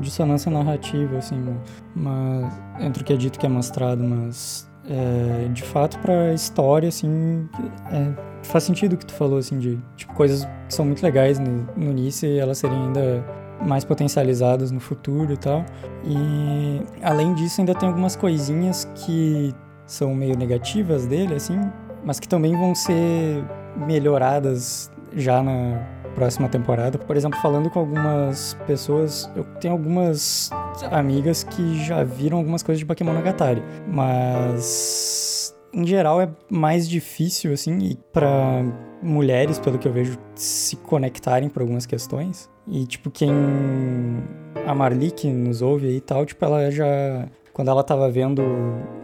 dissonância narrativa, assim, mas entre o que é dito e o que é mostrado, mas é, de fato pra história, assim, é, faz sentido o que tu falou, assim, de tipo, coisas que são muito legais no, no início e elas serem ainda mais potencializadas no futuro e tal. E além disso, ainda tem algumas coisinhas que são meio negativas dele, assim, mas que também vão ser melhoradas já na próxima temporada. Por exemplo, falando com algumas pessoas, eu tenho algumas amigas que já viram algumas coisas de Bakemonogatari, mas em geral é mais difícil assim e para mulheres, pelo que eu vejo, se conectarem por algumas questões. E tipo quem a Marli que nos ouve aí e tal, tipo ela já quando ela tava vendo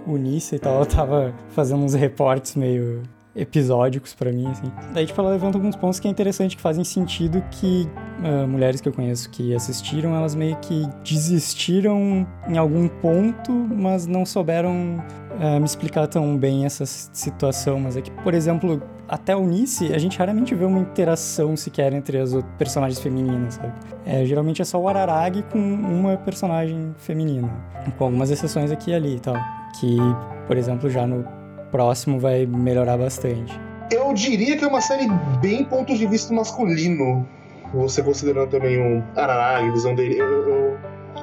o Nice e tal, ela tava fazendo uns reportes meio episódicos para mim, assim. Daí, tipo, ela levanta alguns pontos que é interessante, que fazem sentido que uh, mulheres que eu conheço que assistiram, elas meio que desistiram em algum ponto, mas não souberam uh, me explicar tão bem essa situação. Mas é que, por exemplo, até o Nice, a gente raramente vê uma interação sequer entre as personagens femininas, sabe? É, geralmente é só o Araragi com uma personagem feminina, com algumas exceções aqui e ali e tal. Que, por exemplo, já no próximo vai melhorar bastante. Eu diria que é uma série bem ponto de vista masculino. Você considerando também o Arará, a visão dele. Eu, eu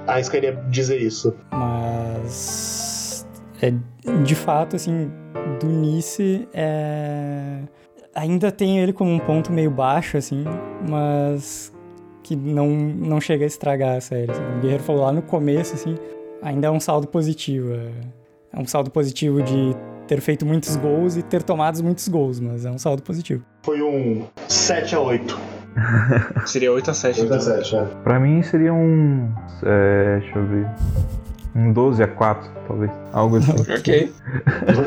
arriscaria dizer isso. Mas. É, de fato, assim, do Nice é. Ainda tem ele como um ponto meio baixo, assim, mas que não, não chega a estragar a série. Assim. O Guerreiro falou lá no começo, assim, ainda é um saldo positivo. É, é um saldo positivo de ter feito muitos gols e ter tomado muitos gols, mas é um saldo positivo. Foi um 7 a 8 seria 8 a 7 8 a 7 então. é. Pra mim seria um. É, deixa eu ver. Um 12 a 4, talvez. Algo assim. ok.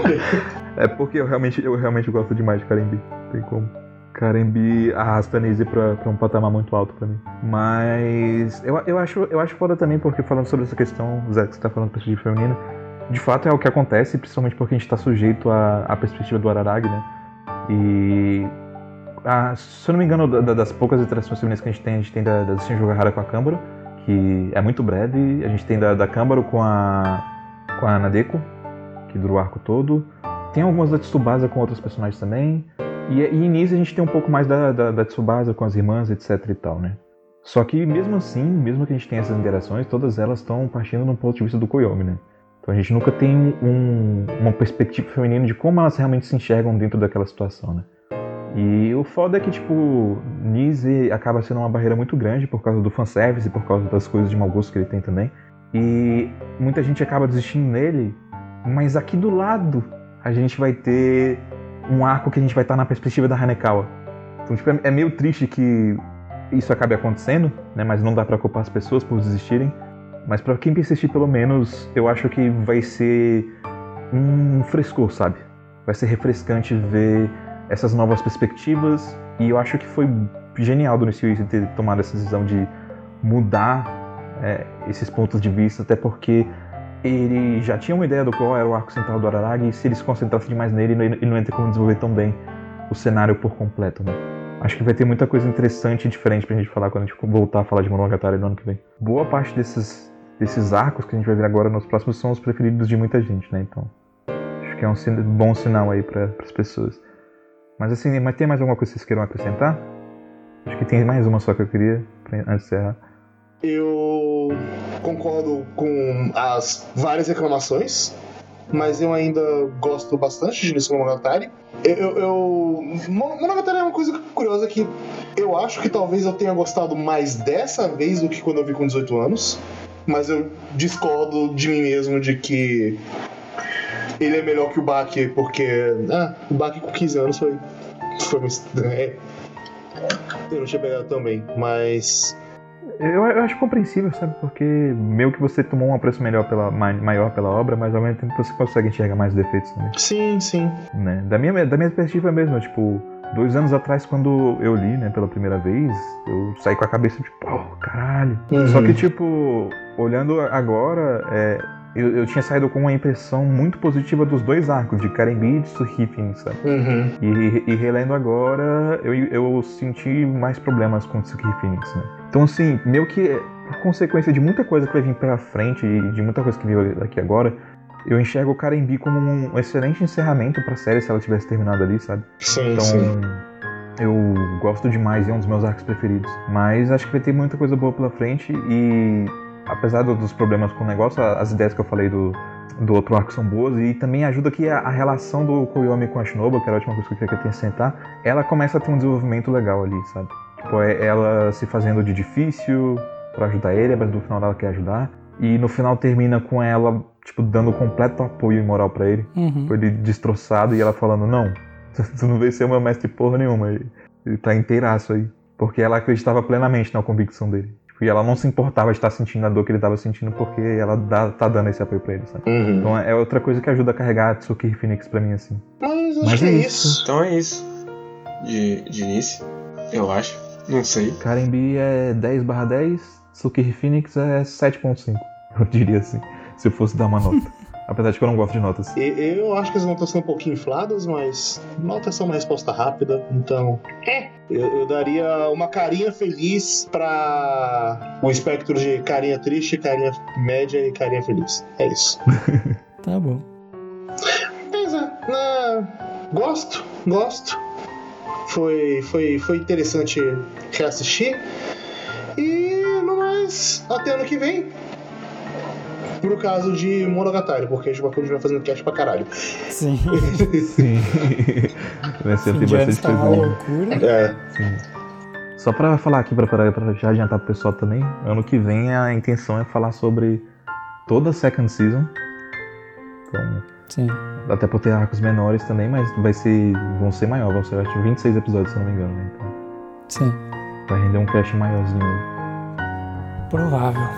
é porque eu realmente, eu realmente gosto demais de Carimbi. Tem como. Carimbi arrasta a Nise pra, pra um patamar muito alto pra mim. Mas eu, eu, acho, eu acho foda também, porque falando sobre essa questão, Zé, que você tá falando perspectiva feminina, de fato é o que acontece, principalmente porque a gente está sujeito à, à, perspectiva do Araragi, né? E a, se eu não me engano, da, das poucas interações femininas que a gente tem, a gente tem da, da Shin Jogahara com a Câmbaro, que é muito breve, a gente tem da, da Câmbaro com a, com a Nadeko, que dura o arco todo. Tem algumas da Tsubasa com outros personagens também. E, e início a gente tem um pouco mais da, da, da Tsubasa com as irmãs, etc e tal, né? Só que mesmo assim, mesmo que a gente tenha essas interações, todas elas estão partindo do ponto de vista do Koyomi, né? Então a gente nunca tem um, uma perspectiva feminina de como elas realmente se enxergam dentro daquela situação, né? E o foda é que, tipo, Nise acaba sendo uma barreira muito grande por causa do fanservice e por causa das coisas de mau gosto que ele tem também. E muita gente acaba desistindo nele, mas aqui do lado a gente vai ter um arco que a gente vai estar na perspectiva da Hanekawa. Então, tipo, é meio triste que isso acabe acontecendo, né? Mas não dá pra culpar as pessoas por desistirem. Mas para quem persistir, pelo menos, eu acho que vai ser um frescor, sabe? Vai ser refrescante ver essas novas perspectivas. E eu acho que foi genial do Nishio ter tomado essa decisão de mudar é, esses pontos de vista, até porque ele já tinha uma ideia do qual era o arco central do Araragi, e se ele se concentrasse demais nele, ele não ter como desenvolver tão bem o cenário por completo, né? Acho que vai ter muita coisa interessante e diferente pra gente falar quando a gente voltar a falar de Monogatari no ano que vem. Boa parte desses desses arcos que a gente vai ver agora nos próximos são os preferidos de muita gente, né? Então, acho que é um bom sinal aí para as pessoas. Mas assim, mas tem mais alguma coisa que vocês queiram acrescentar? Acho que tem mais uma só que eu queria, antes de encerrar. Eu concordo com as várias reclamações, mas eu ainda gosto bastante de Nissan Monogatari. Eu, eu, eu, Monogatari é uma coisa curiosa que eu acho que talvez eu tenha gostado mais dessa vez do que quando eu vi com 18 anos mas eu discordo de mim mesmo de que ele é melhor que o Baki, porque ah, o Baki com 15 anos foi. foi é, eu não tinha pegado também, mas. Eu, eu, acho compreensível, sabe? Porque meio que você tomou um apreço melhor pela, maior pela obra, mas ao mesmo tempo você consegue enxergar mais defeitos também. Sim, sim. Né? Da, minha, da minha perspectiva mesmo, tipo, Dois anos atrás, quando eu li, né, pela primeira vez, eu saí com a cabeça tipo, oh, caralho. Uhum. Só que, tipo, olhando agora, é, eu, eu, tinha saído com uma impressão muito positiva dos dois arcos, de Karembi e de sabe? Uhum. E, e, relendo agora, eu, eu senti mais problemas com Tsukihifin, né? Então, assim, meio que por consequência de muita coisa que vai vir pela frente e de muita coisa que veio aqui agora, eu enxergo o Karembi como um excelente encerramento pra série se ela tivesse terminado ali, sabe? Sim, então, sim. Eu gosto demais, é um dos meus arcos preferidos. Mas acho que vai ter muita coisa boa pela frente e apesar dos problemas com o negócio, as ideias que eu falei do, do outro arco são boas e também ajuda que a, a relação do Koyomi com a Shinobu, que era a última coisa que eu queria que eu sentar, ela começa a ter um desenvolvimento legal ali, sabe? Tipo, é ela se fazendo de difícil para ajudar ele, mas no final ela quer ajudar. E no final termina com ela, tipo, dando completo apoio e moral para ele. Uhum. Foi ele destroçado e ela falando, não, tu não veio ser o meu mestre porra nenhuma. Ele, ele tá inteiraço aí. Porque ela acreditava plenamente na convicção dele. Tipo, e ela não se importava de estar sentindo a dor que ele estava sentindo porque ela dá, tá dando esse apoio pra ele, sabe? Uhum. Então é outra coisa que ajuda a carregar a Tsukiri Phoenix pra mim, assim. Mas acho Mas que é é isso. isso. Então é isso. De, de início, eu acho. Não sei. Karen B é 10 barra 10, Tsukiri Phoenix é 7.5, eu diria assim, se eu fosse dar uma nota. Apesar de que eu não gosto de notas. E- Eu acho que as notas são um pouquinho infladas, mas notas são uma resposta rápida, então. É. Eu, eu daria uma carinha feliz pra o espectro de carinha triste, carinha média e carinha feliz. É isso. Tá bom. Mas é, né, gosto, gosto. Foi, foi, foi interessante reassistir. E no mais, até ano que vem. Pro caso de Monogatari, porque a gente vai fazendo cast pra caralho. Sim. Sim. Vai ser ano bastante está uma coisa. loucura. É. Sim. Só pra falar aqui, pra, pra, pra já adiantar pro pessoal também, ano que vem a intenção é falar sobre toda a second season. Então, Sim. até por ter arcos menores também, mas vai ser, vão ser maior, vão ser acho, que 26 episódios, se eu não me engano. Né? Então, Sim. vai render um cast maiorzinho. Provável.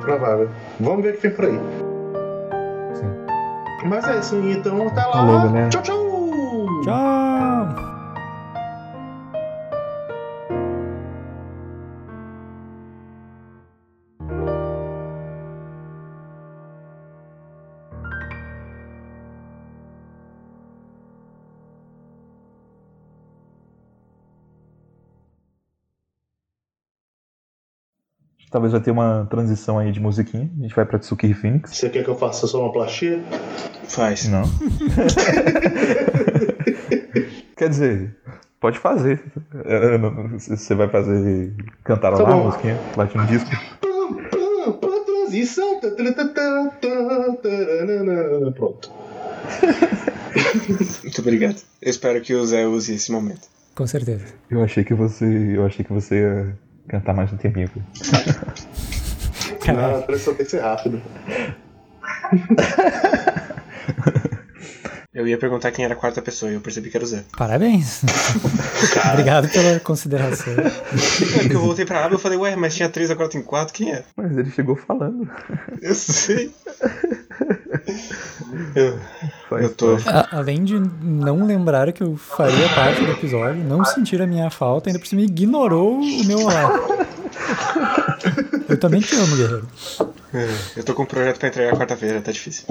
Provável. Vamos ver o que vem por aí. Sim. Mas é isso, então até lá. Falou. Tchau, tchau! Tchau! Talvez vai ter uma transição aí de musiquinha. A gente vai pra Tsukiri Phoenix. Você quer que eu faça sonoplastia? Faz. Não. Quer dizer, pode fazer. Você vai fazer cantar Tá lá a bom. musiquinha, bate no disco. Transição. Pronto. Muito obrigado. Eu espero que o Zé use esse momento. Com certeza. Eu achei que você. Eu achei que você ia cantar mais um tempinho. Não, a transição tem que ser rápida. Eu ia perguntar quem era a quarta pessoa e eu percebi que era o Zé. Parabéns. Obrigado pela consideração. É que eu voltei pra aba e eu falei, ué, mas tinha três, agora tem quatro, quem é? Mas ele chegou falando. Eu sei. Eu, eu tô. A- além de não lembrar que eu faria parte do episódio, não sentir a minha falta, ainda por cima ignorou o meu olá. Eu também te amo, guerreiro. Eu tô com um projeto pra entregar quarta-feira, tá difícil.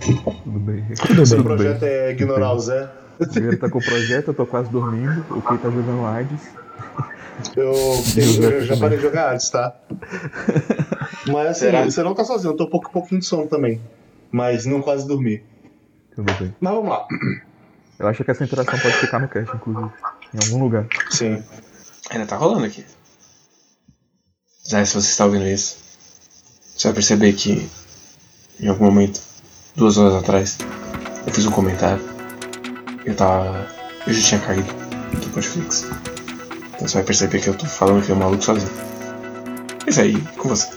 Tudo bem. Tudo Seu bem. projeto é ignorar o Zé. O Guerreiro tá com o projeto, eu tô quase dormindo. O Kei tá jogando AIDS. Eu, eu- eu já parei de jogar antes, tá? Mas assim, Será? você não tá sozinho, eu tô um pouco, pouquinho de sono também. Mas não quase dormi. Tudo bem. Mas vamos lá. Eu acho que essa interação pode ficar no cast, inclusive. Em algum lugar. Sim. Ainda tá rolando aqui. Zé, se você está ouvindo isso, você vai perceber que em algum momento, duas horas atrás, eu fiz um comentário. Eu tava. Eu já tinha caído do Netflix. Então você vai perceber que eu tô falando que é um maluco sozinho. Isso aí, com você.